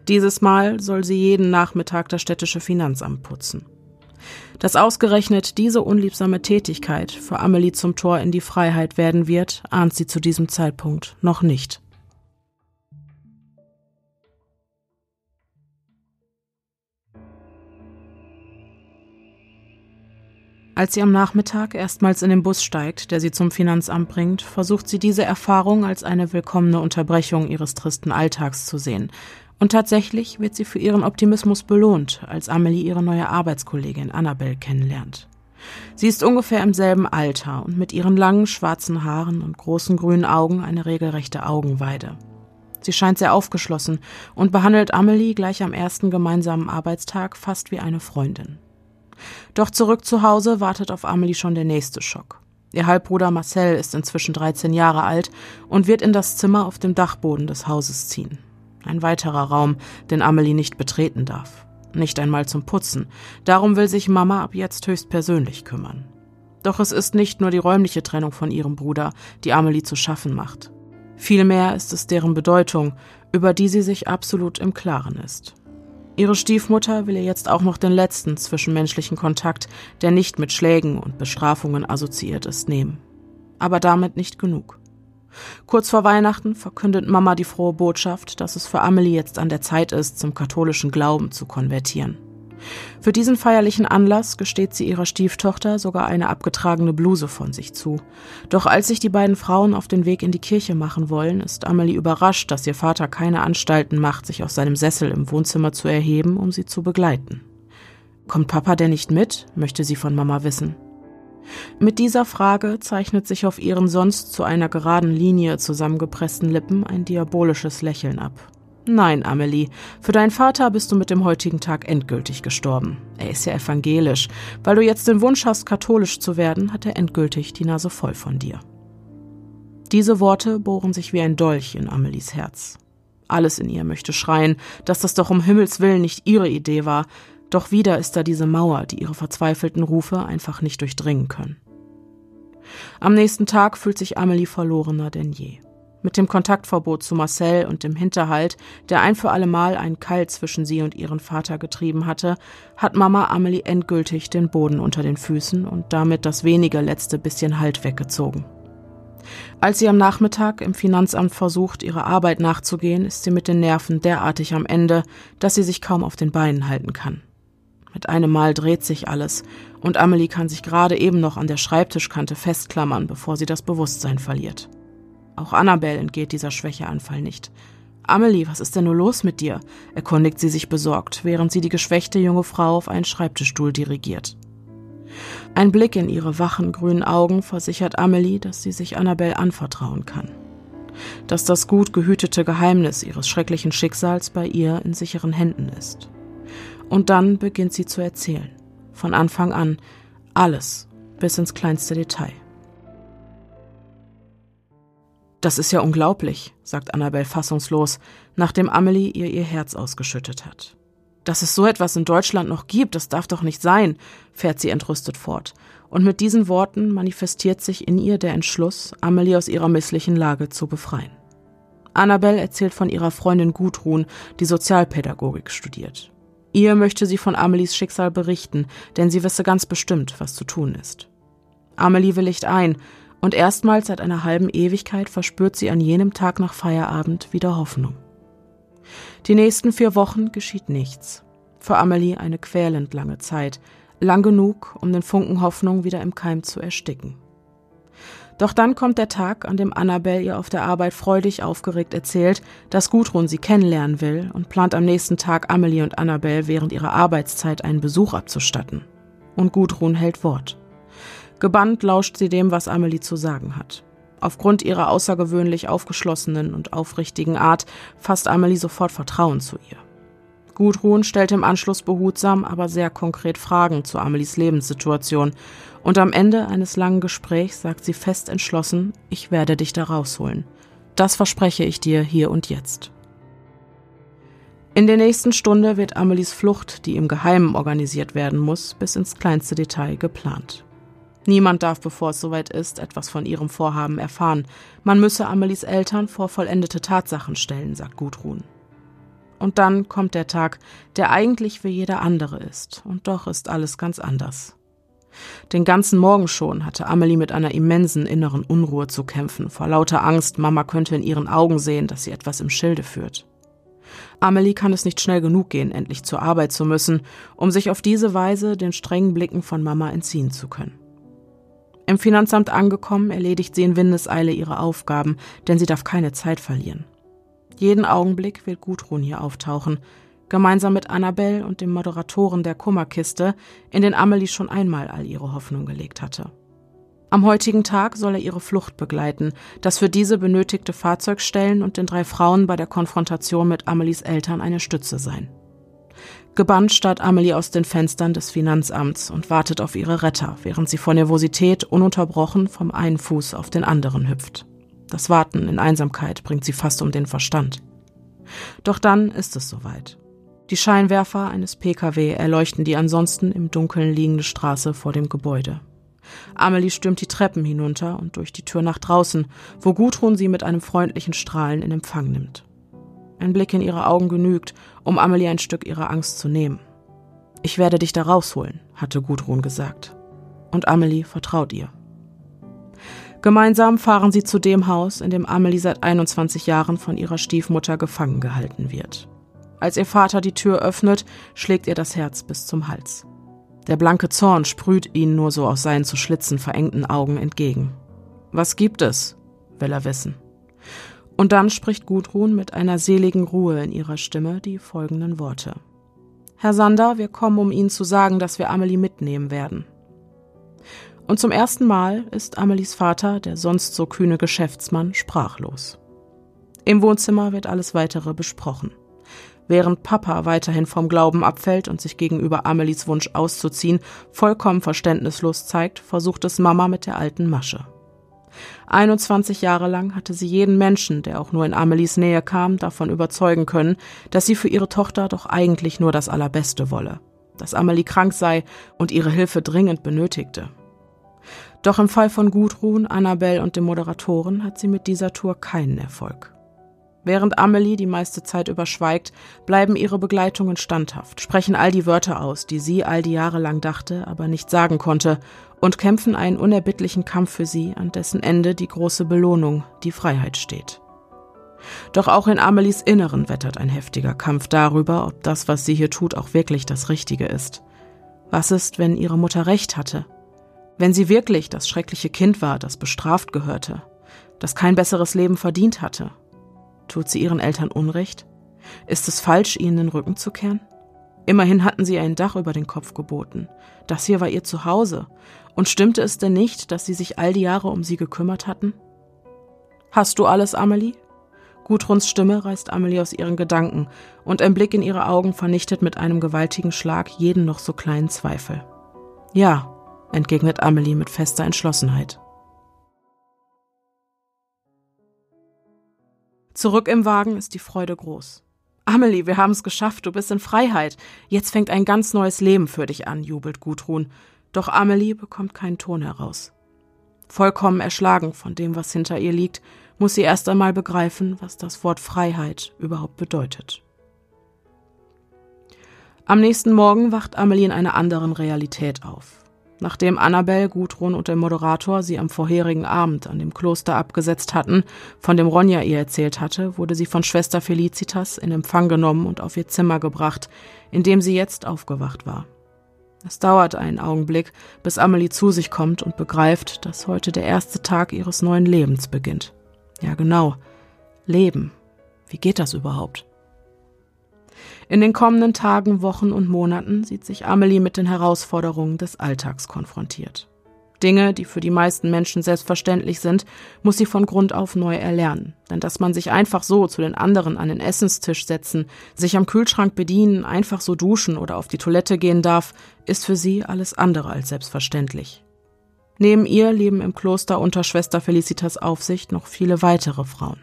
Dieses Mal soll sie jeden Nachmittag das städtische Finanzamt putzen. Dass ausgerechnet diese unliebsame Tätigkeit für Amelie zum Tor in die Freiheit werden wird, ahnt sie zu diesem Zeitpunkt noch nicht. Als sie am Nachmittag erstmals in den Bus steigt, der sie zum Finanzamt bringt, versucht sie diese Erfahrung als eine willkommene Unterbrechung ihres tristen Alltags zu sehen, und tatsächlich wird sie für ihren Optimismus belohnt, als Amelie ihre neue Arbeitskollegin Annabelle kennenlernt. Sie ist ungefähr im selben Alter und mit ihren langen schwarzen Haaren und großen grünen Augen eine regelrechte Augenweide. Sie scheint sehr aufgeschlossen und behandelt Amelie gleich am ersten gemeinsamen Arbeitstag fast wie eine Freundin. Doch zurück zu Hause wartet auf Amelie schon der nächste Schock. Ihr Halbbruder Marcel ist inzwischen 13 Jahre alt und wird in das Zimmer auf dem Dachboden des Hauses ziehen. Ein weiterer Raum, den Amelie nicht betreten darf. Nicht einmal zum Putzen. Darum will sich Mama ab jetzt höchstpersönlich kümmern. Doch es ist nicht nur die räumliche Trennung von ihrem Bruder, die Amelie zu schaffen macht. Vielmehr ist es deren Bedeutung, über die sie sich absolut im Klaren ist. Ihre Stiefmutter will ihr jetzt auch noch den letzten zwischenmenschlichen Kontakt, der nicht mit Schlägen und Bestrafungen assoziiert ist, nehmen. Aber damit nicht genug. Kurz vor Weihnachten verkündet Mama die frohe Botschaft, dass es für Amelie jetzt an der Zeit ist, zum katholischen Glauben zu konvertieren. Für diesen feierlichen Anlass gesteht sie ihrer Stieftochter sogar eine abgetragene Bluse von sich zu. Doch als sich die beiden Frauen auf den Weg in die Kirche machen wollen, ist Amelie überrascht, dass ihr Vater keine Anstalten macht, sich aus seinem Sessel im Wohnzimmer zu erheben, um sie zu begleiten. Kommt Papa denn nicht mit? möchte sie von Mama wissen. Mit dieser Frage zeichnet sich auf ihren sonst zu einer geraden Linie zusammengepressten Lippen ein diabolisches Lächeln ab. Nein, Amelie, für deinen Vater bist du mit dem heutigen Tag endgültig gestorben. Er ist ja evangelisch. Weil du jetzt den Wunsch hast, katholisch zu werden, hat er endgültig die Nase voll von dir. Diese Worte bohren sich wie ein Dolch in Amelies Herz. Alles in ihr möchte schreien, dass das doch um Himmels willen nicht ihre Idee war, doch wieder ist da diese Mauer, die ihre verzweifelten Rufe einfach nicht durchdringen können. Am nächsten Tag fühlt sich Amelie verlorener denn je. Mit dem Kontaktverbot zu Marcel und dem Hinterhalt, der ein für allemal einen Keil zwischen sie und ihren Vater getrieben hatte, hat Mama Amelie endgültig den Boden unter den Füßen und damit das wenige letzte bisschen Halt weggezogen. Als sie am Nachmittag im Finanzamt versucht, ihrer Arbeit nachzugehen, ist sie mit den Nerven derartig am Ende, dass sie sich kaum auf den Beinen halten kann. Mit einem Mal dreht sich alles und Amelie kann sich gerade eben noch an der Schreibtischkante festklammern, bevor sie das Bewusstsein verliert. Auch Annabelle entgeht dieser Schwächeanfall nicht. Amelie, was ist denn nur los mit dir? erkundigt sie sich besorgt, während sie die geschwächte junge Frau auf einen Schreibtischstuhl dirigiert. Ein Blick in ihre wachen grünen Augen versichert Amelie, dass sie sich Annabelle anvertrauen kann. Dass das gut gehütete Geheimnis ihres schrecklichen Schicksals bei ihr in sicheren Händen ist. Und dann beginnt sie zu erzählen. Von Anfang an. Alles. Bis ins kleinste Detail. Das ist ja unglaublich, sagt Annabelle fassungslos, nachdem Amelie ihr ihr Herz ausgeschüttet hat. Dass es so etwas in Deutschland noch gibt, das darf doch nicht sein, fährt sie entrüstet fort. Und mit diesen Worten manifestiert sich in ihr der Entschluss, Amelie aus ihrer misslichen Lage zu befreien. Annabelle erzählt von ihrer Freundin Gudrun, die Sozialpädagogik studiert. Ihr möchte sie von Amelies Schicksal berichten, denn sie wisse ganz bestimmt, was zu tun ist. Amelie willigt ein und erstmals seit einer halben Ewigkeit verspürt sie an jenem Tag nach Feierabend wieder Hoffnung. Die nächsten vier Wochen geschieht nichts. Für Amelie eine quälend lange Zeit, lang genug, um den Funken Hoffnung wieder im Keim zu ersticken. Doch dann kommt der Tag, an dem Annabelle ihr auf der Arbeit freudig aufgeregt erzählt, dass Gudrun sie kennenlernen will und plant am nächsten Tag Amelie und Annabelle während ihrer Arbeitszeit einen Besuch abzustatten. Und Gudrun hält Wort. Gebannt lauscht sie dem, was Amelie zu sagen hat. Aufgrund ihrer außergewöhnlich aufgeschlossenen und aufrichtigen Art fasst Amelie sofort Vertrauen zu ihr. Gudrun stellt im Anschluss behutsam, aber sehr konkret Fragen zu Amelies Lebenssituation und am Ende eines langen Gesprächs sagt sie fest entschlossen, ich werde dich da rausholen. Das verspreche ich dir hier und jetzt. In der nächsten Stunde wird Amelies Flucht, die im Geheimen organisiert werden muss, bis ins kleinste Detail geplant. Niemand darf, bevor es soweit ist, etwas von ihrem Vorhaben erfahren. Man müsse Amelies Eltern vor vollendete Tatsachen stellen, sagt Gudrun. Und dann kommt der Tag, der eigentlich wie jeder andere ist, und doch ist alles ganz anders. Den ganzen Morgen schon hatte Amelie mit einer immensen inneren Unruhe zu kämpfen, vor lauter Angst, Mama könnte in ihren Augen sehen, dass sie etwas im Schilde führt. Amelie kann es nicht schnell genug gehen, endlich zur Arbeit zu müssen, um sich auf diese Weise den strengen Blicken von Mama entziehen zu können. Im Finanzamt angekommen, erledigt sie in Windeseile ihre Aufgaben, denn sie darf keine Zeit verlieren. Jeden Augenblick will Gudrun hier auftauchen. gemeinsam mit Annabelle und dem Moderatoren der Kummerkiste, in den Amelie schon einmal all ihre Hoffnung gelegt hatte. Am heutigen Tag soll er ihre Flucht begleiten, das für diese benötigte Fahrzeug stellen und den drei Frauen bei der Konfrontation mit Amelies Eltern eine Stütze sein. Gebannt starrt Amelie aus den Fenstern des Finanzamts und wartet auf ihre Retter, während sie vor Nervosität ununterbrochen vom einen Fuß auf den anderen hüpft. Das Warten in Einsamkeit bringt sie fast um den Verstand. Doch dann ist es soweit. Die Scheinwerfer eines Pkw erleuchten die ansonsten im Dunkeln liegende Straße vor dem Gebäude. Amelie stürmt die Treppen hinunter und durch die Tür nach draußen, wo Gudrun sie mit einem freundlichen Strahlen in Empfang nimmt. Ein Blick in ihre Augen genügt, um Amelie ein Stück ihrer Angst zu nehmen. Ich werde dich da rausholen, hatte Gudrun gesagt. Und Amelie vertraut ihr. Gemeinsam fahren sie zu dem Haus, in dem Amelie seit 21 Jahren von ihrer Stiefmutter gefangen gehalten wird. Als ihr Vater die Tür öffnet, schlägt ihr das Herz bis zum Hals. Der blanke Zorn sprüht ihn nur so aus seinen zu Schlitzen verengten Augen entgegen. Was gibt es? will er wissen. Und dann spricht Gudrun mit einer seligen Ruhe in ihrer Stimme die folgenden Worte. Herr Sander, wir kommen, um Ihnen zu sagen, dass wir Amelie mitnehmen werden. Und zum ersten Mal ist Amelies Vater, der sonst so kühne Geschäftsmann, sprachlos. Im Wohnzimmer wird alles weitere besprochen. Während Papa weiterhin vom Glauben abfällt und sich gegenüber Amelies Wunsch auszuziehen vollkommen verständnislos zeigt, versucht es Mama mit der alten Masche. 21 Jahre lang hatte sie jeden Menschen, der auch nur in Amelies Nähe kam, davon überzeugen können, dass sie für ihre Tochter doch eigentlich nur das Allerbeste wolle, dass Amelie krank sei und ihre Hilfe dringend benötigte. Doch im Fall von Gudrun, Annabelle und dem Moderatoren hat sie mit dieser Tour keinen Erfolg. Während Amelie die meiste Zeit überschweigt, bleiben ihre Begleitungen standhaft, sprechen all die Wörter aus, die sie all die Jahre lang dachte, aber nicht sagen konnte, und kämpfen einen unerbittlichen Kampf für sie, an dessen Ende die große Belohnung, die Freiheit steht. Doch auch in Amelies Inneren wettert ein heftiger Kampf darüber, ob das, was sie hier tut, auch wirklich das Richtige ist. Was ist, wenn ihre Mutter recht hatte? Wenn sie wirklich das schreckliche Kind war, das bestraft gehörte, das kein besseres Leben verdient hatte Tut sie ihren Eltern Unrecht? Ist es falsch, ihnen den Rücken zu kehren? Immerhin hatten sie ein Dach über den Kopf geboten. Das hier war ihr Zuhause. Und stimmte es denn nicht, dass sie sich all die Jahre um sie gekümmert hatten? Hast du alles, Amelie? Gudruns Stimme reißt Amelie aus ihren Gedanken, und ein Blick in ihre Augen vernichtet mit einem gewaltigen Schlag jeden noch so kleinen Zweifel. Ja, entgegnet Amelie mit fester Entschlossenheit. Zurück im Wagen ist die Freude groß. Amelie, wir haben es geschafft, du bist in Freiheit. Jetzt fängt ein ganz neues Leben für dich an, jubelt Gudrun. Doch Amelie bekommt keinen Ton heraus. Vollkommen erschlagen von dem, was hinter ihr liegt, muss sie erst einmal begreifen, was das Wort Freiheit überhaupt bedeutet. Am nächsten Morgen wacht Amelie in einer anderen Realität auf. Nachdem Annabelle, Gudrun und der Moderator sie am vorherigen Abend an dem Kloster abgesetzt hatten, von dem Ronja ihr erzählt hatte, wurde sie von Schwester Felicitas in Empfang genommen und auf ihr Zimmer gebracht, in dem sie jetzt aufgewacht war. Es dauert einen Augenblick, bis Amelie zu sich kommt und begreift, dass heute der erste Tag ihres neuen Lebens beginnt. Ja, genau. Leben. Wie geht das überhaupt? In den kommenden Tagen, Wochen und Monaten sieht sich Amelie mit den Herausforderungen des Alltags konfrontiert. Dinge, die für die meisten Menschen selbstverständlich sind, muss sie von Grund auf neu erlernen. Denn dass man sich einfach so zu den anderen an den Essenstisch setzen, sich am Kühlschrank bedienen, einfach so duschen oder auf die Toilette gehen darf, ist für sie alles andere als selbstverständlich. Neben ihr leben im Kloster unter Schwester Felicitas Aufsicht noch viele weitere Frauen.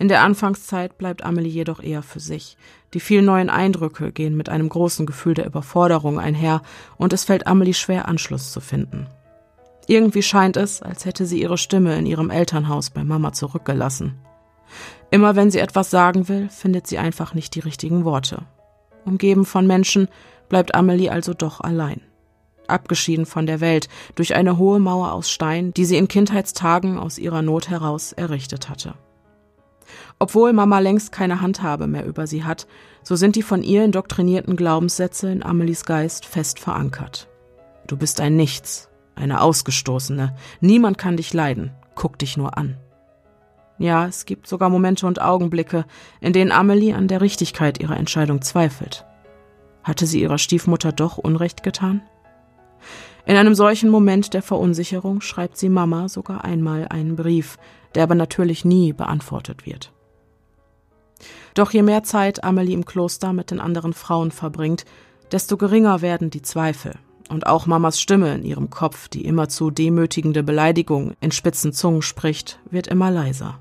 In der Anfangszeit bleibt Amelie jedoch eher für sich. Die vielen neuen Eindrücke gehen mit einem großen Gefühl der Überforderung einher und es fällt Amelie schwer, Anschluss zu finden. Irgendwie scheint es, als hätte sie ihre Stimme in ihrem Elternhaus bei Mama zurückgelassen. Immer wenn sie etwas sagen will, findet sie einfach nicht die richtigen Worte. Umgeben von Menschen bleibt Amelie also doch allein. Abgeschieden von der Welt durch eine hohe Mauer aus Stein, die sie in Kindheitstagen aus ihrer Not heraus errichtet hatte. Obwohl Mama längst keine Handhabe mehr über sie hat, so sind die von ihr indoktrinierten Glaubenssätze in Amelies Geist fest verankert. Du bist ein Nichts, eine Ausgestoßene, niemand kann dich leiden, guck dich nur an. Ja, es gibt sogar Momente und Augenblicke, in denen Amelie an der Richtigkeit ihrer Entscheidung zweifelt. Hatte sie ihrer Stiefmutter doch Unrecht getan? In einem solchen Moment der Verunsicherung schreibt sie Mama sogar einmal einen Brief, der aber natürlich nie beantwortet wird. Doch je mehr Zeit Amelie im Kloster mit den anderen Frauen verbringt, desto geringer werden die Zweifel. Und auch Mamas Stimme in ihrem Kopf, die immerzu demütigende Beleidigung in spitzen Zungen spricht, wird immer leiser.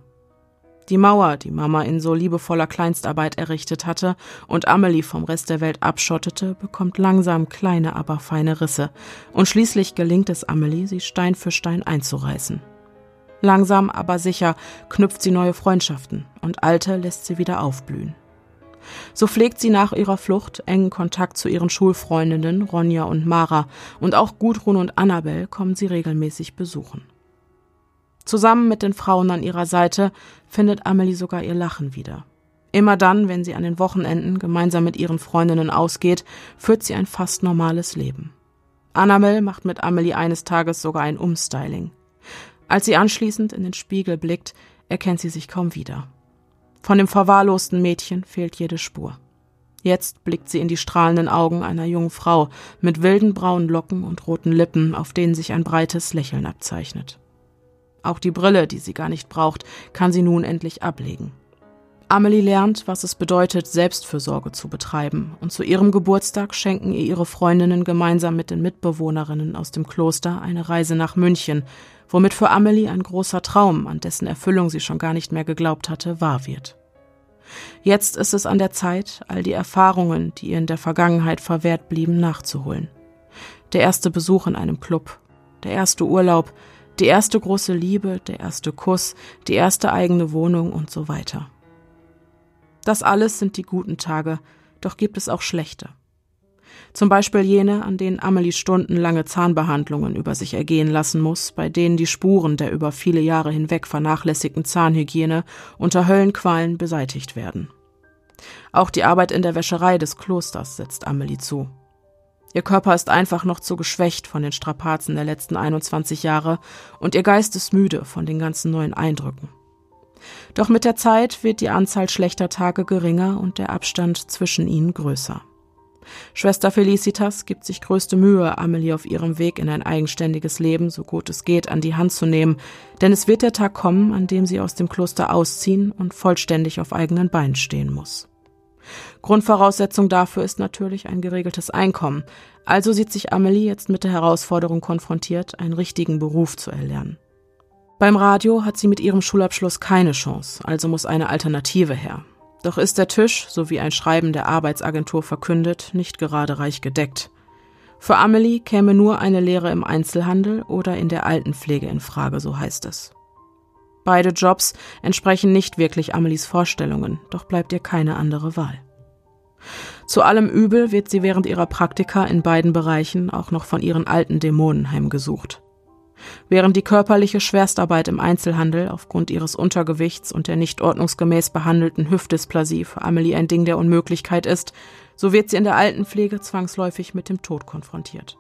Die Mauer, die Mama in so liebevoller Kleinstarbeit errichtet hatte und Amelie vom Rest der Welt abschottete, bekommt langsam kleine, aber feine Risse. Und schließlich gelingt es Amelie, sie Stein für Stein einzureißen. Langsam, aber sicher knüpft sie neue Freundschaften und alte lässt sie wieder aufblühen. So pflegt sie nach ihrer Flucht engen Kontakt zu ihren Schulfreundinnen Ronja und Mara und auch Gudrun und Annabel kommen sie regelmäßig besuchen. Zusammen mit den Frauen an ihrer Seite findet Amelie sogar ihr Lachen wieder. Immer dann, wenn sie an den Wochenenden gemeinsam mit ihren Freundinnen ausgeht, führt sie ein fast normales Leben. Annabel macht mit Amelie eines Tages sogar ein Umstyling. Als sie anschließend in den Spiegel blickt, erkennt sie sich kaum wieder. Von dem verwahrlosten Mädchen fehlt jede Spur. Jetzt blickt sie in die strahlenden Augen einer jungen Frau mit wilden braunen Locken und roten Lippen, auf denen sich ein breites Lächeln abzeichnet. Auch die Brille, die sie gar nicht braucht, kann sie nun endlich ablegen. Amelie lernt, was es bedeutet, Selbstfürsorge zu betreiben, und zu ihrem Geburtstag schenken ihr ihre Freundinnen gemeinsam mit den Mitbewohnerinnen aus dem Kloster eine Reise nach München, womit für Amelie ein großer Traum, an dessen Erfüllung sie schon gar nicht mehr geglaubt hatte, wahr wird. Jetzt ist es an der Zeit, all die Erfahrungen, die ihr in der Vergangenheit verwehrt blieben, nachzuholen. Der erste Besuch in einem Club, der erste Urlaub, die erste große Liebe, der erste Kuss, die erste eigene Wohnung und so weiter. Das alles sind die guten Tage, doch gibt es auch schlechte. Zum Beispiel jene, an denen Amelie stundenlange Zahnbehandlungen über sich ergehen lassen muss, bei denen die Spuren der über viele Jahre hinweg vernachlässigten Zahnhygiene unter Höllenqualen beseitigt werden. Auch die Arbeit in der Wäscherei des Klosters setzt Amelie zu. Ihr Körper ist einfach noch zu geschwächt von den Strapazen der letzten 21 Jahre und ihr Geist ist müde von den ganzen neuen Eindrücken. Doch mit der Zeit wird die Anzahl schlechter Tage geringer und der Abstand zwischen ihnen größer. Schwester Felicitas gibt sich größte Mühe, Amelie auf ihrem Weg in ein eigenständiges Leben, so gut es geht, an die Hand zu nehmen, denn es wird der Tag kommen, an dem sie aus dem Kloster ausziehen und vollständig auf eigenen Beinen stehen muss. Grundvoraussetzung dafür ist natürlich ein geregeltes Einkommen. Also sieht sich Amelie jetzt mit der Herausforderung konfrontiert, einen richtigen Beruf zu erlernen. Beim Radio hat sie mit ihrem Schulabschluss keine Chance, also muss eine Alternative her. Doch ist der Tisch, so wie ein Schreiben der Arbeitsagentur verkündet, nicht gerade reich gedeckt. Für Amelie käme nur eine Lehre im Einzelhandel oder in der Altenpflege in Frage, so heißt es. Beide Jobs entsprechen nicht wirklich Amelies Vorstellungen, doch bleibt ihr keine andere Wahl. Zu allem Übel wird sie während ihrer Praktika in beiden Bereichen auch noch von ihren alten Dämonen heimgesucht. Während die körperliche Schwerstarbeit im Einzelhandel aufgrund ihres Untergewichts und der nicht ordnungsgemäß behandelten Hüftdysplasie für Amelie ein Ding der Unmöglichkeit ist, so wird sie in der Altenpflege zwangsläufig mit dem Tod konfrontiert.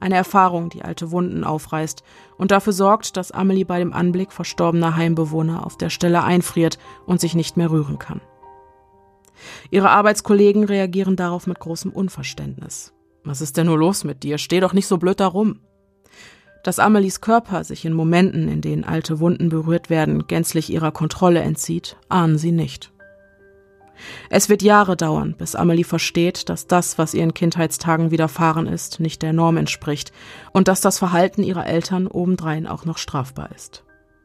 Eine Erfahrung, die alte Wunden aufreißt und dafür sorgt, dass Amelie bei dem Anblick verstorbener Heimbewohner auf der Stelle einfriert und sich nicht mehr rühren kann. Ihre Arbeitskollegen reagieren darauf mit großem Unverständnis. Was ist denn nur los mit dir? Steh doch nicht so blöd da rum. Dass Amelies Körper sich in Momenten, in denen alte Wunden berührt werden, gänzlich ihrer Kontrolle entzieht, ahnen sie nicht. Es wird Jahre dauern, bis Amelie versteht, dass das, was ihren Kindheitstagen widerfahren ist, nicht der Norm entspricht und dass das Verhalten ihrer Eltern obendrein auch noch strafbar ist.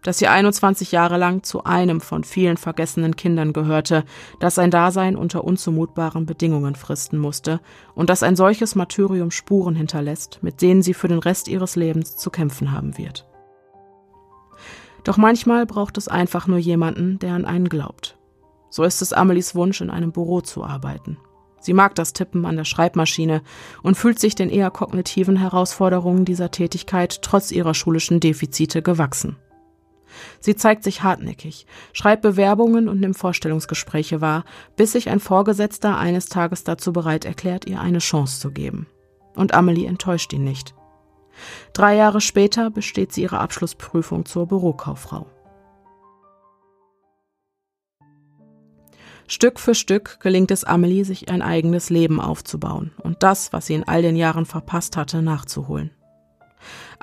Dass sie 21 Jahre lang zu einem von vielen vergessenen Kindern gehörte, das sein Dasein unter unzumutbaren Bedingungen fristen musste und dass ein solches Martyrium Spuren hinterlässt, mit denen sie für den Rest ihres Lebens zu kämpfen haben wird. Doch manchmal braucht es einfach nur jemanden, der an einen glaubt. So ist es Amelies Wunsch, in einem Büro zu arbeiten. Sie mag das Tippen an der Schreibmaschine und fühlt sich den eher kognitiven Herausforderungen dieser Tätigkeit trotz ihrer schulischen Defizite gewachsen. Sie zeigt sich hartnäckig, schreibt Bewerbungen und nimmt Vorstellungsgespräche wahr, bis sich ein Vorgesetzter eines Tages dazu bereit erklärt, ihr eine Chance zu geben. Und Amelie enttäuscht ihn nicht. Drei Jahre später besteht sie ihre Abschlussprüfung zur Bürokauffrau. Stück für Stück gelingt es Amelie, sich ein eigenes Leben aufzubauen und das, was sie in all den Jahren verpasst hatte, nachzuholen.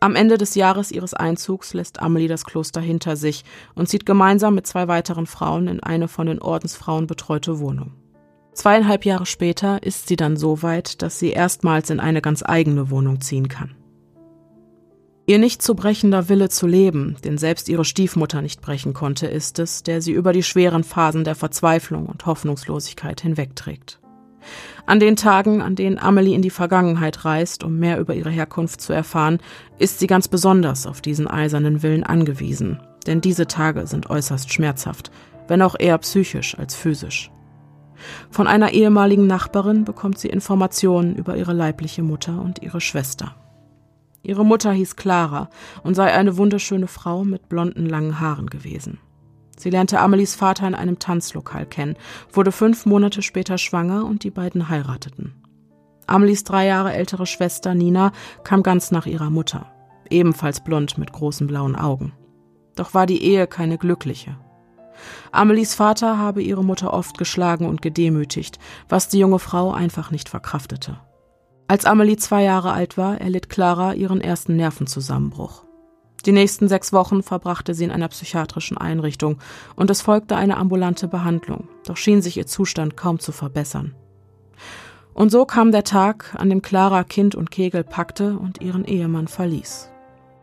Am Ende des Jahres ihres Einzugs lässt Amelie das Kloster hinter sich und zieht gemeinsam mit zwei weiteren Frauen in eine von den Ordensfrauen betreute Wohnung. Zweieinhalb Jahre später ist sie dann so weit, dass sie erstmals in eine ganz eigene Wohnung ziehen kann. Ihr nicht zu brechender Wille zu leben, den selbst ihre Stiefmutter nicht brechen konnte, ist es, der sie über die schweren Phasen der Verzweiflung und Hoffnungslosigkeit hinwegträgt. An den Tagen, an denen Amelie in die Vergangenheit reist, um mehr über ihre Herkunft zu erfahren, ist sie ganz besonders auf diesen eisernen Willen angewiesen, denn diese Tage sind äußerst schmerzhaft, wenn auch eher psychisch als physisch. Von einer ehemaligen Nachbarin bekommt sie Informationen über ihre leibliche Mutter und ihre Schwester. Ihre Mutter hieß Clara und sei eine wunderschöne Frau mit blonden langen Haaren gewesen. Sie lernte Amelies Vater in einem Tanzlokal kennen, wurde fünf Monate später schwanger und die beiden heirateten. Amelies drei Jahre ältere Schwester Nina kam ganz nach ihrer Mutter, ebenfalls blond mit großen blauen Augen. Doch war die Ehe keine glückliche. Amelies Vater habe ihre Mutter oft geschlagen und gedemütigt, was die junge Frau einfach nicht verkraftete. Als Amelie zwei Jahre alt war, erlitt Clara ihren ersten Nervenzusammenbruch. Die nächsten sechs Wochen verbrachte sie in einer psychiatrischen Einrichtung und es folgte eine ambulante Behandlung, doch schien sich ihr Zustand kaum zu verbessern. Und so kam der Tag, an dem Clara Kind und Kegel packte und ihren Ehemann verließ.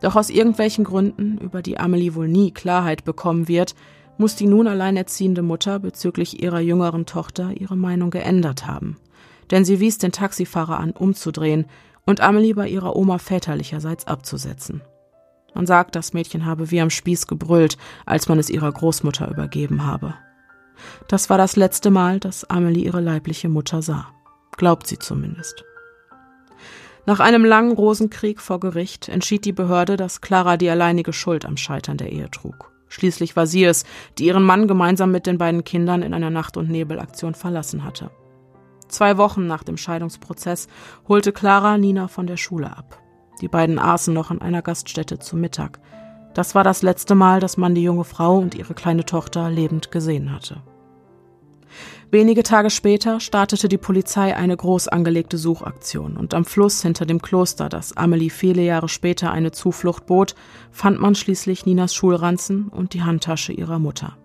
Doch aus irgendwelchen Gründen, über die Amelie wohl nie Klarheit bekommen wird, muss die nun alleinerziehende Mutter bezüglich ihrer jüngeren Tochter ihre Meinung geändert haben. Denn sie wies den Taxifahrer an, umzudrehen und Amelie bei ihrer Oma väterlicherseits abzusetzen. Man sagt, das Mädchen habe wie am Spieß gebrüllt, als man es ihrer Großmutter übergeben habe. Das war das letzte Mal, dass Amelie ihre leibliche Mutter sah. Glaubt sie zumindest. Nach einem langen Rosenkrieg vor Gericht entschied die Behörde, dass Clara die alleinige Schuld am Scheitern der Ehe trug. Schließlich war sie es, die ihren Mann gemeinsam mit den beiden Kindern in einer Nacht- und Nebelaktion verlassen hatte. Zwei Wochen nach dem Scheidungsprozess holte Clara Nina von der Schule ab. Die beiden aßen noch an einer Gaststätte zu Mittag. Das war das letzte Mal, dass man die junge Frau und ihre kleine Tochter lebend gesehen hatte. Wenige Tage später startete die Polizei eine groß angelegte Suchaktion und am Fluss hinter dem Kloster, das Amelie viele Jahre später eine Zuflucht bot, fand man schließlich Ninas Schulranzen und die Handtasche ihrer Mutter.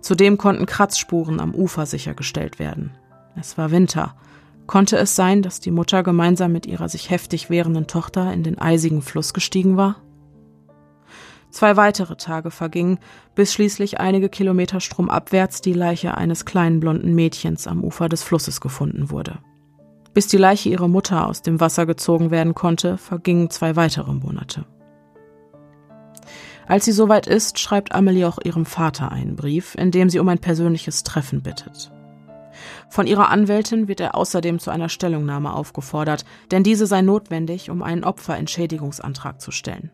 Zudem konnten Kratzspuren am Ufer sichergestellt werden. Es war Winter Konnte es sein, dass die Mutter gemeinsam mit ihrer sich heftig wehrenden Tochter in den eisigen Fluss gestiegen war? Zwei weitere Tage vergingen, bis schließlich einige Kilometer stromabwärts die Leiche eines kleinen blonden Mädchens am Ufer des Flusses gefunden wurde. Bis die Leiche ihrer Mutter aus dem Wasser gezogen werden konnte, vergingen zwei weitere Monate. Als sie soweit ist, schreibt Amelie auch ihrem Vater einen Brief, in dem sie um ein persönliches Treffen bittet. Von ihrer Anwältin wird er außerdem zu einer Stellungnahme aufgefordert, denn diese sei notwendig, um einen Opferentschädigungsantrag zu stellen.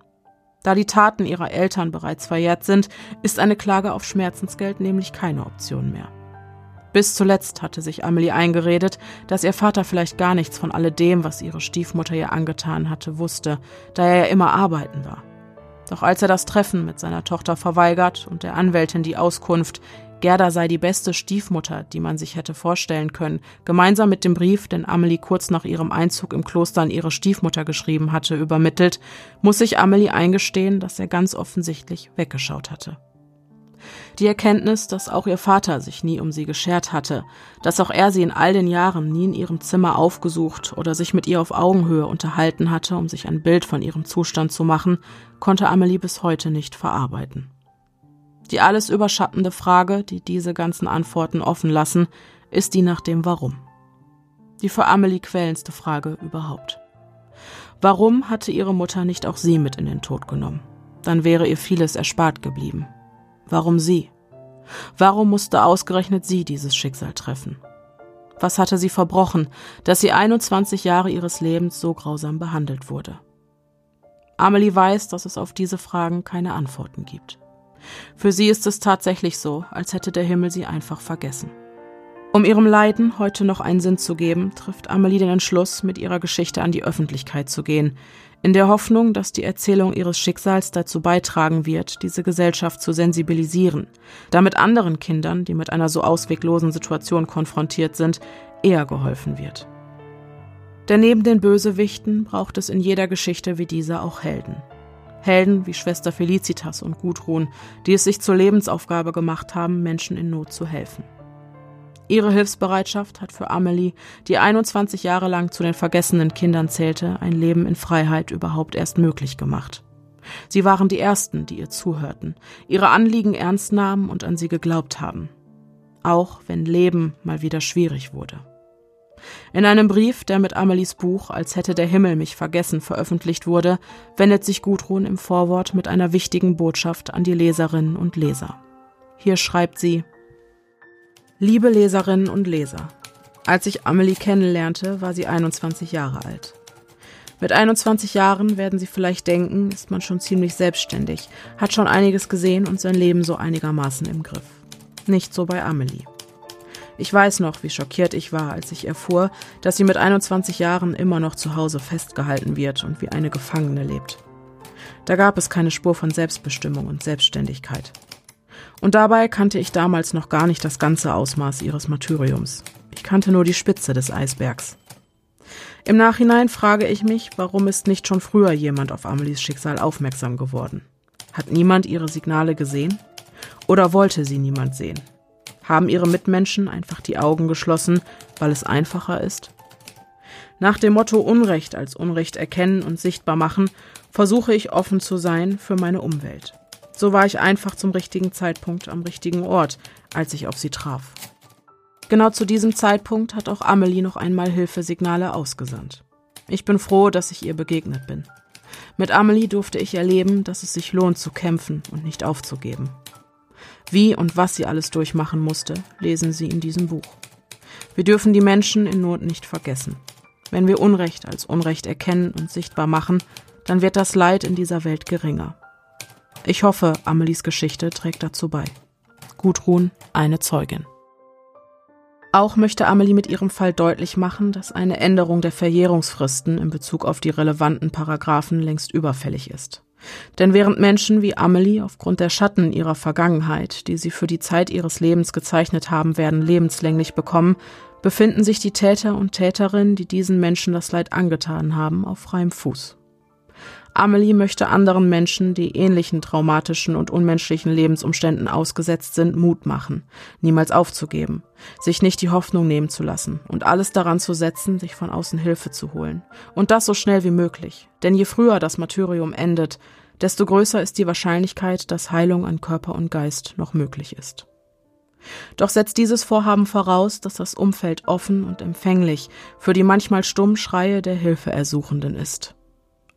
Da die Taten ihrer Eltern bereits verjährt sind, ist eine Klage auf Schmerzensgeld nämlich keine Option mehr. Bis zuletzt hatte sich Amelie eingeredet, dass ihr Vater vielleicht gar nichts von alledem, was ihre Stiefmutter ihr angetan hatte, wusste, da er ja immer arbeiten war. Doch als er das Treffen mit seiner Tochter verweigert und der Anwältin die Auskunft, Gerda sei die beste Stiefmutter, die man sich hätte vorstellen können, gemeinsam mit dem Brief, den Amelie kurz nach ihrem Einzug im Kloster an ihre Stiefmutter geschrieben hatte, übermittelt, muss sich Amelie eingestehen, dass er ganz offensichtlich weggeschaut hatte. Die Erkenntnis, dass auch ihr Vater sich nie um sie geschert hatte, dass auch er sie in all den Jahren nie in ihrem Zimmer aufgesucht oder sich mit ihr auf Augenhöhe unterhalten hatte, um sich ein Bild von ihrem Zustand zu machen, konnte Amelie bis heute nicht verarbeiten. Die alles überschattende Frage, die diese ganzen Antworten offen lassen, ist die nach dem Warum. Die für Amelie quälendste Frage überhaupt. Warum hatte ihre Mutter nicht auch sie mit in den Tod genommen? Dann wäre ihr vieles erspart geblieben. Warum sie? Warum musste ausgerechnet sie dieses Schicksal treffen? Was hatte sie verbrochen, dass sie 21 Jahre ihres Lebens so grausam behandelt wurde? Amelie weiß, dass es auf diese Fragen keine Antworten gibt. Für sie ist es tatsächlich so, als hätte der Himmel sie einfach vergessen. Um ihrem Leiden heute noch einen Sinn zu geben, trifft Amelie den Entschluss, mit ihrer Geschichte an die Öffentlichkeit zu gehen, in der Hoffnung, dass die Erzählung ihres Schicksals dazu beitragen wird, diese Gesellschaft zu sensibilisieren, damit anderen Kindern, die mit einer so ausweglosen Situation konfrontiert sind, eher geholfen wird. Denn neben den Bösewichten braucht es in jeder Geschichte wie dieser auch Helden. Helden wie Schwester Felicitas und Gudrun, die es sich zur Lebensaufgabe gemacht haben, Menschen in Not zu helfen. Ihre Hilfsbereitschaft hat für Amelie, die 21 Jahre lang zu den vergessenen Kindern zählte, ein Leben in Freiheit überhaupt erst möglich gemacht. Sie waren die Ersten, die ihr zuhörten, ihre Anliegen ernst nahmen und an sie geglaubt haben. Auch wenn Leben mal wieder schwierig wurde. In einem Brief, der mit Amelies Buch Als hätte der Himmel mich vergessen veröffentlicht wurde, wendet sich Gudrun im Vorwort mit einer wichtigen Botschaft an die Leserinnen und Leser. Hier schreibt sie Liebe Leserinnen und Leser, als ich Amelie kennenlernte, war sie 21 Jahre alt. Mit 21 Jahren werden Sie vielleicht denken, ist man schon ziemlich selbstständig, hat schon einiges gesehen und sein Leben so einigermaßen im Griff. Nicht so bei Amelie. Ich weiß noch, wie schockiert ich war, als ich erfuhr, dass sie mit 21 Jahren immer noch zu Hause festgehalten wird und wie eine Gefangene lebt. Da gab es keine Spur von Selbstbestimmung und Selbstständigkeit. Und dabei kannte ich damals noch gar nicht das ganze Ausmaß ihres Martyriums. Ich kannte nur die Spitze des Eisbergs. Im Nachhinein frage ich mich, warum ist nicht schon früher jemand auf Amelies Schicksal aufmerksam geworden? Hat niemand ihre Signale gesehen? Oder wollte sie niemand sehen? Haben ihre Mitmenschen einfach die Augen geschlossen, weil es einfacher ist? Nach dem Motto Unrecht als Unrecht erkennen und sichtbar machen, versuche ich offen zu sein für meine Umwelt. So war ich einfach zum richtigen Zeitpunkt am richtigen Ort, als ich auf sie traf. Genau zu diesem Zeitpunkt hat auch Amelie noch einmal Hilfesignale ausgesandt. Ich bin froh, dass ich ihr begegnet bin. Mit Amelie durfte ich erleben, dass es sich lohnt zu kämpfen und nicht aufzugeben. Wie und was sie alles durchmachen musste, lesen Sie in diesem Buch. Wir dürfen die Menschen in Not nicht vergessen. Wenn wir Unrecht als Unrecht erkennen und sichtbar machen, dann wird das Leid in dieser Welt geringer. Ich hoffe, Amelies Geschichte trägt dazu bei. Gudrun, eine Zeugin. Auch möchte Amelie mit ihrem Fall deutlich machen, dass eine Änderung der Verjährungsfristen in Bezug auf die relevanten Paragraphen längst überfällig ist. Denn während Menschen wie Amelie aufgrund der Schatten ihrer Vergangenheit, die sie für die Zeit ihres Lebens gezeichnet haben werden, lebenslänglich bekommen, befinden sich die Täter und Täterinnen, die diesen Menschen das Leid angetan haben, auf freiem Fuß. Amelie möchte anderen Menschen, die ähnlichen traumatischen und unmenschlichen Lebensumständen ausgesetzt sind, Mut machen, niemals aufzugeben, sich nicht die Hoffnung nehmen zu lassen und alles daran zu setzen, sich von außen Hilfe zu holen. Und das so schnell wie möglich. Denn je früher das Martyrium endet, desto größer ist die Wahrscheinlichkeit, dass Heilung an Körper und Geist noch möglich ist. Doch setzt dieses Vorhaben voraus, dass das Umfeld offen und empfänglich für die manchmal stummen Schreie der Hilfeersuchenden ist.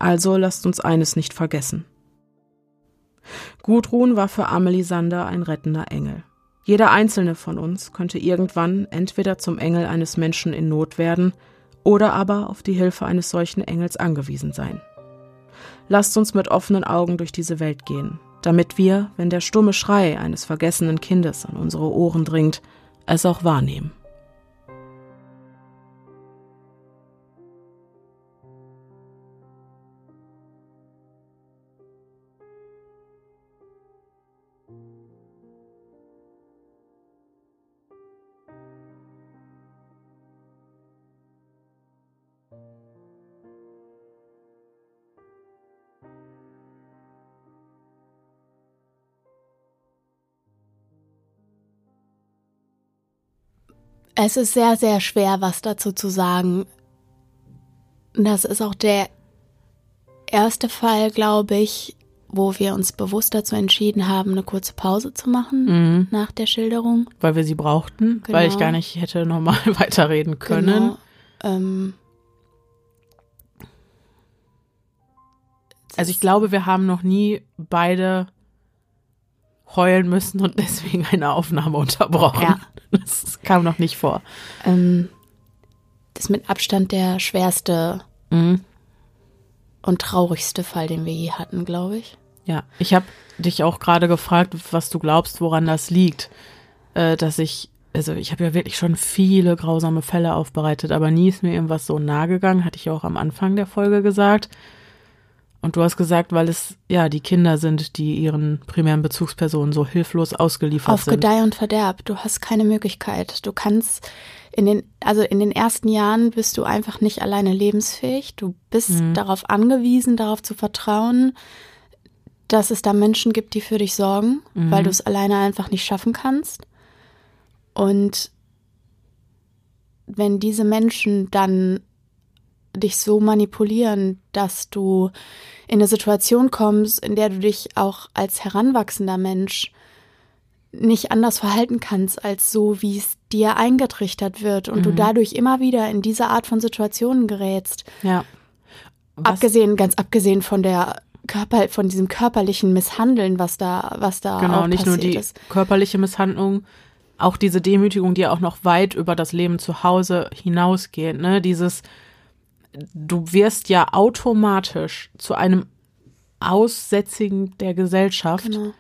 Also lasst uns eines nicht vergessen. Gudrun war für Amelie Sander ein rettender Engel. Jeder einzelne von uns könnte irgendwann entweder zum Engel eines Menschen in Not werden oder aber auf die Hilfe eines solchen Engels angewiesen sein. Lasst uns mit offenen Augen durch diese Welt gehen, damit wir, wenn der stumme Schrei eines vergessenen Kindes an unsere Ohren dringt, es auch wahrnehmen. Es ist sehr, sehr schwer, was dazu zu sagen. Das ist auch der erste Fall, glaube ich, wo wir uns bewusst dazu entschieden haben, eine kurze Pause zu machen mhm. nach der Schilderung. Weil wir sie brauchten, genau. weil ich gar nicht hätte normal weiterreden können. Genau. Ähm also ich glaube, wir haben noch nie beide heulen müssen und deswegen eine Aufnahme unterbrochen. Ja. Das kam noch nicht vor. Ähm, das ist mit Abstand der schwerste mhm. und traurigste Fall, den wir je hatten, glaube ich. Ja, ich habe dich auch gerade gefragt, was du glaubst, woran das liegt, äh, dass ich also ich habe ja wirklich schon viele grausame Fälle aufbereitet, aber nie ist mir irgendwas so nahe gegangen, hatte ich auch am Anfang der Folge gesagt. Und du hast gesagt, weil es ja die Kinder sind, die ihren primären Bezugspersonen so hilflos ausgeliefert Auf sind. Auf Gedeih und Verderb. Du hast keine Möglichkeit. Du kannst in den, also in den ersten Jahren bist du einfach nicht alleine lebensfähig. Du bist mhm. darauf angewiesen, darauf zu vertrauen, dass es da Menschen gibt, die für dich sorgen, mhm. weil du es alleine einfach nicht schaffen kannst. Und wenn diese Menschen dann dich so manipulieren, dass du in eine Situation kommst, in der du dich auch als heranwachsender Mensch nicht anders verhalten kannst als so, wie es dir eingetrichtert wird und mhm. du dadurch immer wieder in diese Art von Situationen gerätst. Ja. Was? Abgesehen, ganz abgesehen von der Körper, von diesem körperlichen Misshandeln, was da, was da genau, nicht nur die ist. körperliche Misshandlung, auch diese Demütigung, die auch noch weit über das Leben zu Hause hinausgeht, ne, dieses du wirst ja automatisch zu einem Aussätzigen der Gesellschaft. Genau.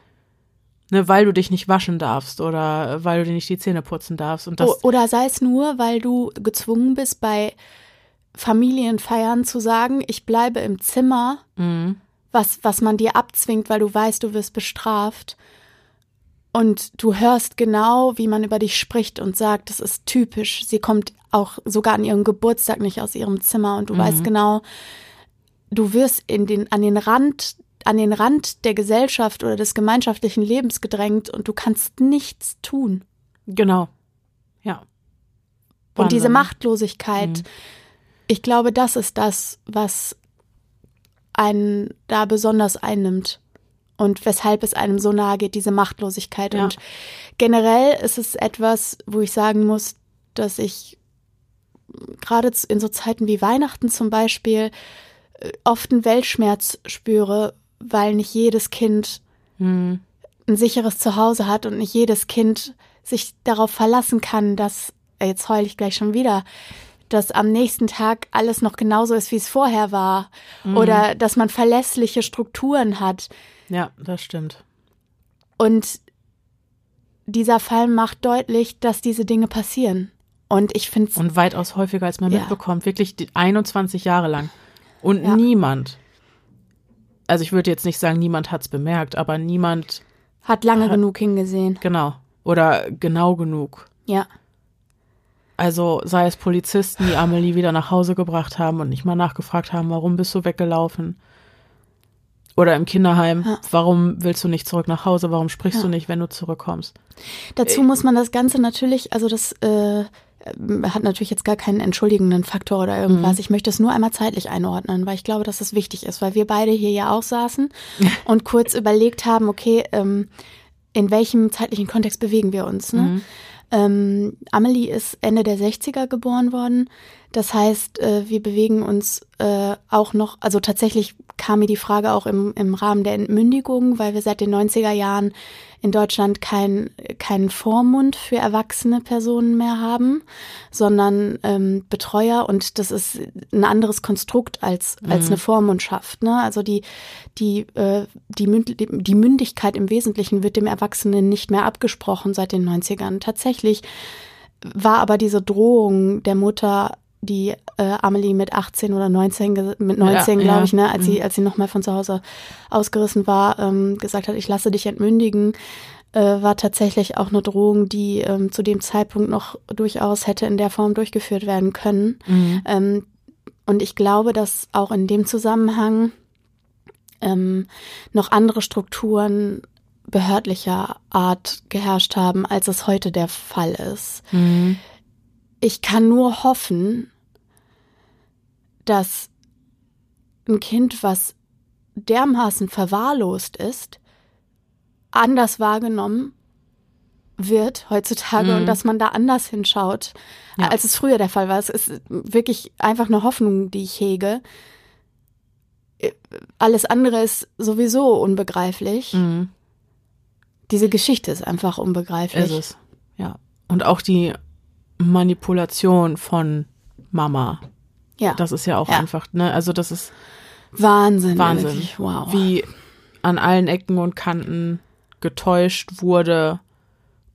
Ne, weil du dich nicht waschen darfst oder weil du dir nicht die Zähne putzen darfst. Und das oder sei es nur, weil du gezwungen bist, bei Familienfeiern zu sagen, ich bleibe im Zimmer, mhm. was, was man dir abzwingt, weil du weißt, du wirst bestraft. Und du hörst genau, wie man über dich spricht und sagt, das ist typisch. Sie kommt auch sogar an ihrem Geburtstag nicht aus ihrem Zimmer und du mhm. weißt genau, du wirst in den, an den Rand, an den Rand der Gesellschaft oder des gemeinschaftlichen Lebens gedrängt und du kannst nichts tun. Genau. Ja. Wahnsinn. Und diese Machtlosigkeit, mhm. ich glaube, das ist das, was einen da besonders einnimmt und weshalb es einem so nahe geht, diese Machtlosigkeit. Ja. Und generell ist es etwas, wo ich sagen muss, dass ich gerade in so Zeiten wie Weihnachten zum Beispiel äh, oft einen Weltschmerz spüre, weil nicht jedes Kind hm. ein sicheres Zuhause hat und nicht jedes Kind sich darauf verlassen kann, dass, äh, jetzt heule ich gleich schon wieder, dass am nächsten Tag alles noch genauso ist, wie es vorher war. Mhm. Oder dass man verlässliche Strukturen hat. Ja, das stimmt. Und dieser Fall macht deutlich, dass diese Dinge passieren. Und ich finde Und weitaus häufiger, als man ja. mitbekommt. Wirklich 21 Jahre lang. Und ja. niemand, also ich würde jetzt nicht sagen, niemand hat es bemerkt, aber niemand hat lange hat, genug hingesehen. Genau. Oder genau genug. Ja. Also sei es Polizisten, die Amelie wieder nach Hause gebracht haben und nicht mal nachgefragt haben, warum bist du weggelaufen? Oder im Kinderheim, ja. warum willst du nicht zurück nach Hause? Warum sprichst ja. du nicht, wenn du zurückkommst? Dazu äh, muss man das Ganze natürlich, also das äh, hat natürlich jetzt gar keinen entschuldigenden Faktor oder irgendwas. Mhm. Ich möchte es nur einmal zeitlich einordnen, weil ich glaube, dass es wichtig ist, weil wir beide hier ja auch saßen und kurz überlegt haben, okay, ähm, in welchem zeitlichen Kontext bewegen wir uns? Ne? Mhm. Ähm, Amelie ist Ende der 60er geboren worden. Das heißt, äh, wir bewegen uns äh, auch noch, also tatsächlich kam mir die Frage auch im, im Rahmen der Entmündigung, weil wir seit den 90er Jahren in Deutschland kein, keinen Vormund für erwachsene Personen mehr haben, sondern ähm, Betreuer und das ist ein anderes Konstrukt als, als mhm. eine Vormundschaft. Ne? Also die, die, äh, die, Münd die Mündigkeit im Wesentlichen wird dem Erwachsenen nicht mehr abgesprochen seit den 90ern. Tatsächlich war aber diese Drohung der Mutter die äh, Amelie mit 18 oder 19, mit 19, ja, glaube ja. ich, ne, als mhm. sie, als sie nochmal von zu Hause ausgerissen war, ähm, gesagt hat, ich lasse dich entmündigen, äh, war tatsächlich auch eine Drohung, die ähm, zu dem Zeitpunkt noch durchaus hätte in der Form durchgeführt werden können. Mhm. Ähm, und ich glaube, dass auch in dem Zusammenhang ähm, noch andere Strukturen behördlicher Art geherrscht haben, als es heute der Fall ist. Mhm. Ich kann nur hoffen, dass ein Kind, was dermaßen verwahrlost ist, anders wahrgenommen wird heutzutage mhm. und dass man da anders hinschaut, ja. als es früher der Fall war. Es ist wirklich einfach eine Hoffnung, die ich hege. Alles andere ist sowieso unbegreiflich. Mhm. Diese Geschichte ist einfach unbegreiflich. Ist es, ja. Und auch die Manipulation von Mama ja. Das ist ja auch ja. einfach, ne? Also das ist Wahnsinn. Wahnsinn. Wirklich. Wow. Wie an allen Ecken und Kanten getäuscht wurde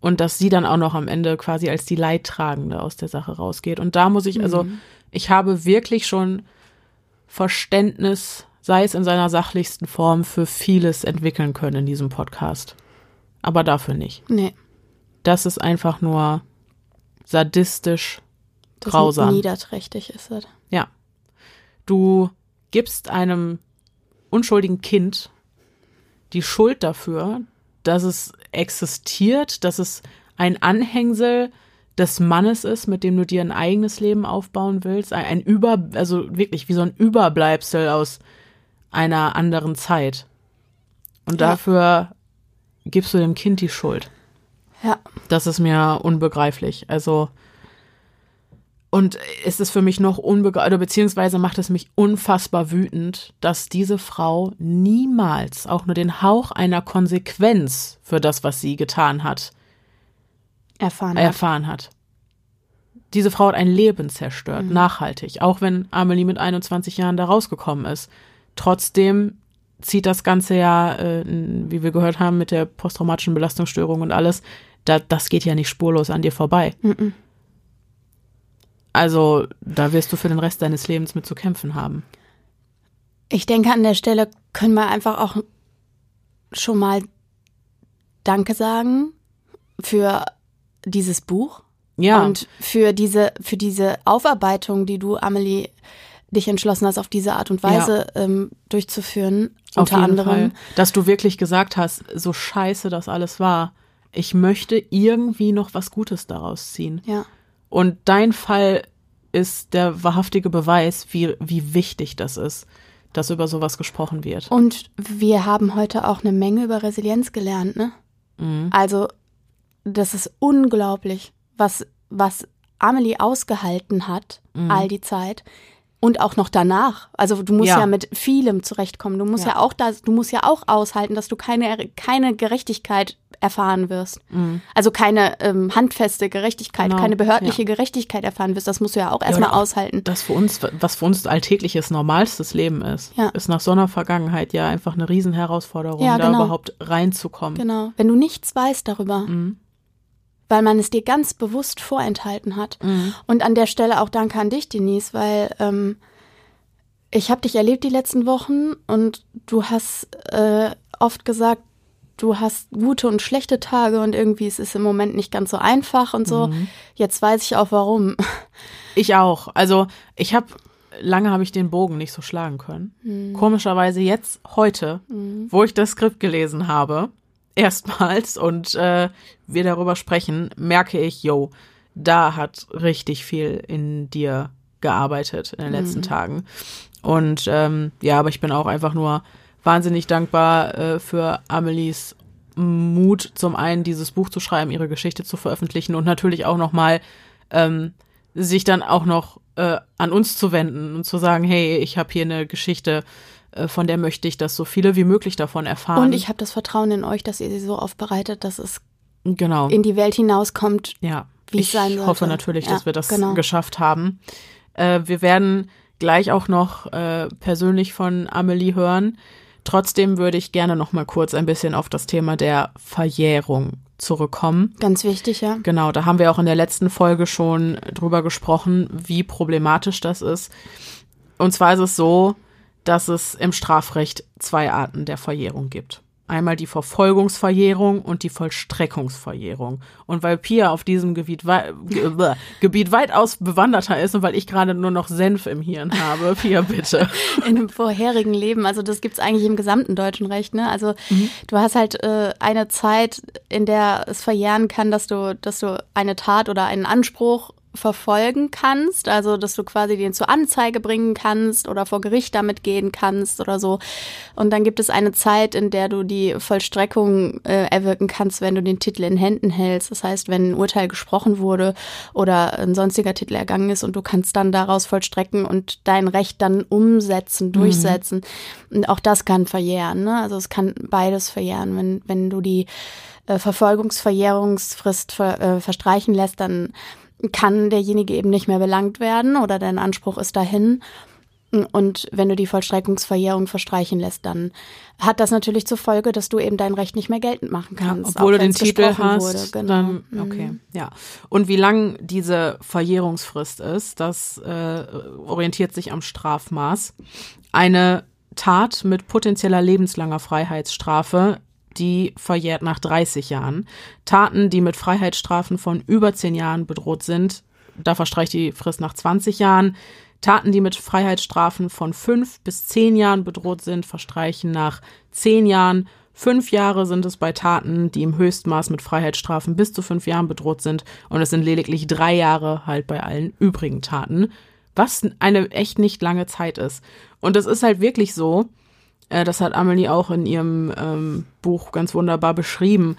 und dass sie dann auch noch am Ende quasi als die Leidtragende aus der Sache rausgeht. Und da muss ich, also Mhm. ich habe wirklich schon Verständnis, sei es in seiner sachlichsten Form, für vieles entwickeln können in diesem Podcast. Aber dafür nicht. Nee. Das ist einfach nur sadistisch Das grausam. Niederträchtig ist das. Ja. Du gibst einem unschuldigen Kind die Schuld dafür, dass es existiert, dass es ein Anhängsel des Mannes ist, mit dem du dir ein eigenes Leben aufbauen willst. Ein, Über, also wirklich wie so ein Überbleibsel aus einer anderen Zeit. Und Ja. dafür gibst du dem Kind die Schuld. Ja. Das ist mir unbegreiflich. Also, und es ist für mich noch unbegreiflich, oder beziehungsweise macht es mich unfassbar wütend, dass diese Frau niemals auch nur den Hauch einer Konsequenz für das, was sie getan hat, Erfahren. hat. erfahren hat. Diese Frau hat ein Leben zerstört, nachhaltig, auch wenn Amelie mit 21 Jahren da rausgekommen ist. Trotzdem zieht das Ganze ja, äh, wie wir gehört haben, mit der posttraumatischen Belastungsstörung und alles, da, das geht ja nicht spurlos an dir vorbei. Mhm. Also da wirst du für den Rest deines Lebens mit zu kämpfen haben. Ich denke, an der Stelle können wir einfach auch schon mal Danke sagen für dieses Buch Ja, und für diese, für diese Aufarbeitung, die du, Amelie, dich entschlossen hast, auf diese Art und Weise ähm, durchzuführen. auf unter anderem. Fall, dass du wirklich gesagt hast, so scheiße das alles war. Ich möchte irgendwie noch was Gutes daraus ziehen. Ja. Und dein Fall ist der wahrhaftige Beweis, wie, wie wichtig das ist, dass über sowas gesprochen wird. Und wir haben heute auch eine Menge über Resilienz gelernt, ne? Mhm. Also, das ist unglaublich, was, was Amelie ausgehalten hat, Mhm. all die Zeit. Und auch noch danach. Also du musst ja, Ja. mit vielem zurechtkommen. Du musst ja, Ja. auch das, du musst ja auch aushalten, dass du keine, keine Gerechtigkeit erfahren wirst. Also keine ähm, handfeste Gerechtigkeit, Mhm. Genau, keine behördliche Gerechtigkeit erfahren wirst. Das musst du ja auch erstmal aushalten. Das für uns, was für uns alltägliches, normalstes Leben ist, Ja. ist nach so einer Vergangenheit ja einfach eine Riesenherausforderung, Ja, da genau. überhaupt reinzukommen. Genau. Wenn du nichts weißt darüber, Mhm. Weil man es dir ganz bewusst vorenthalten hat. Mhm. Und an der Stelle auch danke an dich, Denise, weil ähm, ich habe dich erlebt die letzten Wochen und du hast äh, oft gesagt, du hast gute und schlechte Tage und irgendwie ist es im Moment nicht ganz so einfach und so. Mhm. Jetzt weiß ich auch warum. Ich auch. Also ich habe lange habe ich den Bogen nicht so schlagen können. Mhm. Komischerweise jetzt heute, wo ich das Skript gelesen habe, erstmals und äh, wir darüber sprechen, merke ich, yo, da hat richtig viel in dir gearbeitet in den letzten Tagen. Und ähm, ja, aber ich bin auch einfach nur wahnsinnig dankbar äh, für Amelies Mut, zum einen dieses Buch zu schreiben, ihre Geschichte zu veröffentlichen und natürlich auch nochmal ähm, sich dann auch noch äh, an uns zu wenden und zu sagen, hey, ich habe hier eine Geschichte, von der möchte ich, dass so viele wie möglich davon erfahren. Und ich habe das Vertrauen in euch, dass ihr sie so aufbereitet, dass es genau. in die Welt hinauskommt. Ja, wie es ich sein sollte. hoffe natürlich, Ja, dass wir das genau. geschafft haben. Äh, wir werden gleich auch noch äh, persönlich von Amelie hören. Trotzdem würde ich gerne noch mal kurz ein bisschen auf das Thema der Verjährung zurückkommen. Ganz wichtig, ja. Genau, da haben wir auch in der letzten Folge schon drüber gesprochen, wie problematisch das ist. Und zwar ist es so, dass es im Strafrecht zwei Arten der Verjährung gibt. Einmal die Verfolgungsverjährung und die Vollstreckungsverjährung. Und weil Pia auf diesem Gebiet, wei Ge Gebiet weitaus bewanderter ist und weil ich gerade nur noch Senf im Hirn habe, Pia, bitte. in einem vorherigen Leben. Also das gibt's eigentlich im gesamten deutschen Recht. Ne? Also du hast halt äh, eine Zeit, in der es verjähren kann, dass du, dass du eine Tat oder einen Anspruch verfolgen kannst, also dass du quasi den zur Anzeige bringen kannst oder vor Gericht damit gehen kannst oder so. Und dann gibt es eine Zeit, in der du die Vollstreckung äh, erwirken kannst, wenn du den Titel in Händen hältst. Das heißt, wenn ein Urteil gesprochen wurde oder ein sonstiger Titel ergangen ist und du kannst dann daraus vollstrecken und dein Recht dann umsetzen, durchsetzen. Und auch das kann verjähren. Ne? Also es kann beides verjähren. Wenn, wenn du die äh, Verfolgungsverjährungsfrist ver, äh, verstreichen lässt, dann kann derjenige eben nicht mehr belangt werden oder dein Anspruch ist dahin. Und wenn du die Vollstreckungsverjährung verstreichen lässt, dann hat das natürlich zur Folge, dass du eben dein Recht nicht mehr geltend machen kannst. Ja, obwohl du den Titel hast. Genau. Dann, mhm. okay, mhm. ja. Und wie lang diese Verjährungsfrist ist, das äh, orientiert sich am Strafmaß. Eine Tat mit potenzieller lebenslanger Freiheitsstrafe die verjährt nach 30 Jahren. Taten, die mit Freiheitsstrafen von über 10 Jahren bedroht sind, da verstreicht die Frist nach 20 Jahren. Taten, die mit Freiheitsstrafen von 5 bis 10 Jahren bedroht sind, verstreichen nach 10 Jahren. Fünf Jahre sind es bei Taten, die im Höchstmaß mit Freiheitsstrafen bis zu fünf Jahren bedroht sind. Und es sind lediglich drei Jahre halt bei allen übrigen Taten. Was eine echt nicht lange Zeit ist. Und es ist halt wirklich so, das hat Amelie auch in ihrem ähm, Buch ganz wunderbar beschrieben,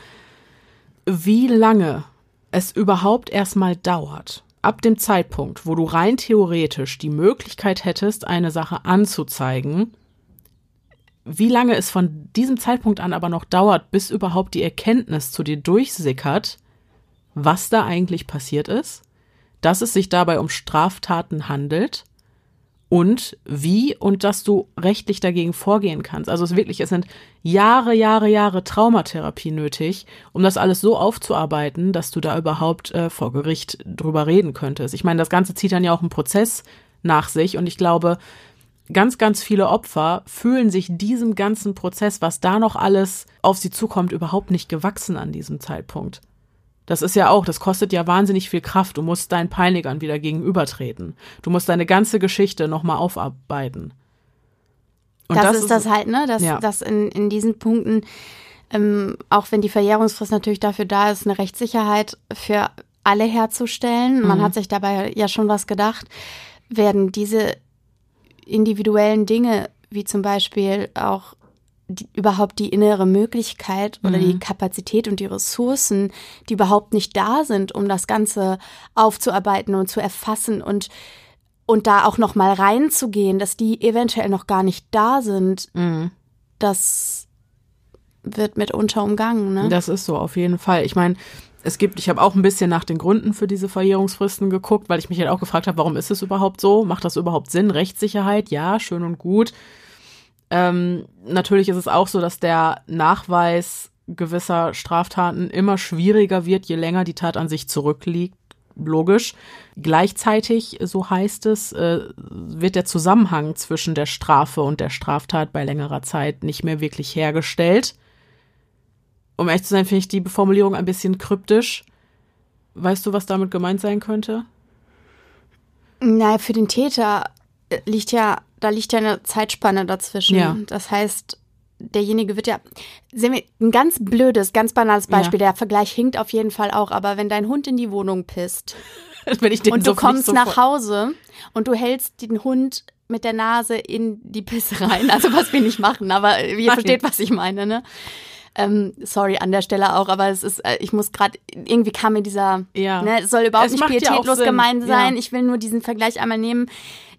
wie lange es überhaupt erstmal dauert, ab dem Zeitpunkt, wo du rein theoretisch die Möglichkeit hättest, eine Sache anzuzeigen, wie lange es von diesem Zeitpunkt an aber noch dauert, bis überhaupt die Erkenntnis zu dir durchsickert, was da eigentlich passiert ist, dass es sich dabei um Straftaten handelt und wie und dass du rechtlich dagegen vorgehen kannst. Also es wirklich, es sind Jahre, Jahre, Jahre Traumatherapie nötig, um das alles so aufzuarbeiten, dass du da überhaupt äh, vor Gericht drüber reden könntest. Ich meine, das Ganze zieht dann ja auch einen Prozess nach sich und ich glaube, ganz, ganz viele Opfer fühlen sich diesem ganzen Prozess, was da noch alles auf sie zukommt, überhaupt nicht gewachsen an diesem Zeitpunkt. Das ist ja auch, das kostet ja wahnsinnig viel Kraft. Du musst deinen Peinigern wieder gegenübertreten. Du musst deine ganze Geschichte nochmal aufarbeiten. Und das, das ist, das halt, ne? Dass, ja. dass in, in diesen Punkten, ähm, auch wenn die Verjährungsfrist natürlich dafür da ist, eine Rechtssicherheit für alle herzustellen, mhm. man hat sich dabei ja schon was gedacht, werden diese individuellen Dinge, wie zum Beispiel auch die, überhaupt die innere Möglichkeit oder mhm. die Kapazität und die Ressourcen, die überhaupt nicht da sind, um das Ganze aufzuarbeiten und zu erfassen und und da auch noch mal reinzugehen, dass die eventuell noch gar nicht da sind, mhm. das wird mitunter umgangen. Ne? Das ist so auf jeden Fall. Ich meine, es gibt, ich habe auch ein bisschen nach den Gründen für diese Verjährungsfristen geguckt, weil ich mich halt auch gefragt habe, warum ist es überhaupt so? Macht das überhaupt Sinn? Rechtssicherheit, ja, schön und gut. Ähm, natürlich ist es auch so, dass der Nachweis gewisser Straftaten immer schwieriger wird, je länger die Tat an sich zurückliegt. Logisch. Gleichzeitig, so heißt es, äh, wird der Zusammenhang zwischen der Strafe und der Straftat bei längerer Zeit nicht mehr wirklich hergestellt. Um ehrlich zu sein, finde ich die Formulierung ein bisschen kryptisch. Weißt du, was damit gemeint sein könnte? Naja, für den Täter liegt ja da liegt ja eine Zeitspanne dazwischen. Ja. Das heißt, derjenige wird ja, sehen wir, ein ganz blödes, ganz banales Beispiel, ja. der Vergleich hinkt auf jeden Fall auch, aber wenn dein Hund in die Wohnung pisst und du kommst nach Hause und du hältst den Hund mit der Nase in die Pisse rein, also was wir nicht machen, aber ihr Nein. versteht, was ich meine, ne? Ähm, sorry an der Stelle auch, aber es ist, äh, ich muss gerade, irgendwie kam mir dieser, ja. ne, es soll überhaupt es nicht pietätlos ja gemeint sein. Ja. Ich will nur diesen Vergleich einmal nehmen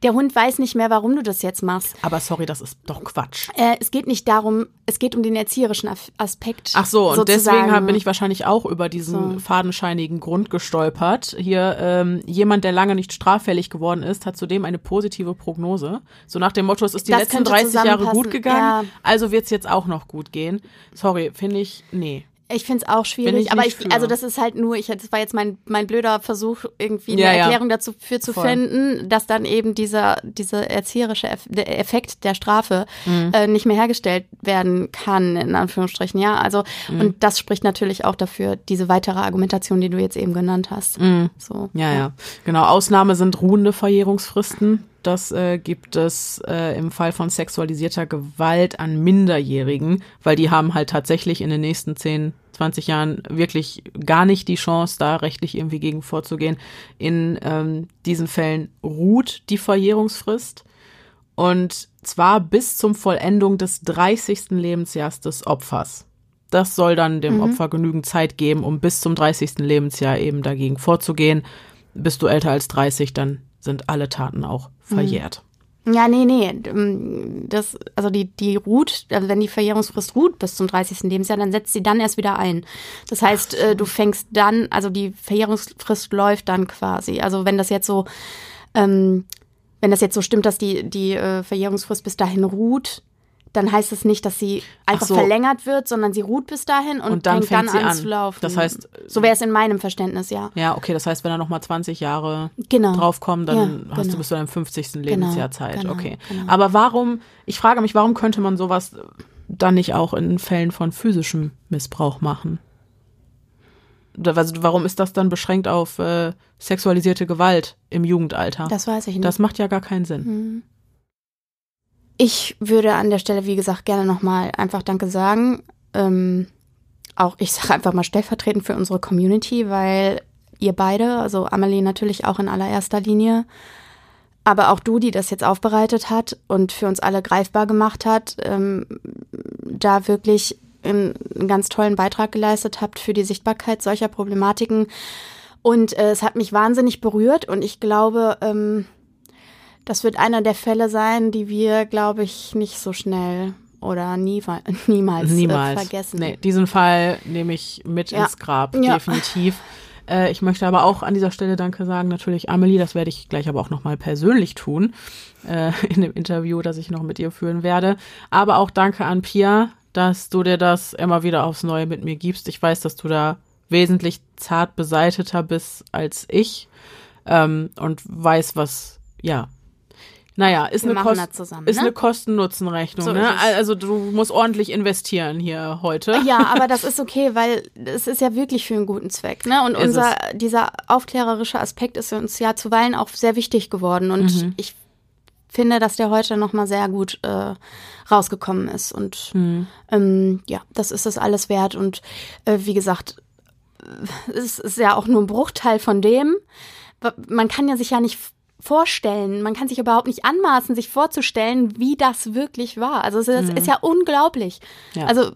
der Hund weiß nicht mehr, warum du das jetzt machst. Aber sorry, das ist doch Quatsch. Äh, es geht nicht darum, es geht um den erzieherischen Aspekt. Ach so, und sozusagen. deswegen bin ich wahrscheinlich auch über diesen so. fadenscheinigen Grund gestolpert. Hier, ähm, jemand, der lange nicht straffällig geworden ist, hat zudem eine positive Prognose. So nach dem Motto, es ist die das letzten 30 Jahre gut gegangen, ja. also wird es jetzt auch noch gut gehen. Sorry, finde ich, nee. Ich finde es auch schwierig, ich aber ich, für. also das ist halt nur, ich, das war jetzt mein, mein blöder Versuch, irgendwie eine ja, Erklärung ja. dafür zu Voll. finden, dass dann eben dieser, dieser erzieherische Effekt der Strafe mhm. äh, nicht mehr hergestellt werden kann, in Anführungsstrichen, ja. Also, mhm. und das spricht natürlich auch dafür, diese weitere Argumentation, die du jetzt eben genannt hast. Mhm. So, ja, ja, ja. Genau. Ausnahme sind ruhende Verjährungsfristen. Das äh, gibt es äh, im Fall von sexualisierter Gewalt an Minderjährigen, weil die haben halt tatsächlich in den nächsten 10, 20 Jahren wirklich gar nicht die Chance, da rechtlich irgendwie gegen vorzugehen. In ähm, diesen Fällen ruht die Verjährungsfrist und zwar bis zum Vollendung des 30. Lebensjahrs des Opfers. Das soll dann dem mhm. Opfer genügend Zeit geben, um bis zum 30. Lebensjahr eben dagegen vorzugehen. Bist du älter als 30, dann sind alle Taten auch verjährt. Ja, nee, nee. Ähm, das, also die, die ruht, also wenn die Verjährungsfrist ruht bis zum 30. Lebensjahr, dann setzt sie dann erst wieder ein. Das heißt, so. Äh, du fängst dann, also die Verjährungsfrist läuft dann quasi. Also wenn das jetzt so ähm, wenn das jetzt so stimmt, dass die, die äh, Verjährungsfrist bis dahin ruht, dann heißt es nicht, dass sie einfach so. verlängert wird, sondern sie ruht bis dahin und, und dann fängt, dann an, an, zu laufen. Das heißt, so wäre es in meinem Verständnis, ja. Ja, okay, das heißt, wenn da noch mal 20 Jahre genau. draufkommen, dann ja, hast genau. du bis zu deinem 50. Genau, Lebensjahr genau, Zeit. Genau, okay. Genau. Aber warum, ich frage mich, warum könnte man sowas dann nicht auch in Fällen von physischem Missbrauch machen? Also warum ist das dann beschränkt auf äh, sexualisierte Gewalt im Jugendalter? Das weiß ich nicht. Das macht ja gar keinen Sinn. Hm. Ich würde an der Stelle, wie gesagt, gerne nochmal einfach Danke sagen. Ähm, auch ich sage einfach mal stellvertretend für unsere Community, weil ihr beide, also Amelie natürlich auch in allererster Linie, aber auch du, die das jetzt aufbereitet hat und für uns alle greifbar gemacht hat, ähm, da wirklich einen, einen ganz tollen Beitrag geleistet habt für die Sichtbarkeit solcher Problematiken. Und äh, es hat mich wahnsinnig berührt und ich glaube, ähm, das wird einer der Fälle sein, die wir, glaube ich, nicht so schnell oder nie, niemals, niemals. Äh, vergessen. Nee, diesen Fall nehme ich mit ja. ins Grab, ja. definitiv. Äh, ich möchte aber auch an dieser Stelle Danke sagen, natürlich Amelie, das werde ich gleich aber auch nochmal persönlich tun, äh, in dem Interview, das ich noch mit ihr führen werde. Aber auch Danke an Pia, dass du dir das immer wieder aufs Neue mit mir gibst. Ich weiß, dass du da wesentlich zart beseiteter bist als ich ähm, und weiß, was, ja, naja, ist, eine, Kost zusammen, ist ne? eine Kosten-Nutzen-Rechnung. So ne? Also du musst ordentlich investieren hier heute. Ja, aber das ist okay, weil es ist ja wirklich für einen guten Zweck. Ne? Und unser, dieser aufklärerische Aspekt ist uns ja zuweilen auch sehr wichtig geworden. Und mhm. ich finde, dass der heute nochmal sehr gut äh, rausgekommen ist. Und mhm. ähm, ja, das ist das alles wert. Und äh, wie gesagt, es ist ja auch nur ein Bruchteil von dem. Man kann ja sich ja nicht vorstellen. Man kann sich überhaupt nicht anmaßen, sich vorzustellen, wie das wirklich war. Also es ist, mhm. ist ja unglaublich. Ja. Also,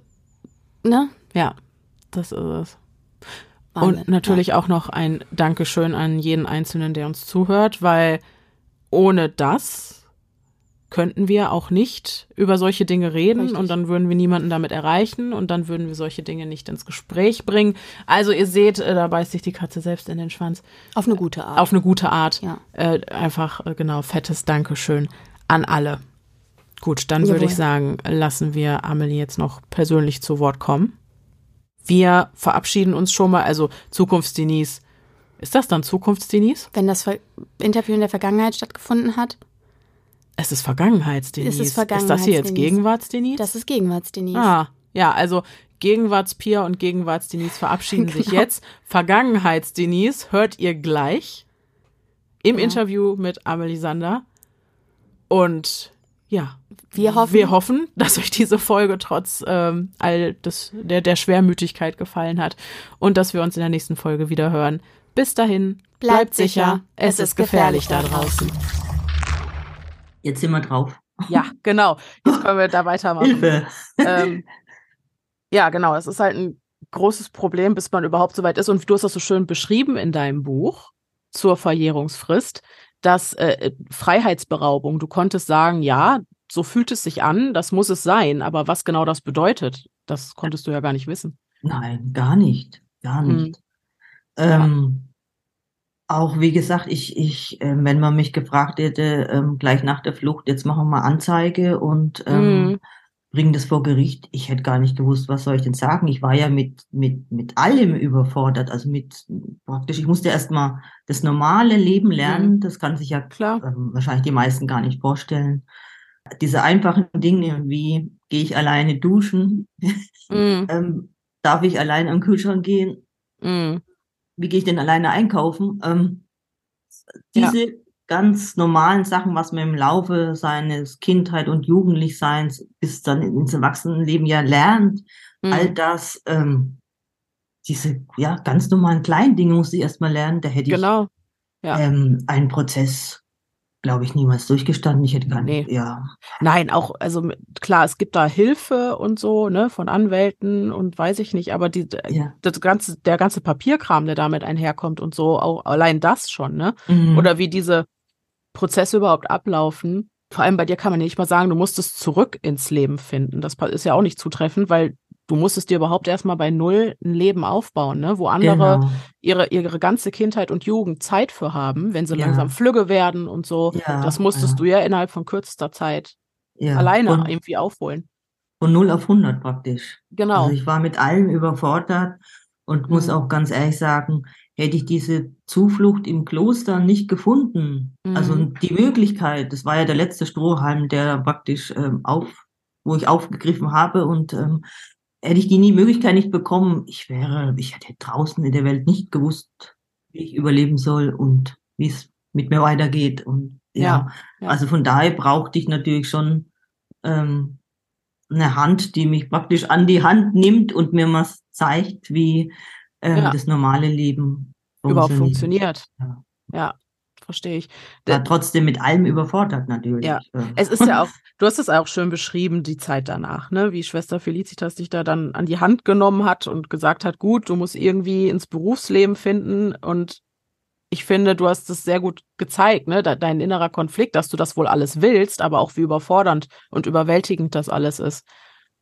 ne? Ja, das ist es. Wahnsinn, Und natürlich ja. auch noch ein Dankeschön an jeden Einzelnen, der uns zuhört, weil ohne das könnten wir auch nicht über solche Dinge reden Richtig. und dann würden wir niemanden damit erreichen und dann würden wir solche Dinge nicht ins Gespräch bringen. Also ihr seht, äh, da beißt sich die Katze selbst in den Schwanz. Auf eine gute Art. Auf eine gute Art. Ja. Äh, einfach, äh, genau, fettes Dankeschön an alle. Gut, dann würde ich sagen, lassen wir Amelie jetzt noch persönlich zu Wort kommen. Wir verabschieden uns schon mal, also Zukunftsdenise. Ist das dann Zukunftsdenise? Wenn das Interview in der Vergangenheit stattgefunden hat? Es ist Vergangenheitsdenise. Es ist Vergangenheits Ist das hier jetzt Gegenwartsdenise? Das ist Gegenwartsdenise. Ah, ja, also Gegenwartspia und Gegenwartsdenise verabschieden genau. sich jetzt. Vergangenheitsdenise hört ihr gleich im ja. Interview mit Amelie Sander. Und ja, wir hoffen, wir hoffen, dass euch diese Folge trotz ähm, all des, der, der Schwermütigkeit gefallen hat und dass wir uns in der nächsten Folge wieder hören. Bis dahin, bleibt, bleibt sicher, sicher, es ist gefährlich, gefährlich da draußen. Jetzt sind wir drauf. Ja, genau. Jetzt können wir da weitermachen. Hilfe. Ähm, ja, genau. Es ist halt ein großes Problem, bis man überhaupt so weit ist. Und du hast das so schön beschrieben in deinem Buch zur Verjährungsfrist, dass äh, Freiheitsberaubung, du konntest sagen, ja, so fühlt es sich an, das muss es sein, aber was genau das bedeutet, das konntest du ja gar nicht wissen. Nein, gar nicht, gar nicht. Hm. Ähm, auch wie gesagt, ich, ich, äh, wenn man mich gefragt hätte, ähm, gleich nach der Flucht, jetzt machen wir mal Anzeige und ähm, mm. bringen das vor Gericht, ich hätte gar nicht gewusst, was soll ich denn sagen. Ich war ja mit, mit, mit allem überfordert, also mit praktisch, ich musste erst mal das normale Leben lernen, mm. das kann sich ja Klar. Ähm, wahrscheinlich die meisten gar nicht vorstellen. Diese einfachen Dinge, wie gehe ich alleine duschen, mm. ähm, darf ich allein am Kühlschrank gehen, mm wie gehe ich denn alleine einkaufen? Ähm, diese ja. ganz normalen Sachen, was man im Laufe seines Kindheit und Jugendlichseins bis dann ins Erwachsenenleben ja lernt, mhm. all das, ähm, diese ja ganz normalen kleinen Dinge muss ich erstmal lernen. Da hätte genau. ich ja. ähm, einen Prozess glaube ich, niemals durchgestanden. Ich hätte gar nicht, nee. ja. Nein, auch, also klar, es gibt da Hilfe und so, ne, von Anwälten und weiß ich nicht, aber die, ja. das ganze, der ganze Papierkram, der damit einherkommt und so, auch allein das schon, ne? Mhm. Oder wie diese Prozesse überhaupt ablaufen. Vor allem bei dir kann man nicht mal sagen, du musstest zurück ins Leben finden. Das ist ja auch nicht zutreffend, weil du musstest dir überhaupt erstmal bei Null ein Leben aufbauen, ne? wo andere Genau. ihre, ihre ganze Kindheit und Jugend Zeit für haben, wenn sie Ja. langsam flügge werden und so. Ja, das musstest ja. du ja innerhalb von kürzester Zeit alleine von, irgendwie aufholen. von 0 auf 100 praktisch. Genau. Also ich war mit allem überfordert und muss Mhm. auch ganz ehrlich sagen, hätte ich diese Zuflucht im Kloster nicht gefunden, also Mhm. die Möglichkeit, das war ja der letzte Strohhalm, der praktisch ähm, auf, wo ich aufgegriffen habe und ähm, hätte ich die nie Möglichkeit nicht bekommen, ich wäre, ich hätte draußen in der Welt nicht gewusst, wie ich überleben soll und wie es mit mir weitergeht und ja, ja. also von daher brauchte ich natürlich schon ähm, eine Hand, die mich praktisch an die Hand nimmt und mir mal zeigt, wie ähm, Ja. das normale Leben Überhaupt funktioniert. Ja. Ja, verstehe ich. War trotzdem mit allem überfordert natürlich. Ja. Ähm, Es ist ja auch, du hast es auch schön beschrieben, die Zeit danach, ne? Wie Schwester Felicitas dich da dann an die Hand genommen hat und gesagt hat, gut, du musst irgendwie ins Berufsleben finden. Und ich finde, du hast es sehr gut gezeigt, ne? De- Dein innerer Konflikt, dass du das wohl alles willst, aber auch wie überfordernd und überwältigend das alles ist.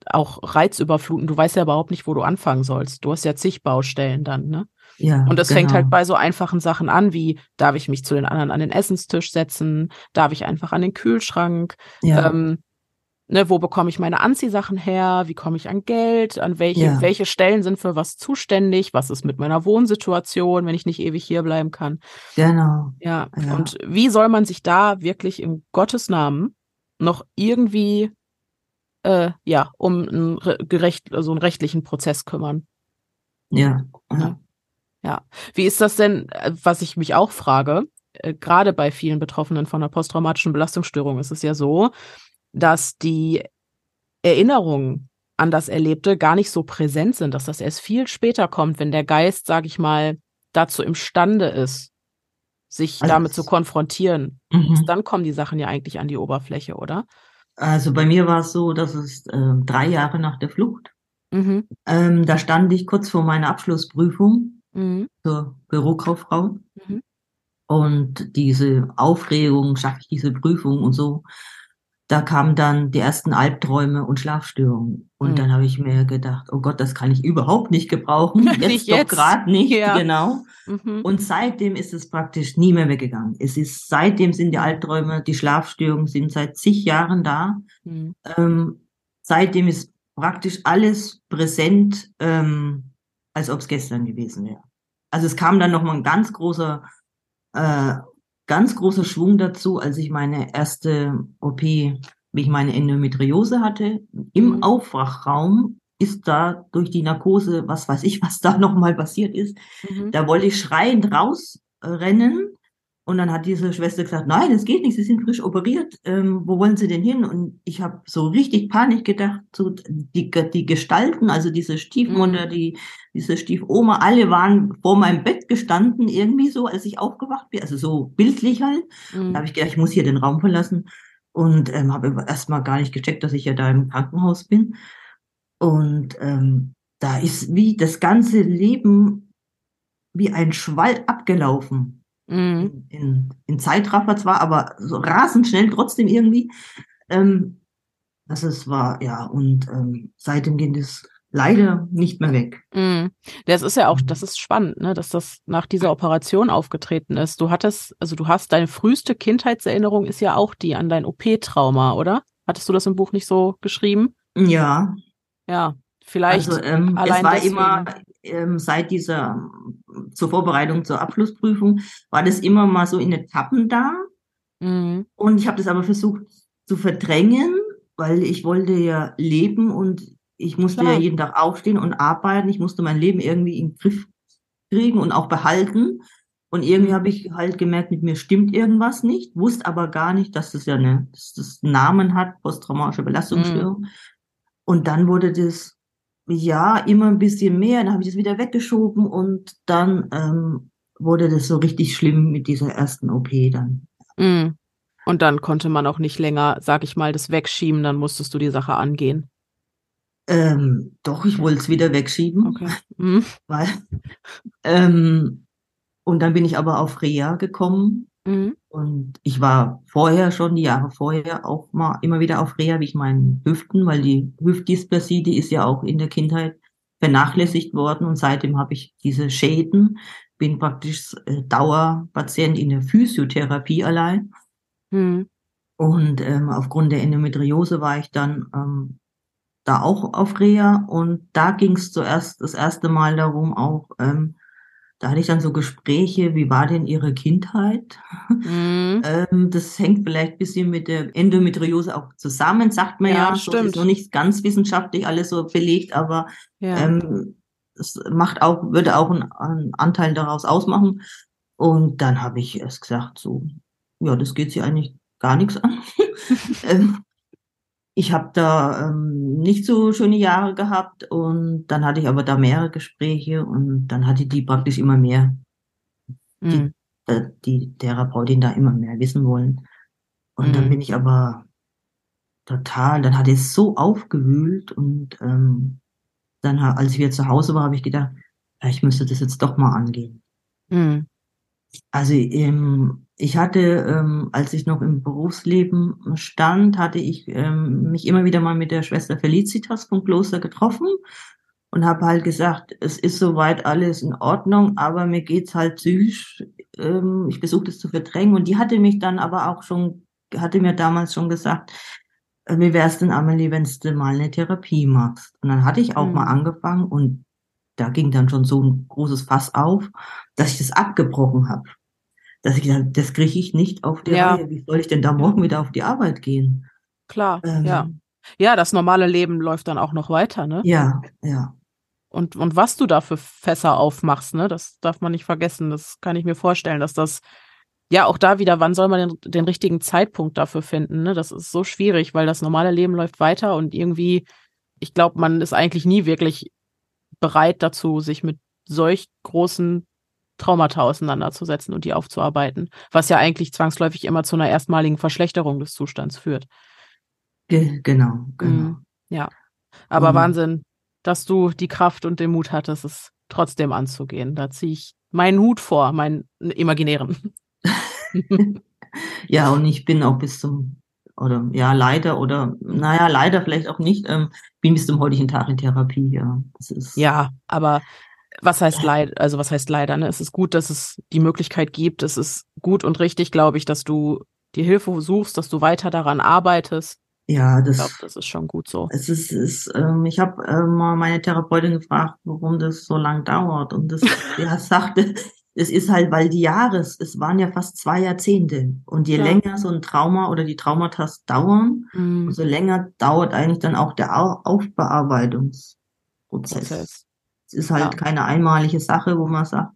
Auch reizüberfluten. Du weißt ja überhaupt nicht, wo du anfangen sollst. Du hast ja zig Baustellen dann, ne? Ja, Und das genau. fängt halt bei so einfachen Sachen an, wie darf ich mich zu den anderen an den Essenstisch setzen, darf ich einfach an den Kühlschrank, ja, ähm, ne, wo bekomme ich meine Anziehsachen her, wie komme ich an Geld, an welche, Ja. welche Stellen sind für was zuständig, was ist mit meiner Wohnsituation, wenn ich nicht ewig hier bleiben kann. genau. Ja, Ja. und wie soll man sich da wirklich in Gottes Namen noch irgendwie äh, ja, um einen re- gerecht, also einen rechtlichen Prozess kümmern? Ja, ja. Ja. Wie ist das denn, äh, was ich mich auch frage, äh, gerade bei vielen Betroffenen von einer posttraumatischen Belastungsstörung ist es ja so, dass die Erinnerungen an das Erlebte gar nicht so präsent sind, dass das erst viel später kommt, wenn der Geist, sag ich mal, dazu imstande ist, sich Also damit zu konfrontieren. Mhm. Dann kommen die Sachen ja eigentlich an die Oberfläche, oder? Also bei mir war es so, dass es ähm, drei Jahre nach der Flucht, Mhm. ähm, da stand ich kurz vor meiner Abschlussprüfung Mhm. zur Bürokauffrau. Mhm. Und diese Aufregung, schaffe ich diese Prüfung und so, da kamen dann die ersten Albträume und Schlafstörungen. Und Mhm. dann habe ich mir gedacht, oh Gott, das kann ich überhaupt nicht gebrauchen. Jetzt Nicht doch gerade nicht, Ja. genau. Mhm. Und seitdem ist es praktisch nie mehr weggegangen. Es ist, seitdem sind die Albträume, die Schlafstörungen sind seit zig Jahren da. Mhm. Ähm, seitdem ist praktisch alles präsent, ähm, als ob es gestern gewesen wäre. Also es kam dann nochmal ein ganz großer, äh, ganz großer Schwung dazu, als ich meine erste OP, wie ich meine Endometriose hatte, im Mhm. Aufwachraum ist da durch die Narkose, was weiß ich, was da nochmal passiert ist, Mhm. da wollte ich schreiend rausrennen. Und dann hat diese Schwester gesagt, nein, es geht nicht, Sie sind frisch operiert. Ähm, wo wollen Sie denn hin? Und ich habe so richtig Panik gedacht, so die, die Gestalten, also diese Stiefmutter, Mhm. die, diese Stiefoma, alle waren vor meinem Bett gestanden, irgendwie so, als ich aufgewacht bin. Also so bildlich halt. Da Mhm. habe ich gedacht, ich muss hier den Raum verlassen. Und ähm, habe erstmal gar nicht gecheckt, dass ich ja da im Krankenhaus bin. Und ähm, da ist wie das ganze Leben wie ein Schwall abgelaufen. Mhm. In, in, in Zeitraffer zwar, aber so rasend schnell trotzdem irgendwie. Ähm, also es war, ja, und ähm, seitdem geht es leider nicht mehr weg. Mhm. Das ist ja auch, Mhm. das ist spannend, ne, dass das nach dieser Operation aufgetreten ist. Du hattest, also du hast deine früheste Kindheitserinnerung ist ja auch die an dein OP-Trauma, oder? Hattest du das im Buch nicht so geschrieben? Ja, Ja, vielleicht. also ähm, es war deswegen. immer ähm, seit dieser zur Vorbereitung zur Abschlussprüfung war das immer mal so in Etappen da. Mhm. Und ich habe das aber versucht zu verdrängen, weil ich wollte ja leben und ich musste Klar. ja jeden Tag aufstehen und arbeiten. Ich musste mein Leben irgendwie in den Griff kriegen und auch behalten. Und irgendwie Mhm. habe ich halt gemerkt, mit mir stimmt irgendwas nicht, wusste aber gar nicht, dass das ja eine, dass das einen Namen hat, posttraumatische Belastungsstörung. Und dann wurde das ja immer ein bisschen mehr, dann habe ich das wieder weggeschoben und dann ähm, wurde das so richtig schlimm mit dieser ersten OP dann. Mhm. Und dann konnte man auch nicht länger, sag ich mal, das wegschieben, dann musstest du die Sache angehen. Ähm, doch, ich wollte es wieder wegschieben, Okay. Mhm. weil ähm, und dann bin ich aber auf Reha gekommen Mhm. Und ich war vorher schon, die Jahre vorher, auch mal immer wieder auf Reha wie ich meinen Hüften, weil die Hüftdysplasie, die ist ja auch in der Kindheit vernachlässigt worden und seitdem habe ich diese Schäden, bin praktisch äh, Dauerpatient in der Physiotherapie allein. Mhm. Und ähm, aufgrund der Endometriose war ich dann ähm, da auch auf Reha und da ging es zuerst das erste Mal darum, auch ähm, da hatte ich dann so Gespräche, wie war denn Ihre Kindheit? Mhm. ähm, das hängt vielleicht ein bisschen mit der Endometriose auch zusammen, sagt man ja. ja stimmt. So ist noch nicht ganz wissenschaftlich alles so belegt, aber ja. ähm, es macht auch, würde auch einen, einen Anteil daraus ausmachen. Und dann habe ich erst gesagt, so, ja, das geht sie eigentlich gar nichts an. ähm, ich habe da ähm, nicht so schöne Jahre gehabt und dann hatte ich aber da mehrere Gespräche und dann hatte die praktisch immer mehr, mhm. die, äh, die Therapeutin da immer mehr wissen wollen. Und mhm. dann bin ich aber total, dann hat es so aufgewühlt und ähm, dann, als ich wieder zu Hause war, habe ich gedacht, ja, ich müsste das jetzt doch mal angehen. Mhm. Also ähm, ich hatte, ähm, als ich noch im Berufsleben stand, hatte ich ähm, mich immer wieder mal mit der Schwester Felicitas vom Kloster getroffen und habe halt gesagt, es ist soweit alles in Ordnung, aber mir geht's halt psychisch, ähm, ich versuche das zu verdrängen. Und die hatte mich dann aber auch schon, hatte mir damals schon gesagt, äh, wie wär's denn, Amelie, wenn du mal eine Therapie machst? Und dann hatte ich auch mhm. mal angefangen und da ging dann schon so ein großes Fass auf, dass ich das abgebrochen habe. Dass ich gesagt das kriege ich nicht auf der ja. Reihe. Wie soll ich denn da morgen wieder auf die Arbeit gehen? Klar, ähm, ja. Ja, das normale Leben läuft dann auch noch weiter, ne? Ja, ja. Und, und was du da für Fässer aufmachst, ne, das darf man nicht vergessen. Das kann ich mir vorstellen, dass das, ja, auch da wieder, wann soll man den, den richtigen Zeitpunkt dafür finden, ne? Das ist so schwierig, weil das normale Leben läuft weiter und irgendwie, ich glaube, man ist eigentlich nie wirklich bereit dazu, sich mit solch großen Traumata auseinanderzusetzen und die aufzuarbeiten, was ja eigentlich zwangsläufig immer zu einer erstmaligen Verschlechterung des Zustands führt. Ge genau, genau. Mhm, ja, aber um, Wahnsinn, dass du die Kraft und den Mut hattest, es trotzdem anzugehen. Da ziehe ich meinen Hut vor, meinen imaginären. ja, und ich bin auch bis zum oder ja, leider oder naja, leider vielleicht auch nicht, ähm, bin bis zum heutigen Tag in Therapie, ja. Das ist, ja, aber was heißt leid, also was heißt leider, ne? Es ist gut, dass es die Möglichkeit gibt. Es ist gut und richtig, glaube ich, dass du die Hilfe suchst, dass du weiter daran arbeitest. Ja, das, ich glaube, das ist schon gut so. Es ist, ist ähm, ich habe äh, mal meine Therapeutin gefragt, warum das so lang dauert. Und das, ja, sagte, es ist halt, weil die Jahres, es waren ja fast zwei Jahrzehnte. Und je ja. länger so ein Trauma oder die Traumata dauern, mhm. umso länger dauert eigentlich dann auch der Aufbearbeitungsprozess. Prozess. Es ist halt ja. keine einmalige Sache, wo man sagt.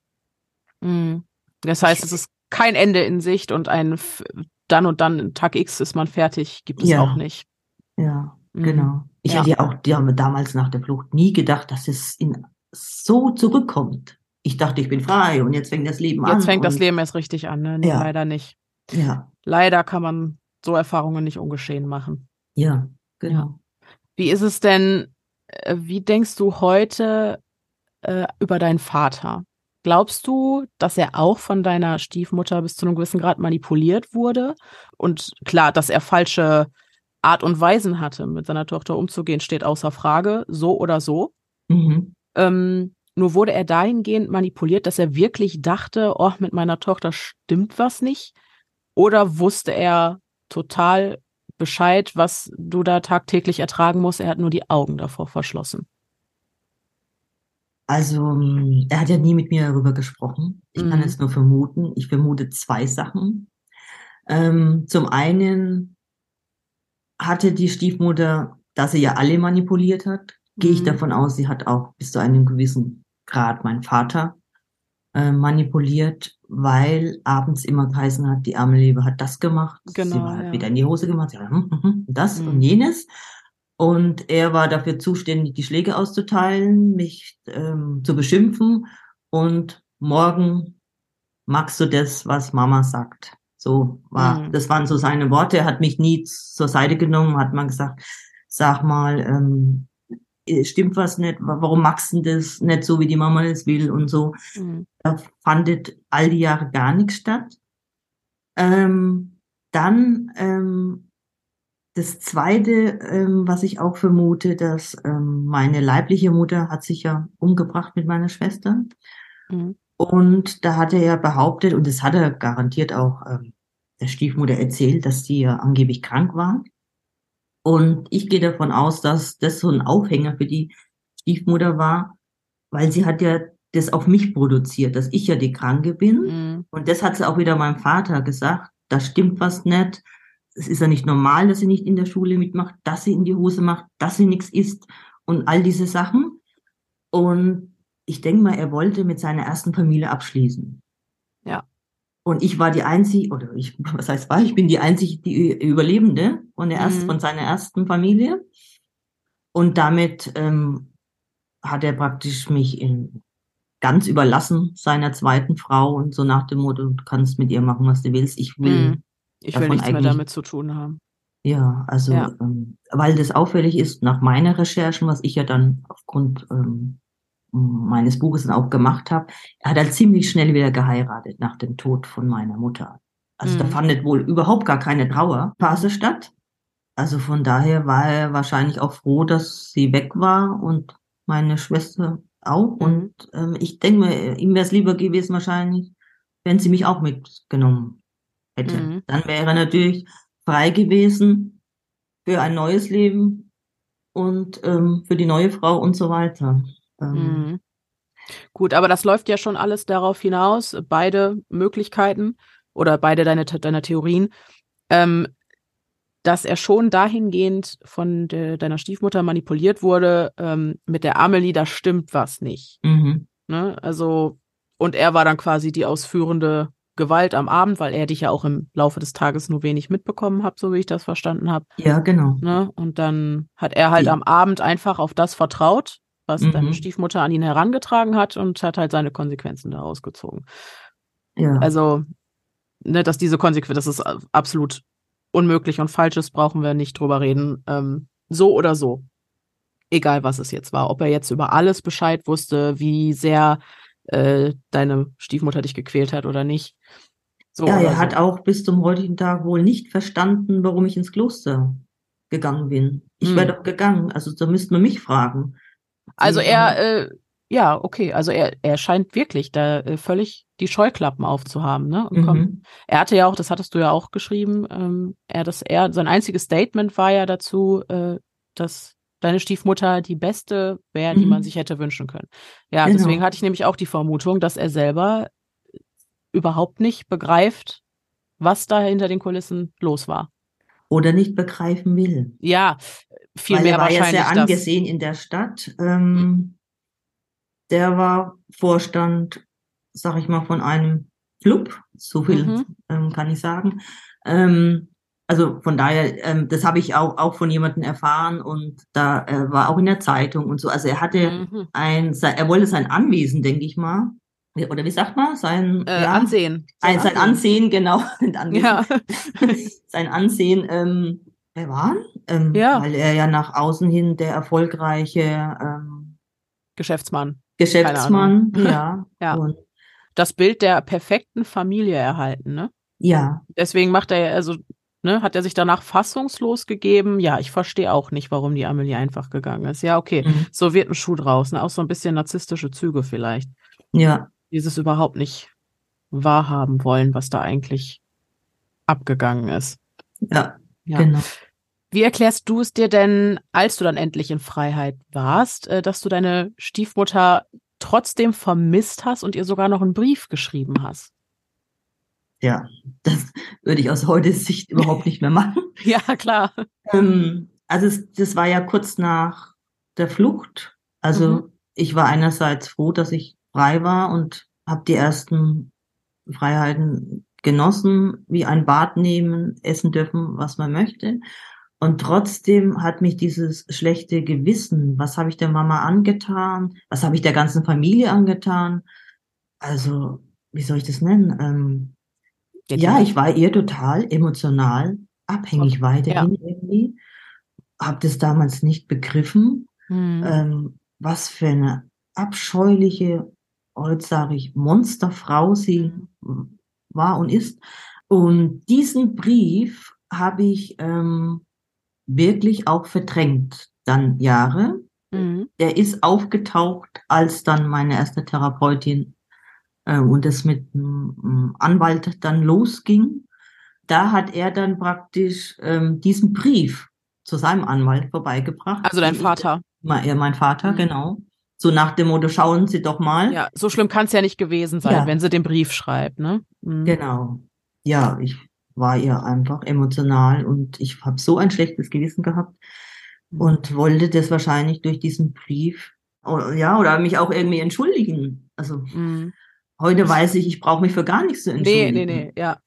Mhm. Das heißt, es ist kein Ende in Sicht und ein dann und dann Tag X ist man fertig, gibt es ja. auch nicht. Ja, mhm. genau. Ich ja. hätte ja auch damals nach der Flucht nie gedacht, dass es in so zurückkommt ich dachte, ich bin frei und jetzt fängt das Leben jetzt an. Jetzt fängt das Leben erst richtig an, ne? Nee, ja. leider nicht. Ja. Leider kann man so Erfahrungen nicht ungeschehen machen. Ja, genau. Wie ist es denn, äh, wie denkst du heute äh, über deinen Vater? Glaubst du, dass er auch von deiner Stiefmutter bis zu einem gewissen Grad manipuliert wurde? Und klar, dass er falsche Art und Weisen hatte, mit seiner Tochter umzugehen, steht außer Frage, so oder so. Mhm. Ähm, nur wurde er dahingehend manipuliert, dass er wirklich dachte, oh, mit meiner Tochter stimmt was nicht. Oder wusste er total Bescheid, was du da tagtäglich ertragen musst. Er hat nur die Augen davor verschlossen. Also, ähm, er hat ja nie mit mir darüber gesprochen. Ich mhm. kann es nur vermuten. Ich vermute zwei Sachen. Ähm, zum einen hatte die Stiefmutter, dass sie ja alle manipuliert hat, gehe ich mhm. davon aus, sie hat auch bis zu einem gewissen gerade mein Vater äh, manipuliert, weil abends immer geheißen hat, die arme Liebe hat das gemacht, genau, sie hat ja. wieder in die Hose gemacht, ja, hm, hm, hm, das mhm. und jenes. Und er war dafür zuständig, die Schläge auszuteilen, mich ähm, zu beschimpfen und morgen magst du das, was Mama sagt. So war, mhm. das waren so seine Worte. Er hat mich nie zur Seite genommen, hat man gesagt, sag mal, ähm, äh, stimmt was nicht, warum magst du das nicht so, wie die Mama es will und so. Mhm. Da fandet all die Jahre gar nichts statt. Ähm, dann ähm, das Zweite, ähm, was ich auch vermute, dass ähm, meine leibliche Mutter hat sich ja umgebracht mit meiner Schwester. Mhm. Und da hat er ja behauptet, und das hat er garantiert auch ähm, der Stiefmutter erzählt, dass sie ja angeblich krank war. Und ich gehe davon aus, dass das so ein Aufhänger für die Stiefmutter war, weil sie hat ja das auf mich produziert, dass ich ja die Kranke bin. Mhm. Und das hat sie auch wieder meinem Vater gesagt, da stimmt was nicht. Es ist ja nicht normal, dass sie nicht in der Schule mitmacht, dass sie in die Hose macht, dass sie nichts isst und all diese Sachen. Und ich denke mal, er wollte mit seiner ersten Familie abschließen. Und ich war die einzige, oder ich, was heißt war, ich bin die einzige, die Überlebende von der ersten, mhm. von seiner ersten Familie. Und damit ähm, hat er praktisch mich in, ganz überlassen seiner zweiten Frau und so nach dem Motto, du kannst mit ihr machen, was du willst. Ich will. Mhm. Ich will nichts mehr damit zu tun haben. Ja, also ja. Ähm, weil das auffällig ist nach meiner Recherchen, was ich ja dann aufgrund ähm, meines Buches dann auch gemacht habe, er hat halt ziemlich schnell wieder geheiratet nach dem Tod von meiner Mutter. Also mhm. da fand wohl überhaupt gar keine Trauerphase statt. Also von daher war er wahrscheinlich auch froh, dass sie weg war und meine Schwester auch. Mhm. Und ähm, ich denke mir, ihm wäre es lieber gewesen wahrscheinlich, wenn sie mich auch mitgenommen hätte. Mhm. Dann wäre er natürlich frei gewesen für ein neues Leben und ähm, für die neue Frau und so weiter. Ähm, mhm. Gut, aber das läuft ja schon alles darauf hinaus, beide Möglichkeiten oder beide deine, deine Theorien, ähm, dass er schon dahingehend von de, deiner Stiefmutter manipuliert wurde, ähm, mit der Amelie, da stimmt was nicht. Mhm. Ne? Also, und er war dann quasi die ausführende Gewalt am Abend, weil er dich ja auch im Laufe des Tages nur wenig mitbekommen hat, so wie ich das verstanden habe. Ja, genau. Ne? Und dann hat er halt ja. am Abend einfach auf das vertraut, was mhm. deine Stiefmutter an ihn herangetragen hat und hat halt seine Konsequenzen daraus gezogen. Ja. Also, ne, dass diese Konsequenz, das ist absolut unmöglich und falsch ist, brauchen wir nicht drüber reden. Ähm, so oder so. Egal, was es jetzt war. Ob er jetzt über alles Bescheid wusste, wie sehr äh, deine Stiefmutter dich gequält hat oder nicht. So ja, er so. hat auch bis zum heutigen Tag wohl nicht verstanden, warum ich ins Kloster gegangen bin. Ich hm. wäre doch gegangen. Also da müsste man mich fragen. Also er, äh, ja, okay, also er, er scheint wirklich da äh, völlig die Scheuklappen aufzuhaben, ne? Mhm. Er hatte ja auch, das hattest du ja auch geschrieben, ähm, er, das, er, sein einziges Statement war ja dazu, äh, dass deine Stiefmutter die beste wäre, die man mhm. sich hätte wünschen können. Ja, genau. deswegen hatte ich nämlich auch die Vermutung, dass er selber überhaupt nicht begreift, was da hinter den Kulissen los war. Oder nicht begreifen will. Ja, viel Weil mehr er war wahrscheinlich. ja sehr angesehen in der Stadt. Ähm. Der war Vorstand, sag ich mal, von einem Club, so viel mhm. ähm, kann ich sagen. Ähm, also von daher, ähm, das habe ich auch, auch von jemandem erfahren und da äh, war auch in der Zeitung und so. Also er hatte mhm. ein, er wollte sein Anwesen, denke ich mal, oder wie sagt man, sein äh, ja, Ansehen. Sein, sein Ansehen, genau. ja. sein Ansehen ähm, bewahren, ähm, ja. weil er ja nach außen hin der erfolgreiche ähm, Geschäftsmann. Geschäftsmann, ja. ja. Und das Bild der perfekten Familie erhalten, ne? Ja. Deswegen macht er ja, also, ne, hat er sich danach fassungslos gegeben. Ja, ich verstehe auch nicht, warum die Amelie einfach gegangen ist. Ja, okay, mhm. so wird ein Schuh draus, ne? Auch so ein bisschen narzisstische Züge vielleicht. Ja. Dieses überhaupt nicht wahrhaben wollen, was da eigentlich abgegangen ist. Ja, ja. genau. Wie erklärst du es dir denn, als du dann endlich in Freiheit warst, äh, dass du deine Stiefmutter trotzdem vermisst hast und ihr sogar noch einen Brief geschrieben hast? Ja, das würde ich aus heutiger Sicht überhaupt nicht mehr machen. ja, klar. Ähm, also es, das war ja kurz nach der Flucht. Also mhm. ich war einerseits froh, dass ich frei war und habe die ersten Freiheiten genossen, wie ein Bad nehmen, essen dürfen, was man möchte. Und trotzdem hat mich dieses schlechte Gewissen, was habe ich der Mama angetan, was habe ich der ganzen Familie angetan, also wie soll ich das nennen? Ähm, ja, ich war ihr total emotional abhängig weiterhin ja. irgendwie, habe das damals nicht begriffen, mhm. ähm, was für eine abscheuliche, heute sage ich, Monsterfrau sie war und ist. Und diesen Brief habe ich ähm, wirklich auch verdrängt, dann Jahre. Mhm. Der ist aufgetaucht, als dann meine erste Therapeutin äh, und es mit einem Anwalt dann losging. Da hat er dann praktisch ähm, diesen Brief zu seinem Anwalt vorbeigebracht. Also dein Vater. Ja, mein Vater, mhm. genau. So nach dem Motto, schauen Sie doch mal. Ja, so schlimm kann es ja nicht gewesen sein, ja. wenn sie den Brief schreibt, ne? Mhm. Genau. Ja, ich war ihr einfach emotional und ich habe so ein schlechtes Gewissen gehabt mhm. und wollte das wahrscheinlich durch diesen Brief, oder, ja, oder mich auch irgendwie entschuldigen. Also mhm. heute weiß ich, ich brauche mich für gar nichts zu entschuldigen. Nee, nee, nee, ja.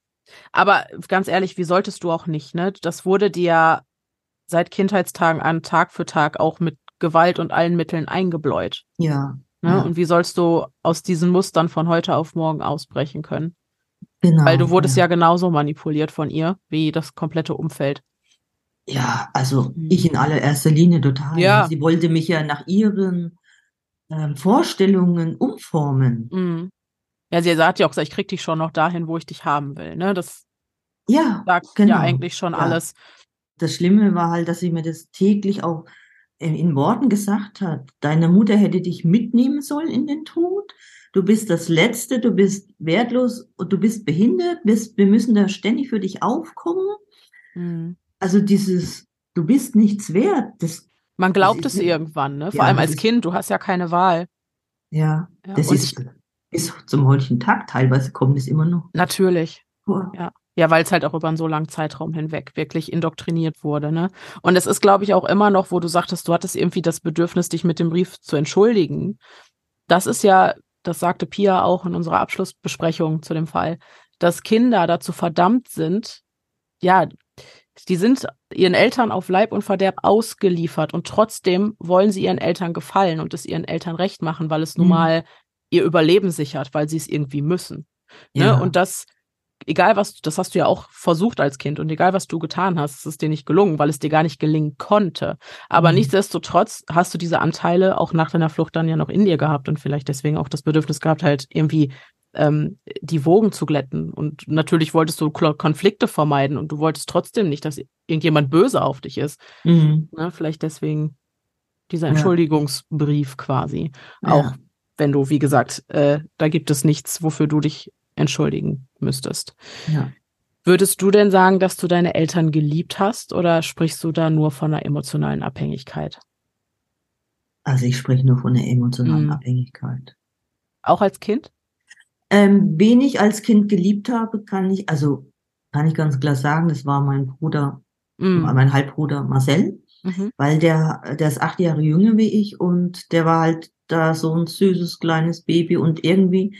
Aber ganz ehrlich, wie solltest du auch nicht, ne? Das wurde dir seit Kindheitstagen an Tag für Tag auch mit Gewalt und allen Mitteln eingebläut. Ja. Ne? ja. Und wie sollst du aus diesen Mustern von heute auf morgen ausbrechen können? Genau. Weil du wurdest ja. ja genauso manipuliert von ihr wie das komplette Umfeld. Ja, also mhm. ich in allererster Linie total. Ja. Sie wollte mich ja nach ihren ähm, Vorstellungen umformen. Mhm. Ja, sie sagt ja auch, ich krieg dich schon noch dahin, wo ich dich haben will. Ne? Das ja, sagt genau. ja eigentlich schon ja. alles. Das Schlimme war halt, dass sie mir das täglich auch in Worten gesagt hat, deine Mutter hätte dich mitnehmen sollen in den Tod. Du bist das Letzte, du bist wertlos und du bist behindert. Wir müssen da ständig für dich aufkommen. Mhm. Also dieses, du bist nichts wert. Das, Man glaubt es irgendwann, ne? Vor ja, allem als Kind, du hast ja keine Wahl. Ja, ja das ist bis zum heutigen Tag teilweise kommt es immer noch. Natürlich. Vor. Ja. Ja, weil es halt auch über einen so langen Zeitraum hinweg wirklich indoktriniert wurde, ne? Und es ist, glaube ich, auch immer noch, wo du sagtest, du hattest irgendwie das Bedürfnis, dich mit dem Brief zu entschuldigen. Das ist ja, das sagte Pia auch in unserer Abschlussbesprechung zu dem Fall, dass Kinder dazu verdammt sind, ja, die sind ihren Eltern auf Leib und Verderb ausgeliefert und trotzdem wollen sie ihren Eltern gefallen und es ihren Eltern recht machen, weil es nun mhm. mal ihr Überleben sichert, weil sie es irgendwie müssen. Ne? Ja. Und das egal was, das hast du ja auch versucht als Kind und egal was du getan hast, es ist dir nicht gelungen, weil es dir gar nicht gelingen konnte. Aber mhm. nichtsdestotrotz hast du diese Anteile auch nach deiner Flucht dann ja noch in dir gehabt und vielleicht deswegen auch das Bedürfnis gehabt, halt irgendwie ähm, die Wogen zu glätten. Und natürlich wolltest du Konflikte vermeiden und du wolltest trotzdem nicht, dass irgendjemand böse auf dich ist. Mhm. Ne, vielleicht deswegen dieser Entschuldigungsbrief quasi. Ja. Auch wenn du, wie gesagt, äh, da gibt es nichts, wofür du dich entschuldigen müsstest. Ja. Würdest du denn sagen, dass du deine Eltern geliebt hast oder sprichst du da nur von einer emotionalen Abhängigkeit? Also ich spreche nur von einer emotionalen mhm. Abhängigkeit. Auch als Kind? Ähm, wen ich als Kind geliebt habe, kann ich, also kann ich ganz klar sagen, das war mein Bruder, mhm. mein Halbbruder Marcel, mhm. weil der, der ist acht Jahre jünger wie ich und der war halt da so ein süßes kleines Baby und irgendwie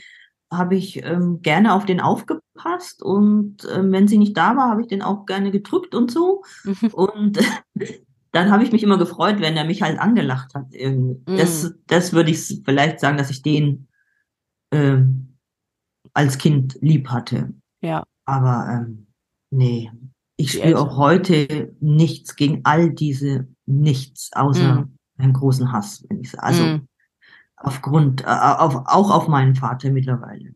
habe ich ähm, gerne auf den aufgepasst und ähm, wenn sie nicht da war, habe ich den auch gerne gedrückt und so. Und dann habe ich mich immer gefreut, wenn er mich halt angelacht hat. Irgendwie. Mhm. Das, das würde ich vielleicht sagen, dass ich den ähm, als Kind lieb hatte. Ja. Aber ähm, nee, ich spüre auch heute nichts gegen all diese nichts, außer mhm. einen großen Hass, wenn ich sage. Also mhm aufgrund, äh, auf, auch auf meinen Vater mittlerweile.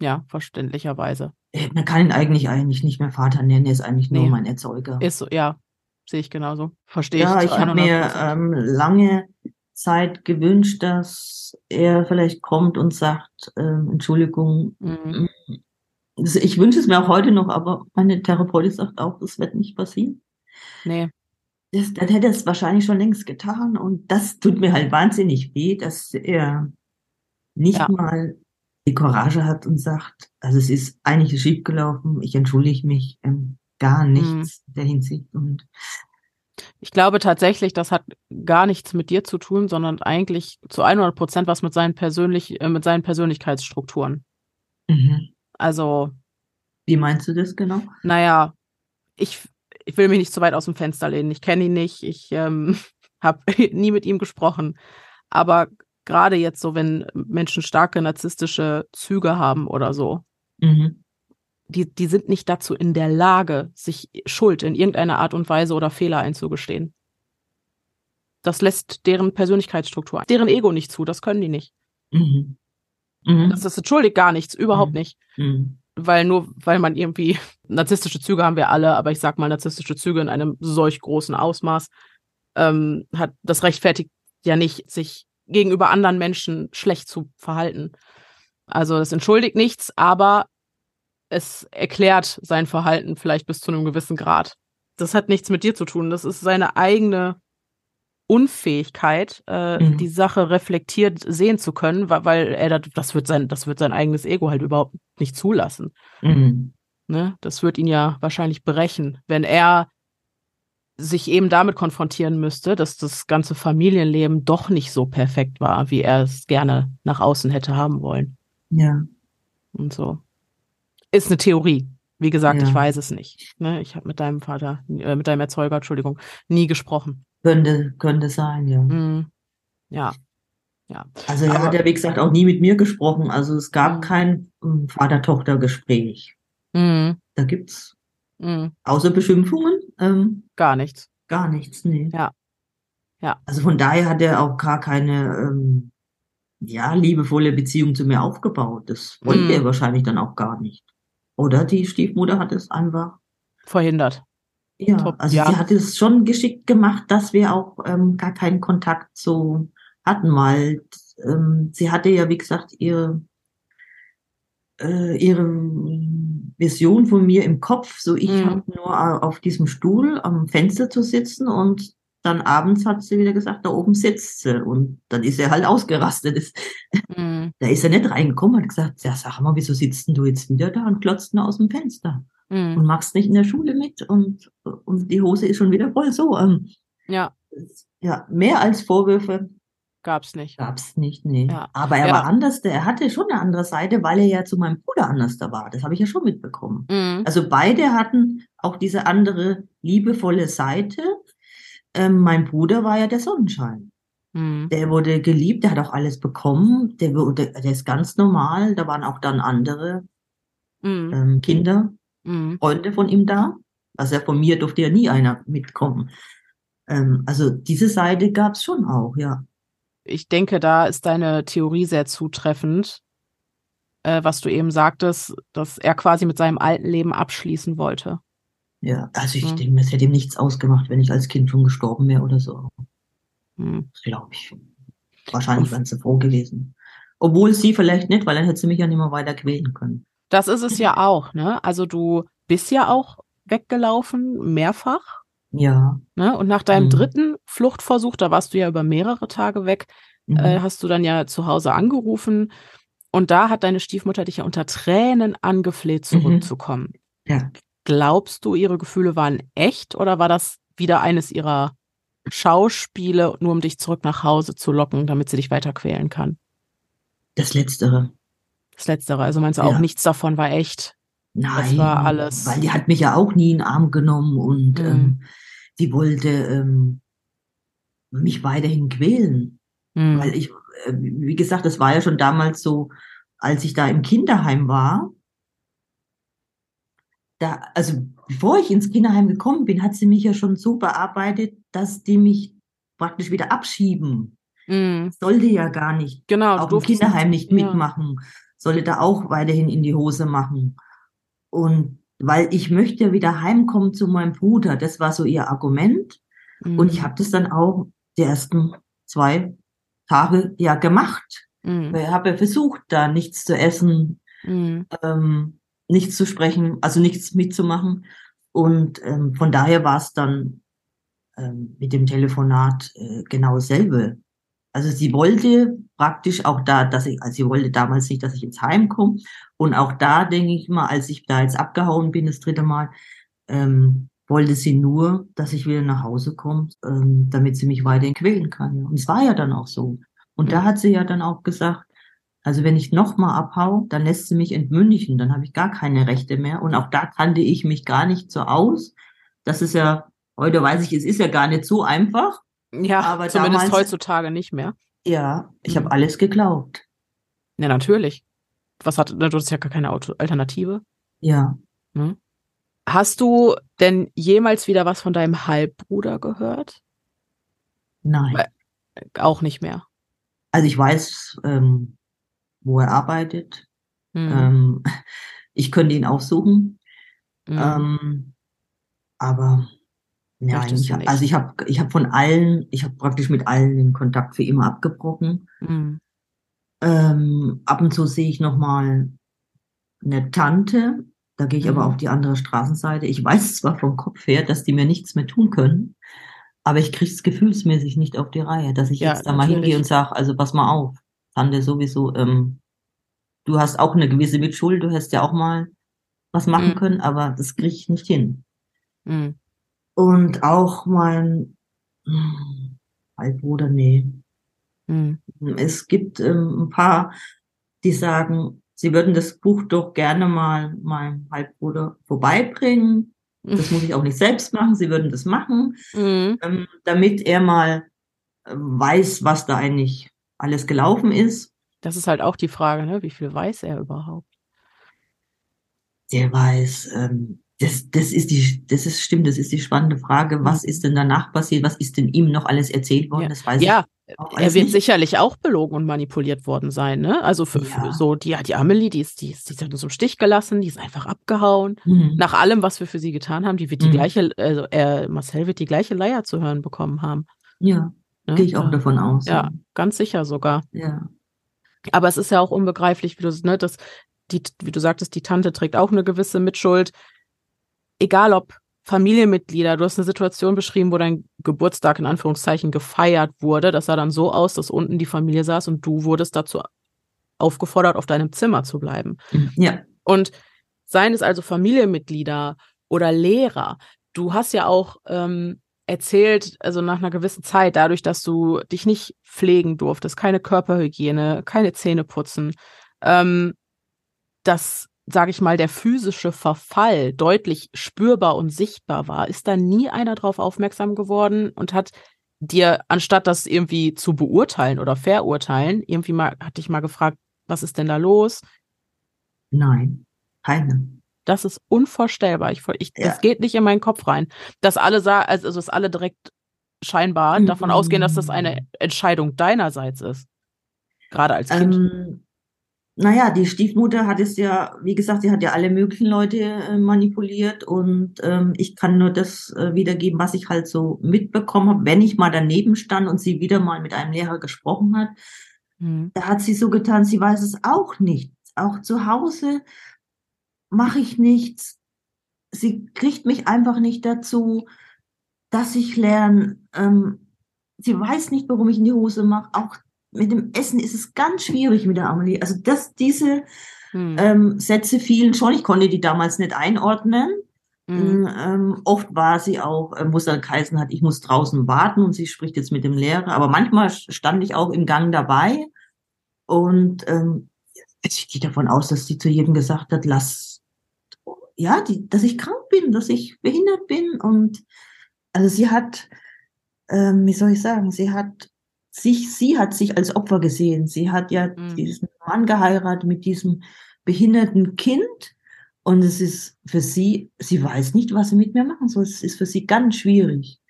Ja, verständlicherweise. Äh, man kann ihn eigentlich eigentlich nicht mehr Vater nennen, er ist eigentlich nur nee. mein Erzeuger. Ist so, ja, sehe ich genauso. Verstehe ja, ich. Ja, ich habe mir ähm, lange Zeit gewünscht, dass er vielleicht kommt und sagt, ähm, Entschuldigung. Mhm. Ich wünsche es mir auch heute noch, aber meine Therapeutin sagt auch, das wird nicht passieren. Nee das, dann hätte er es wahrscheinlich schon längst getan. Und das tut mir halt wahnsinnig weh, dass er nicht ja. mal die Courage hat und sagt, also es ist eigentlich schief gelaufen, ich entschuldige mich, ähm, gar mhm. nichts mhm. der Hinsicht. Und ich glaube tatsächlich, das hat gar nichts mit dir zu tun, sondern eigentlich zu 100 Prozent was mit seinen persönlich, äh, mit seinen Persönlichkeitsstrukturen. Mhm. Also. Wie meinst du das genau? Naja, ich, ich will mich nicht zu weit aus dem Fenster lehnen. Ich kenne ihn nicht, ich ähm, habe nie mit ihm gesprochen. Aber gerade jetzt so, wenn Menschen starke narzisstische Züge haben oder so, mhm. die, die sind nicht dazu in der Lage, sich Schuld in irgendeiner Art und Weise oder Fehler einzugestehen. Das lässt deren Persönlichkeitsstruktur, deren Ego nicht zu, das können die nicht. Mhm. Mhm. Das, das entschuldigt gar nichts, überhaupt mhm. nicht. Mhm. Weil nur, weil man irgendwie, narzisstische Züge haben wir alle, aber ich sag mal narzisstische Züge in einem solch großen Ausmaß, ähm, hat das rechtfertigt ja nicht, sich gegenüber anderen Menschen schlecht zu verhalten. Also das entschuldigt nichts, aber es erklärt sein Verhalten vielleicht bis zu einem gewissen Grad. Das hat nichts mit dir zu tun. Das ist seine eigene Unfähigkeit, äh, mhm. die Sache reflektiert sehen zu können, weil, weil er das wird sein, das wird sein eigenes Ego halt überhaupt nicht zulassen. Mhm. Ne? Das wird ihn ja wahrscheinlich brechen, wenn er sich eben damit konfrontieren müsste, dass das ganze Familienleben doch nicht so perfekt war, wie er es gerne nach außen hätte haben wollen. Ja. Und so. Ist eine Theorie. Wie gesagt, ja. ich weiß es nicht. Ne? Ich habe mit deinem Vater, äh, mit deinem Erzeuger, Entschuldigung, nie gesprochen. Könnte, könnte sein, ja. Mhm. Ja. Ja. Also er Aber, hat ja, wie gesagt, auch nie mit mir gesprochen. Also es gab mhm. kein um, Vater-Tochter-Gespräch. Mhm. Da gibt's mhm. außer Beschimpfungen ähm, gar nichts. Gar nichts, nee. Ja. Ja. Also von daher hat er auch gar keine ähm, ja, liebevolle Beziehung zu mir aufgebaut. Das wollte mhm. er wahrscheinlich dann auch gar nicht. Oder die Stiefmutter hat es einfach verhindert. Ja, Top, also ja. sie hat es schon geschickt gemacht, dass wir auch ähm, gar keinen Kontakt so hatten, weil ähm, sie hatte ja, wie gesagt, ihre, äh, ihre Vision von mir im Kopf. So, ich mhm. habe nur auf diesem Stuhl am Fenster zu sitzen und dann abends hat sie wieder gesagt, da oben sitzt sie. Und dann ist er halt ausgerastet. Mhm. Da ist er nicht reingekommen, hat gesagt, ja, sag mal, wieso sitzt denn du jetzt wieder da und klotzt nur aus dem Fenster? Mhm. Und machst nicht in der Schule mit und, und die Hose ist schon wieder voll so. Ähm, ja. Ja, mehr als Vorwürfe Gab's nicht. Gab's nicht, nee. Ja. Aber er ja. war anders, er hatte schon eine andere Seite, weil er ja zu meinem Bruder anders da war. Das habe ich ja schon mitbekommen. Mhm. Also beide hatten auch diese andere liebevolle Seite, ähm, mein Bruder war ja der Sonnenschein. Mhm. Der wurde geliebt, der hat auch alles bekommen, der, wurde, der ist ganz normal. Da waren auch dann andere mhm. ähm, Kinder, mhm. Freunde von ihm da. Also von mir durfte ja nie einer mitkommen. Ähm, also diese Seite gab es schon auch, ja. Ich denke, da ist deine Theorie sehr zutreffend, äh, was du eben sagtest, dass er quasi mit seinem alten Leben abschließen wollte. Ja, also ich mhm. denke, es hätte ihm nichts ausgemacht, wenn ich als Kind schon gestorben wäre oder so. Mhm. Glaube ich. Wahrscheinlich wären sie froh gewesen. Obwohl sie vielleicht nicht, weil dann hätte sie mich ja nicht mehr weiter quälen können. Das ist es ja auch, ne? Also du bist ja auch weggelaufen, mehrfach. Ja. Ne? Und nach deinem mhm. dritten Fluchtversuch, da warst du ja über mehrere Tage weg, mhm. äh, hast du dann ja zu Hause angerufen. Und da hat deine Stiefmutter dich ja unter Tränen angefleht, mhm. zurückzukommen. Ja. Glaubst du, ihre Gefühle waren echt oder war das wieder eines ihrer Schauspiele, nur um dich zurück nach Hause zu locken, damit sie dich weiter quälen kann? Das Letztere. Das Letztere. Also meinst du ja. auch, nichts davon war echt? Nein. Das war alles. Weil die hat mich ja auch nie in den Arm genommen und mhm. ähm, die wollte ähm, mich weiterhin quälen. Mhm. Weil ich, äh, wie gesagt, das war ja schon damals so, als ich da im Kinderheim war, da, also bevor ich ins Kinderheim gekommen bin, hat sie mich ja schon so bearbeitet, dass die mich praktisch wieder abschieben. Mm. Sollte ja gar nicht. Genau. Auch im Kinderheim nicht mitmachen. Sollte da auch weiterhin in die Hose machen. Und weil ich möchte wieder heimkommen zu meinem Bruder, das war so ihr Argument. Mm. Und ich habe das dann auch die ersten zwei Tage ja gemacht. Mm. Ich habe ja versucht, da nichts zu essen. Mm. Ähm, nichts zu sprechen, also nichts mitzumachen. Und ähm, von daher war es dann ähm, mit dem Telefonat äh, genau dasselbe. Also sie wollte praktisch auch da, dass ich, also sie wollte damals nicht, dass ich ins Heim komme. Und auch da denke ich mal, als ich da jetzt abgehauen bin, das dritte Mal, ähm, wollte sie nur, dass ich wieder nach Hause komme, ähm, damit sie mich weiterhin quälen kann. Und es war ja dann auch so. Und da hat sie ja dann auch gesagt, also wenn ich nochmal abhau, dann lässt sie mich entmündigen, dann habe ich gar keine Rechte mehr. Und auch da kannte ich mich gar nicht so aus. Das ist ja, heute weiß ich, es ist ja gar nicht so einfach. Ja, aber zumindest damals, heutzutage nicht mehr. Ja, ich mhm. habe alles geglaubt. Ja, natürlich. Was hat, du hast ja gar keine Alternative. Ja. Hm? Hast du denn jemals wieder was von deinem Halbbruder gehört? Nein. Weil, auch nicht mehr. Also ich weiß, ähm, wo er arbeitet. Mhm. Ähm, Ich könnte ihn aufsuchen. Mhm. Ähm, aber ja, ich, also ich habe ich hab von allen, ich habe praktisch mit allen den Kontakt für immer abgebrochen. Mhm. Ähm, ab und zu sehe ich noch mal eine Tante, da gehe ich mhm. aber auf die andere Straßenseite. Ich weiß zwar vom Kopf her, dass die mir nichts mehr tun können, aber ich kriege es gefühlsmäßig nicht auf die Reihe, dass ich ja, jetzt da natürlich. mal hingehe und sage, also pass mal auf, Tante sowieso, ähm, du hast auch eine gewisse Mitschuld, du hast ja auch mal was machen mhm. können, aber das kriege ich nicht hin. Mhm. Und auch mein Halbbruder, nee. Mhm. Es gibt ähm, ein paar, die sagen, sie würden das Buch doch gerne mal meinem Halbbruder vorbeibringen. Das muss ich auch nicht selbst machen, sie würden das machen, mhm. ähm, damit er mal äh, weiß, was da eigentlich alles gelaufen ist. Das ist halt auch die Frage, ne? wie viel weiß er überhaupt? Der weiß ähm, das, das ist die, das ist stimmt, das ist die spannende Frage. Was ist denn danach passiert? Was ist denn ihm noch alles erzählt worden? Ja. Das weiß ja. ich. Er wird nicht. sicherlich auch belogen und manipuliert worden sein, ne? Also für, ja. für so die, die Amelie, die ist, die ist, die ist uns im Stich gelassen, die ist einfach abgehauen. Mhm. Nach allem, was wir für sie getan haben, die wird die mhm. gleiche, also er, Marcel wird die gleiche Leier zu hören bekommen haben. Ja, ne? gehe ich auch davon aus. Ja, ganz sicher sogar. Ja. Aber es ist ja auch unbegreiflich, wie du, ne, das, die, wie du sagtest, die Tante trägt auch eine gewisse Mitschuld egal ob Familienmitglieder, du hast eine Situation beschrieben, wo dein Geburtstag in Anführungszeichen gefeiert wurde. Das sah dann so aus, dass unten die Familie saß und du wurdest dazu aufgefordert, auf deinem Zimmer zu bleiben. Mhm. Ja. Und seien es also Familienmitglieder oder Lehrer, du hast ja auch ähm, erzählt, also nach einer gewissen Zeit, dadurch, dass du dich nicht pflegen durftest, keine Körperhygiene, keine Zähne putzen, ähm, dass sage ich mal, der physische Verfall deutlich spürbar und sichtbar war, ist da nie einer drauf aufmerksam geworden und hat dir, anstatt das irgendwie zu beurteilen oder verurteilen, irgendwie mal, hat dich mal gefragt, was ist denn da los? Nein, keine. Das ist unvorstellbar. Ich, ich ja. Das geht nicht in meinen Kopf rein. Dass alle also dass alle direkt scheinbar mhm. davon ausgehen, dass das eine Entscheidung deinerseits ist. Gerade als Kind. Ähm, naja, die Stiefmutter hat es ja, wie gesagt, sie hat ja alle möglichen Leute äh, manipuliert und ähm, ich kann nur das äh, wiedergeben, was ich halt so mitbekommen habe, wenn ich mal daneben stand und sie wieder mal mit einem Lehrer gesprochen hat. Mhm. Da hat sie so getan, sie weiß es auch nicht. Auch zu Hause mache ich nichts. Sie kriegt mich einfach nicht dazu, dass ich lerne. Ähm, sie weiß nicht, warum ich in die Hose mache. Auch mit dem Essen ist es ganz schwierig mit der Amelie. Also dass diese hm. ähm, Sätze fielen schon. Ich konnte die damals nicht einordnen. Mhm. Ähm, oft war sie auch, äh, muss dann heißen hat, ich muss draußen warten und sie spricht jetzt mit dem Lehrer. Aber manchmal stand ich auch im Gang dabei und ähm, ich gehe davon aus, dass sie zu jedem gesagt hat, lass, ja, die, dass ich krank bin, dass ich behindert bin und also sie hat, ähm, wie soll ich sagen, sie hat sich, sie hat sich als Opfer gesehen. Sie hat ja mhm. diesen Mann geheiratet mit diesem behinderten Kind. Und es ist für sie, sie weiß nicht, was sie mit mir machen soll. Es ist für sie ganz schwierig.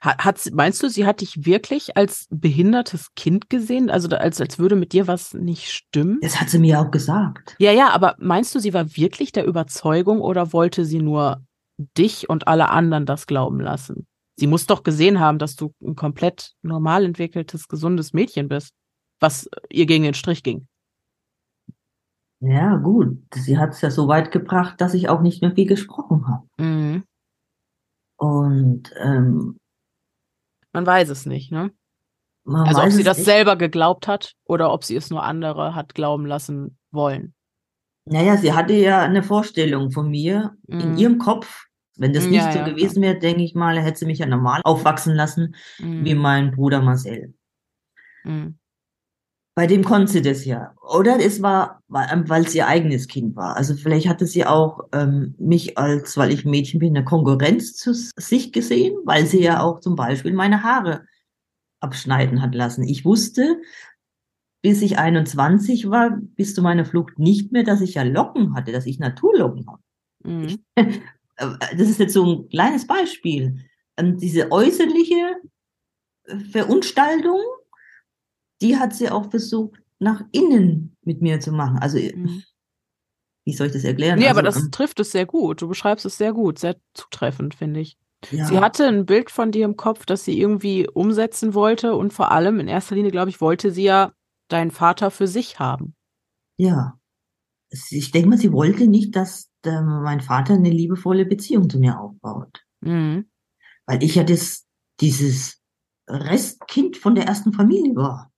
Hat, meinst du, sie hat dich wirklich als behindertes Kind gesehen? Also als, als würde mit dir was nicht stimmen? Das hat sie mir auch gesagt. Ja, ja, aber meinst du, sie war wirklich der Überzeugung oder wollte sie nur dich und alle anderen das glauben lassen? Sie muss doch gesehen haben, dass du ein komplett normal entwickeltes, gesundes Mädchen bist, was ihr gegen den Strich ging. Ja, gut. Sie hat es ja so weit gebracht, dass ich auch nicht mehr viel gesprochen habe. Mhm. Und ähm, man weiß es nicht, ne? also ob sie das nicht. selber geglaubt hat oder ob sie es nur andere hat glauben lassen wollen. Naja, sie hatte ja eine Vorstellung von mir mhm. in ihrem Kopf, wenn das nicht ja, so ja, gewesen wäre, denke ich mal, hätte sie mich ja normal aufwachsen lassen, mhm. wie mein Bruder Marcel. Mhm. Bei dem konnte sie das ja. Oder es war, weil es ihr eigenes Kind war. Also vielleicht hatte sie auch ähm, mich als, weil ich Mädchen bin, eine Konkurrenz zu sich gesehen, weil sie ja auch zum Beispiel meine Haare abschneiden hat lassen. Ich wusste, bis ich 21 war, bis zu meiner Flucht nicht mehr, dass ich ja Locken hatte, dass ich Naturlocken habe. Mhm. Das ist jetzt so ein kleines Beispiel, ähm, diese äußerliche äh, Verunstaltung, die hat sie auch versucht, nach innen mit mir zu machen. Also, äh, mhm. wie soll ich das erklären? Nee, also, aber das ähm, trifft es sehr gut. Du beschreibst es sehr gut, sehr zutreffend, finde ich. ja, Sie hatte ein Bild von dir im Kopf, das sie irgendwie umsetzen wollte und vor allem in erster Linie, glaube ich, wollte sie ja deinen Vater für sich haben. ja. Ich denke mal, sie wollte nicht, dass äh, mein Vater eine liebevolle Beziehung zu mir aufbaut. Mhm. Weil ich ja das, dieses Restkind von der ersten Familie war.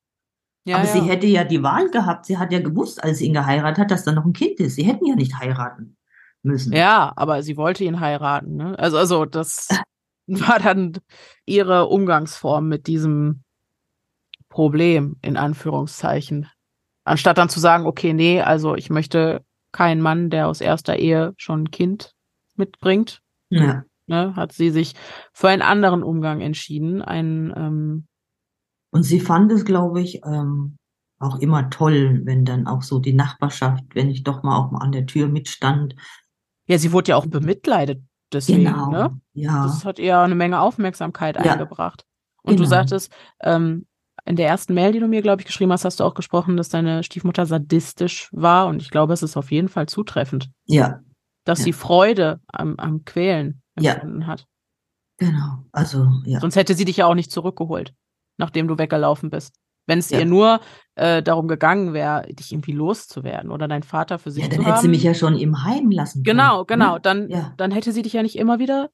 Ja, Aber ja. sie hätte ja die Wahl gehabt. Sie hat ja gewusst, als sie ihn geheiratet hat, dass da noch ein Kind ist. Sie hätten ja nicht heiraten müssen. Ja, aber sie wollte ihn heiraten, ne? Also, also das war dann ihre Umgangsform mit diesem Problem, in Anführungszeichen. Anstatt dann zu sagen, okay, nee, also ich möchte keinen Mann, der aus erster Ehe schon ein Kind mitbringt, Ja. ne, hat sie sich für einen anderen Umgang entschieden. Einen, ähm, Und sie fand es, glaube ich, ähm, auch immer toll, wenn dann auch so die Nachbarschaft, wenn ich doch mal auch mal an der Tür mitstand. ja, sie wurde ja auch bemitleidet deswegen, Genau. ne? Ja. Das hat ihr eine Menge Aufmerksamkeit Ja. eingebracht. Und du Genau. sagtest, ähm, in der ersten Mail, die du mir, glaube ich, geschrieben hast, hast du auch gesprochen, dass deine Stiefmutter sadistisch war. Und ich glaube, es ist auf jeden Fall zutreffend, Ja, dass Ja. sie Freude am, am Quälen Ja. empfunden hat. genau. Also, ja. Sonst hätte sie dich ja auch nicht zurückgeholt, nachdem du weggelaufen bist. Wenn es Ja. ihr nur äh, darum gegangen wäre, dich irgendwie loszuwerden oder deinen Vater für sich Ja, zu dann haben. hätte sie mich ja schon im Heim lassen können. genau, genau. Ne? Dann, Ja. dann hätte sie dich ja nicht immer wieder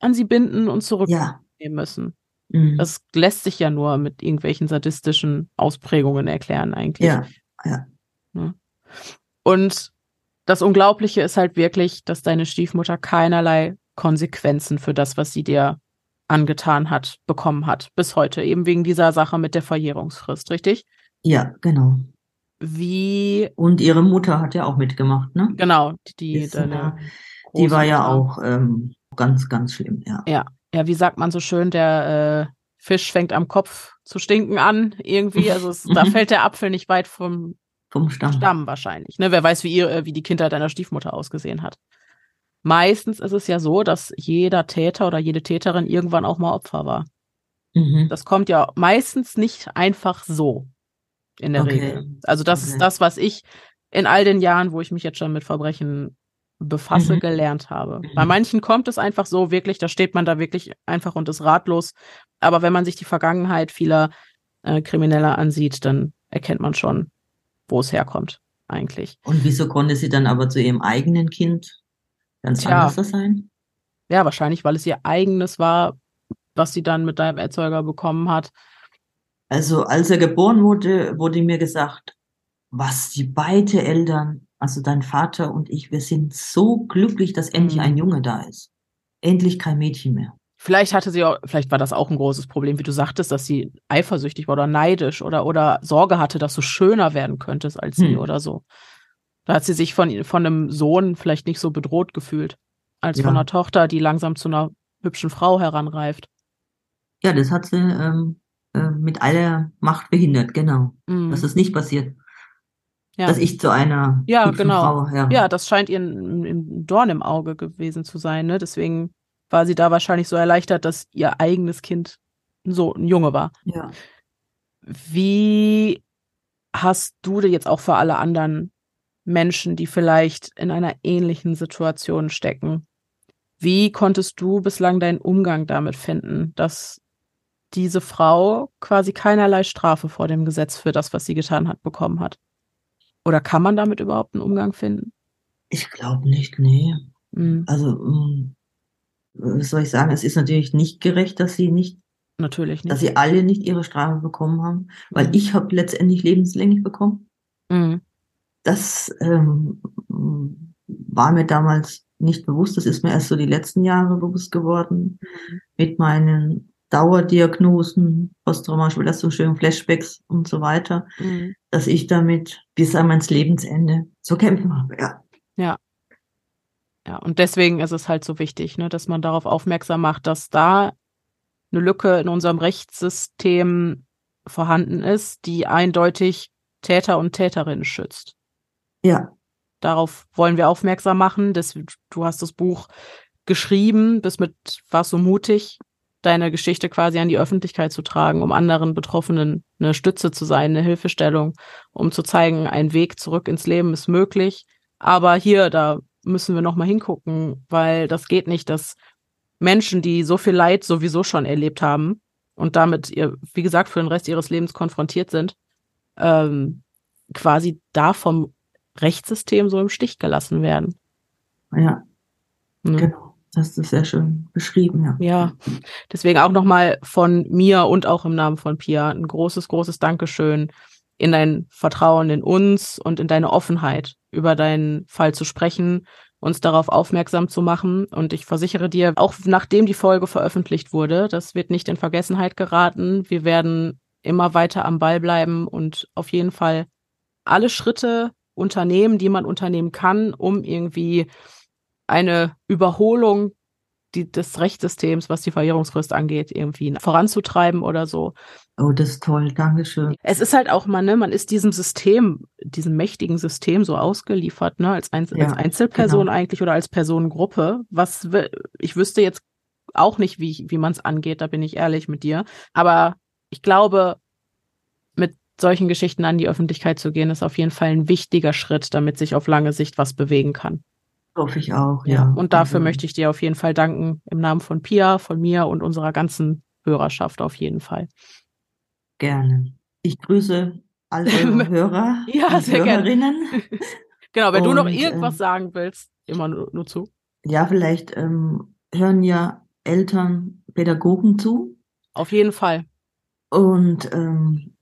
an sie binden und zurücknehmen Ja. müssen. Mhm. Das lässt sich ja nur mit irgendwelchen sadistischen Ausprägungen erklären eigentlich. Ja, ja. Und das Unglaubliche ist halt wirklich, dass deine Stiefmutter keinerlei Konsequenzen für das, was sie dir angetan hat, bekommen hat. Bis heute. Eben wegen dieser Sache mit der Verjährungsfrist, richtig? Ja, genau. Wie, Und ihre Mutter hat ja auch mitgemacht, ne? genau, die, Ist, deine Die war ja auch ähm, ganz, ganz schlimm, ja. Ja, wie sagt man so schön, der äh, Fisch fängt am Kopf zu stinken an, irgendwie. Also es, da Mhm. fällt der Apfel nicht weit vom Vom Stamm. Stamm wahrscheinlich. Ne? Wer weiß, wie, ihr, äh, wie die Kindheit deiner Stiefmutter ausgesehen hat. Meistens ist es ja so, dass jeder Täter oder jede Täterin irgendwann auch mal Opfer war. Mhm. Das kommt ja meistens nicht einfach so in der Okay. Regel. Also das Okay. ist das, was ich in all den Jahren, wo ich mich jetzt schon mit Verbrechen befasse, Mhm. gelernt habe. Mhm. Bei manchen kommt es einfach so wirklich, da steht man da wirklich einfach und ist ratlos. Aber wenn man sich die Vergangenheit vieler äh, Krimineller ansieht, dann erkennt man schon, wo es herkommt, eigentlich. Und wieso konnte sie dann aber zu ihrem eigenen Kind ganz Tja. anders sein? Ja, wahrscheinlich, weil es ihr eigenes war, was sie dann mit deinem Erzeuger bekommen hat. Also als er geboren wurde, wurde mir gesagt, was die beide Eltern, also dein Vater und ich, wir sind so glücklich, dass endlich Mhm. ein Junge da ist. Endlich kein Mädchen mehr. Vielleicht hatte sie auch, vielleicht war das auch ein großes Problem, wie du sagtest, dass sie eifersüchtig war oder neidisch oder, oder Sorge hatte, dass du schöner werden könntest als sie Hm. oder so. Da hat sie sich von, von einem Sohn vielleicht nicht so bedroht gefühlt, als Ja. von einer Tochter, die langsam zu einer hübschen Frau heranreift. Ja, das hat sie ähm, äh, mit aller Macht behindert, genau. Mhm. Dass es nicht passiert. Ja. Dass ich zu einer Ja, genau. Frau, ja. Ja, das scheint ihr ein, ein Dorn im Auge gewesen zu sein, ne? Deswegen war sie da wahrscheinlich so erleichtert, dass ihr eigenes Kind so ein Junge war. ja. Wie hast du dir jetzt auch für alle anderen Menschen, die vielleicht in einer ähnlichen Situation stecken, wie konntest du bislang deinen Umgang damit finden, dass diese Frau quasi keinerlei Strafe vor dem Gesetz für das, was sie getan hat, bekommen hat? Oder kann man damit überhaupt einen Umgang finden? Ich glaube nicht, nee. Mhm, Also, mh, was soll ich sagen? Es ist natürlich nicht gerecht, dass sie nicht, natürlich dass nicht. sie alle nicht ihre Strafe bekommen haben, weil Mhm. ich habe letztendlich lebenslänglich bekommen. Mhm. Das ähm, war mir damals nicht bewusst. Das ist mir erst so die letzten Jahre bewusst geworden mit meinen Dauerdiagnosen, posttraumatische Belastungsstörung, Flashbacks und so weiter, Mhm. dass ich damit bis an mein Lebensende zu kämpfen habe. Ja. Ja, und deswegen ist es halt so wichtig, ne, dass man darauf aufmerksam macht, dass da eine Lücke in unserem Rechtssystem vorhanden ist, die eindeutig Täter und Täterinnen schützt. Ja. Darauf wollen wir aufmerksam machen. Das, du hast das Buch geschrieben, bist mit, warst so mutig, deine Geschichte quasi an die Öffentlichkeit zu tragen, um anderen Betroffenen eine Stütze zu sein, eine Hilfestellung, um zu zeigen, ein Weg zurück ins Leben ist möglich. Aber hier, da müssen wir nochmal hingucken, weil das geht nicht, dass Menschen, die so viel Leid sowieso schon erlebt haben und damit, ihr, wie gesagt, für den Rest ihres Lebens konfrontiert sind, ähm, quasi da vom Rechtssystem so im Stich gelassen werden. Ja, ne? genau. Das ist sehr schön beschrieben, ja. Ja, deswegen auch nochmal von mir und auch im Namen von Pia ein großes, großes Dankeschön in dein Vertrauen in uns und in deine Offenheit, über deinen Fall zu sprechen, uns darauf aufmerksam zu machen. Und ich versichere dir, auch nachdem die Folge veröffentlicht wurde, das wird nicht in Vergessenheit geraten. Wir werden immer weiter am Ball bleiben und auf jeden Fall alle Schritte unternehmen, die man unternehmen kann, um irgendwie eine Überholung die, des Rechtssystems, was die Verjährungsfrist angeht, irgendwie voranzutreiben oder so. Oh, das ist toll, Dankeschön. Es ist halt auch mal, ne, man ist diesem System, diesem mächtigen System so ausgeliefert, ne, als, Einzel ja, als Einzelperson genau. eigentlich oder als Personengruppe. Was ich wüsste jetzt auch nicht, wie, wie man es angeht, da bin ich ehrlich mit dir. Aber ich glaube, mit solchen Geschichten an die Öffentlichkeit zu gehen, ist auf jeden Fall ein wichtiger Schritt, damit sich auf lange Sicht was bewegen kann. Hoffe ich auch, ja. ja. Und dafür also. möchte ich dir auf jeden Fall danken, im Namen von Pia, von mir und unserer ganzen Hörerschaft auf jeden Fall. Gerne. Ich grüße alle Hörer ja, und sehr Hörerinnen. Gerne. genau, wenn und, du noch irgendwas äh, sagen willst, immer nur, nur zu. Ja, vielleicht ähm, hören ja Eltern Pädagogen zu. Auf jeden Fall. Und ähm,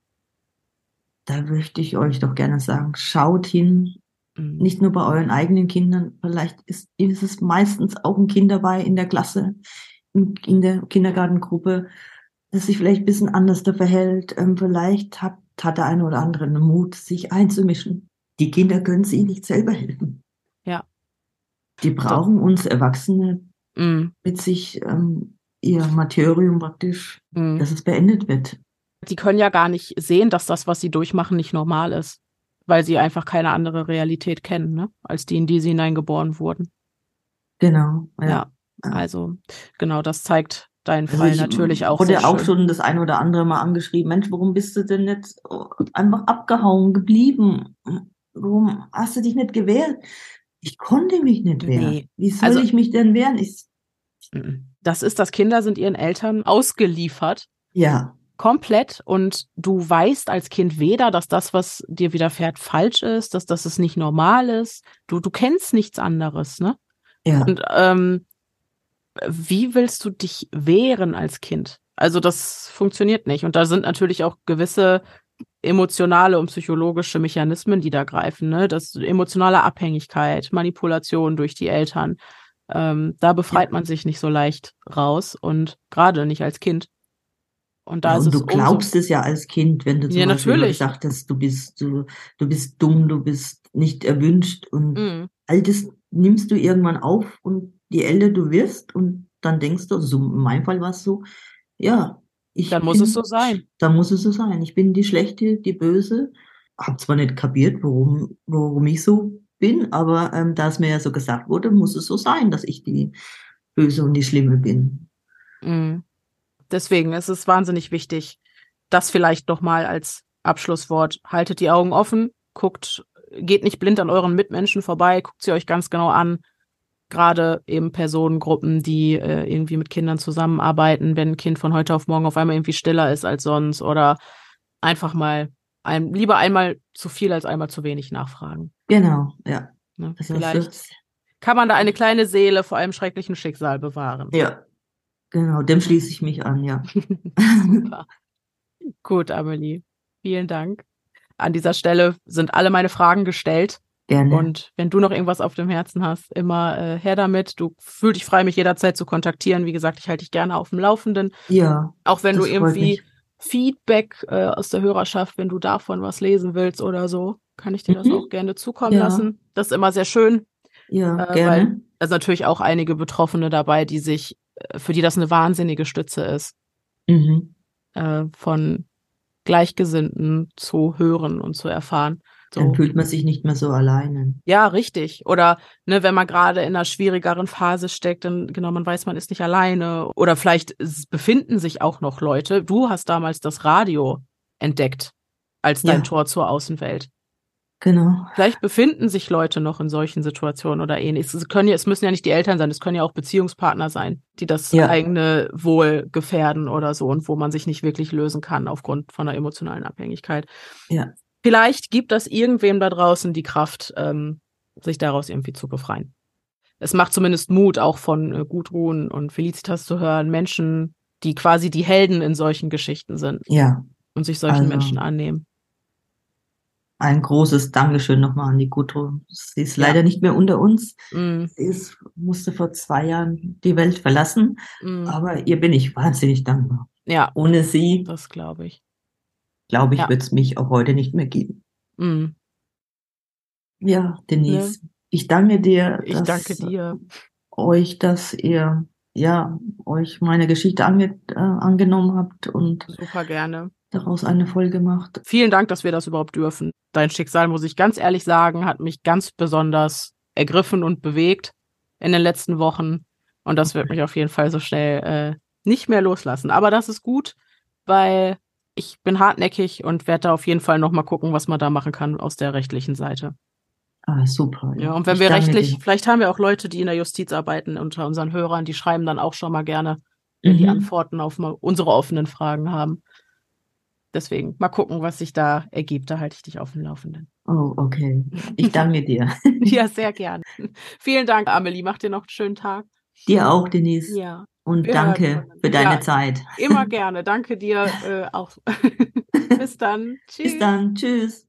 da möchte ich euch doch gerne sagen, schaut hin. Nicht nur bei euren eigenen Kindern, vielleicht ist, ist es meistens auch ein Kind dabei in der Klasse, in, der Kindergartengruppe, das sich vielleicht ein bisschen anders da verhält. Ähm, vielleicht hat, hat der eine oder andere einen Mut, sich einzumischen. Die Kinder können sich nicht selber helfen. Ja. Die brauchen uns Erwachsene mhm. mit sich ähm, ihr Martyrium praktisch, mhm. dass es beendet wird. Die können ja gar nicht sehen, dass das, was sie durchmachen, nicht normal ist weil sie einfach keine andere Realität kennen, ne? als die, in die sie hineingeboren wurden. Genau. Ja. ja. Also, genau, das zeigt deinen also Fall natürlich auch. Wurde auch schon das eine oder andere Mal angeschrieben, Mensch, warum bist du denn jetzt einfach abgehauen geblieben? Warum hast du dich nicht gewehrt? Ich konnte mich nicht wehren. Nee. Wie soll also, ich mich denn wehren? Ich, das ist, dass Kinder sind ihren Eltern ausgeliefert. Ja komplett und du weißt als Kind weder, dass das, was dir widerfährt, falsch ist, dass das es nicht normal ist. Du, du kennst nichts anderes, ne? Ja. Und ähm, wie willst du dich wehren als Kind? Also das funktioniert nicht. Und da sind natürlich auch gewisse emotionale und psychologische Mechanismen, die da greifen. Ne? Das emotionale Abhängigkeit, Manipulation durch die Eltern. Ähm, da befreit ja. man sich nicht so leicht raus und gerade nicht als Kind. Und da ja, und du glaubst es ja als Kind, wenn du zum ja, Beispiel sagtest, du bist, du, du bist dumm, du bist nicht erwünscht und mm. all das nimmst du irgendwann auf und je älter du wirst und dann denkst du, so in meinem Fall war es so, ja, ich dann muss bin, es so sein. Dann muss es so sein. Ich bin die Schlechte, die Böse. Hab zwar nicht kapiert, warum, warum ich so bin, aber ähm, da es mir ja so gesagt wurde, muss es so sein, dass ich die Böse und die Schlimme bin. Mm deswegen ist es wahnsinnig wichtig, das vielleicht noch mal als Abschlusswort. Haltet die Augen offen, guckt, geht nicht blind an euren Mitmenschen vorbei, guckt sie euch ganz genau an. Gerade eben Personengruppen, die äh, irgendwie mit Kindern zusammenarbeiten, wenn ein Kind von heute auf morgen auf einmal irgendwie stiller ist als sonst oder einfach mal ein, lieber einmal zu viel als einmal zu wenig nachfragen. Genau, ja. Ne, vielleicht kann man da eine kleine Seele vor einem schrecklichen Schicksal bewahren. Ja, Genau, dem schließe ich mich an, ja. Super. Gut, Amelie. Vielen Dank. An dieser Stelle sind alle meine Fragen gestellt. Gerne. Und wenn du noch irgendwas auf dem Herzen hast, immer äh, her damit. Du fühl dich frei, mich jederzeit zu kontaktieren. Wie gesagt, ich halte dich gerne auf dem Laufenden. Ja. Auch wenn du irgendwie Feedback äh, aus der Hörerschaft, wenn du davon was lesen willst oder so, kann ich dir mhm. das auch gerne zukommen ja. lassen. Das ist immer sehr schön. Ja, äh, gerne. Weil es natürlich auch einige Betroffene dabei, die sich für die das eine wahnsinnige Stütze ist, mhm. äh, von Gleichgesinnten zu hören und zu erfahren. So. Dann fühlt man sich nicht mehr so alleine. Ja, richtig. Oder ne, wenn man gerade in einer schwierigeren Phase steckt, dann genau, man weiß, man ist nicht alleine. Oder vielleicht befinden sich auch noch Leute. Du hast damals das Radio entdeckt als dein ja. Tor zur Außenwelt. Genau. Vielleicht befinden sich Leute noch in solchen Situationen oder ähnliches. Es können ja, es müssen ja nicht die Eltern sein, es können ja auch Beziehungspartner sein, die das ja. eigene Wohl gefährden oder so und wo man sich nicht wirklich lösen kann aufgrund von einer emotionalen Abhängigkeit. Ja. Vielleicht gibt das irgendwem da draußen die Kraft, ähm, sich daraus irgendwie zu befreien. Es macht zumindest Mut, auch von äh, Gudrun und Felicitas zu hören, Menschen, die quasi die Helden in solchen Geschichten sind. Ja. Und sich solchen also. Menschen annehmen ein großes Dankeschön nochmal an die Gudrun. Sie ist leider nicht mehr unter uns. Mm. Sie ist, musste vor zwei Jahren die Welt verlassen. Mm. Aber ihr bin ich wahnsinnig dankbar. Ja. Ohne sie. Das glaube ich. Glaube ich, ja. wird es mich auch heute nicht mehr geben. Mm. Ja, Denise. Ne? Ich danke dir. Ich danke dir. Euch, dass ihr ja euch meine Geschichte ange äh, angenommen habt und super gerne daraus eine Folge macht. Vielen Dank, dass wir das überhaupt dürfen. Dein Schicksal, muss ich ganz ehrlich sagen, hat mich ganz besonders ergriffen und bewegt in den letzten Wochen. Und das wird mich auf jeden Fall so schnell äh, nicht mehr loslassen. Aber das ist gut, weil ich bin hartnäckig und werde da auf jeden Fall nochmal gucken, was man da machen kann aus der rechtlichen Seite. Ah, super. Ja, und wenn ich wir rechtlich, dir. vielleicht haben wir auch Leute, die in der Justiz arbeiten unter unseren Hörern, die schreiben dann auch schon mal gerne, wenn mhm. die Antworten auf unsere offenen Fragen haben. Deswegen mal gucken, was sich da ergibt. Da halte ich dich auf dem Laufenden. Oh, okay. Ich danke dir. ja, sehr gern. Vielen Dank, Amelie. Mach dir noch einen schönen Tag. Dir auch, Denise. Ja. Und Wir danke für deine ja, Zeit. Immer gerne. Danke dir äh, auch. Bis dann. Tschüss. Bis dann. Tschüss.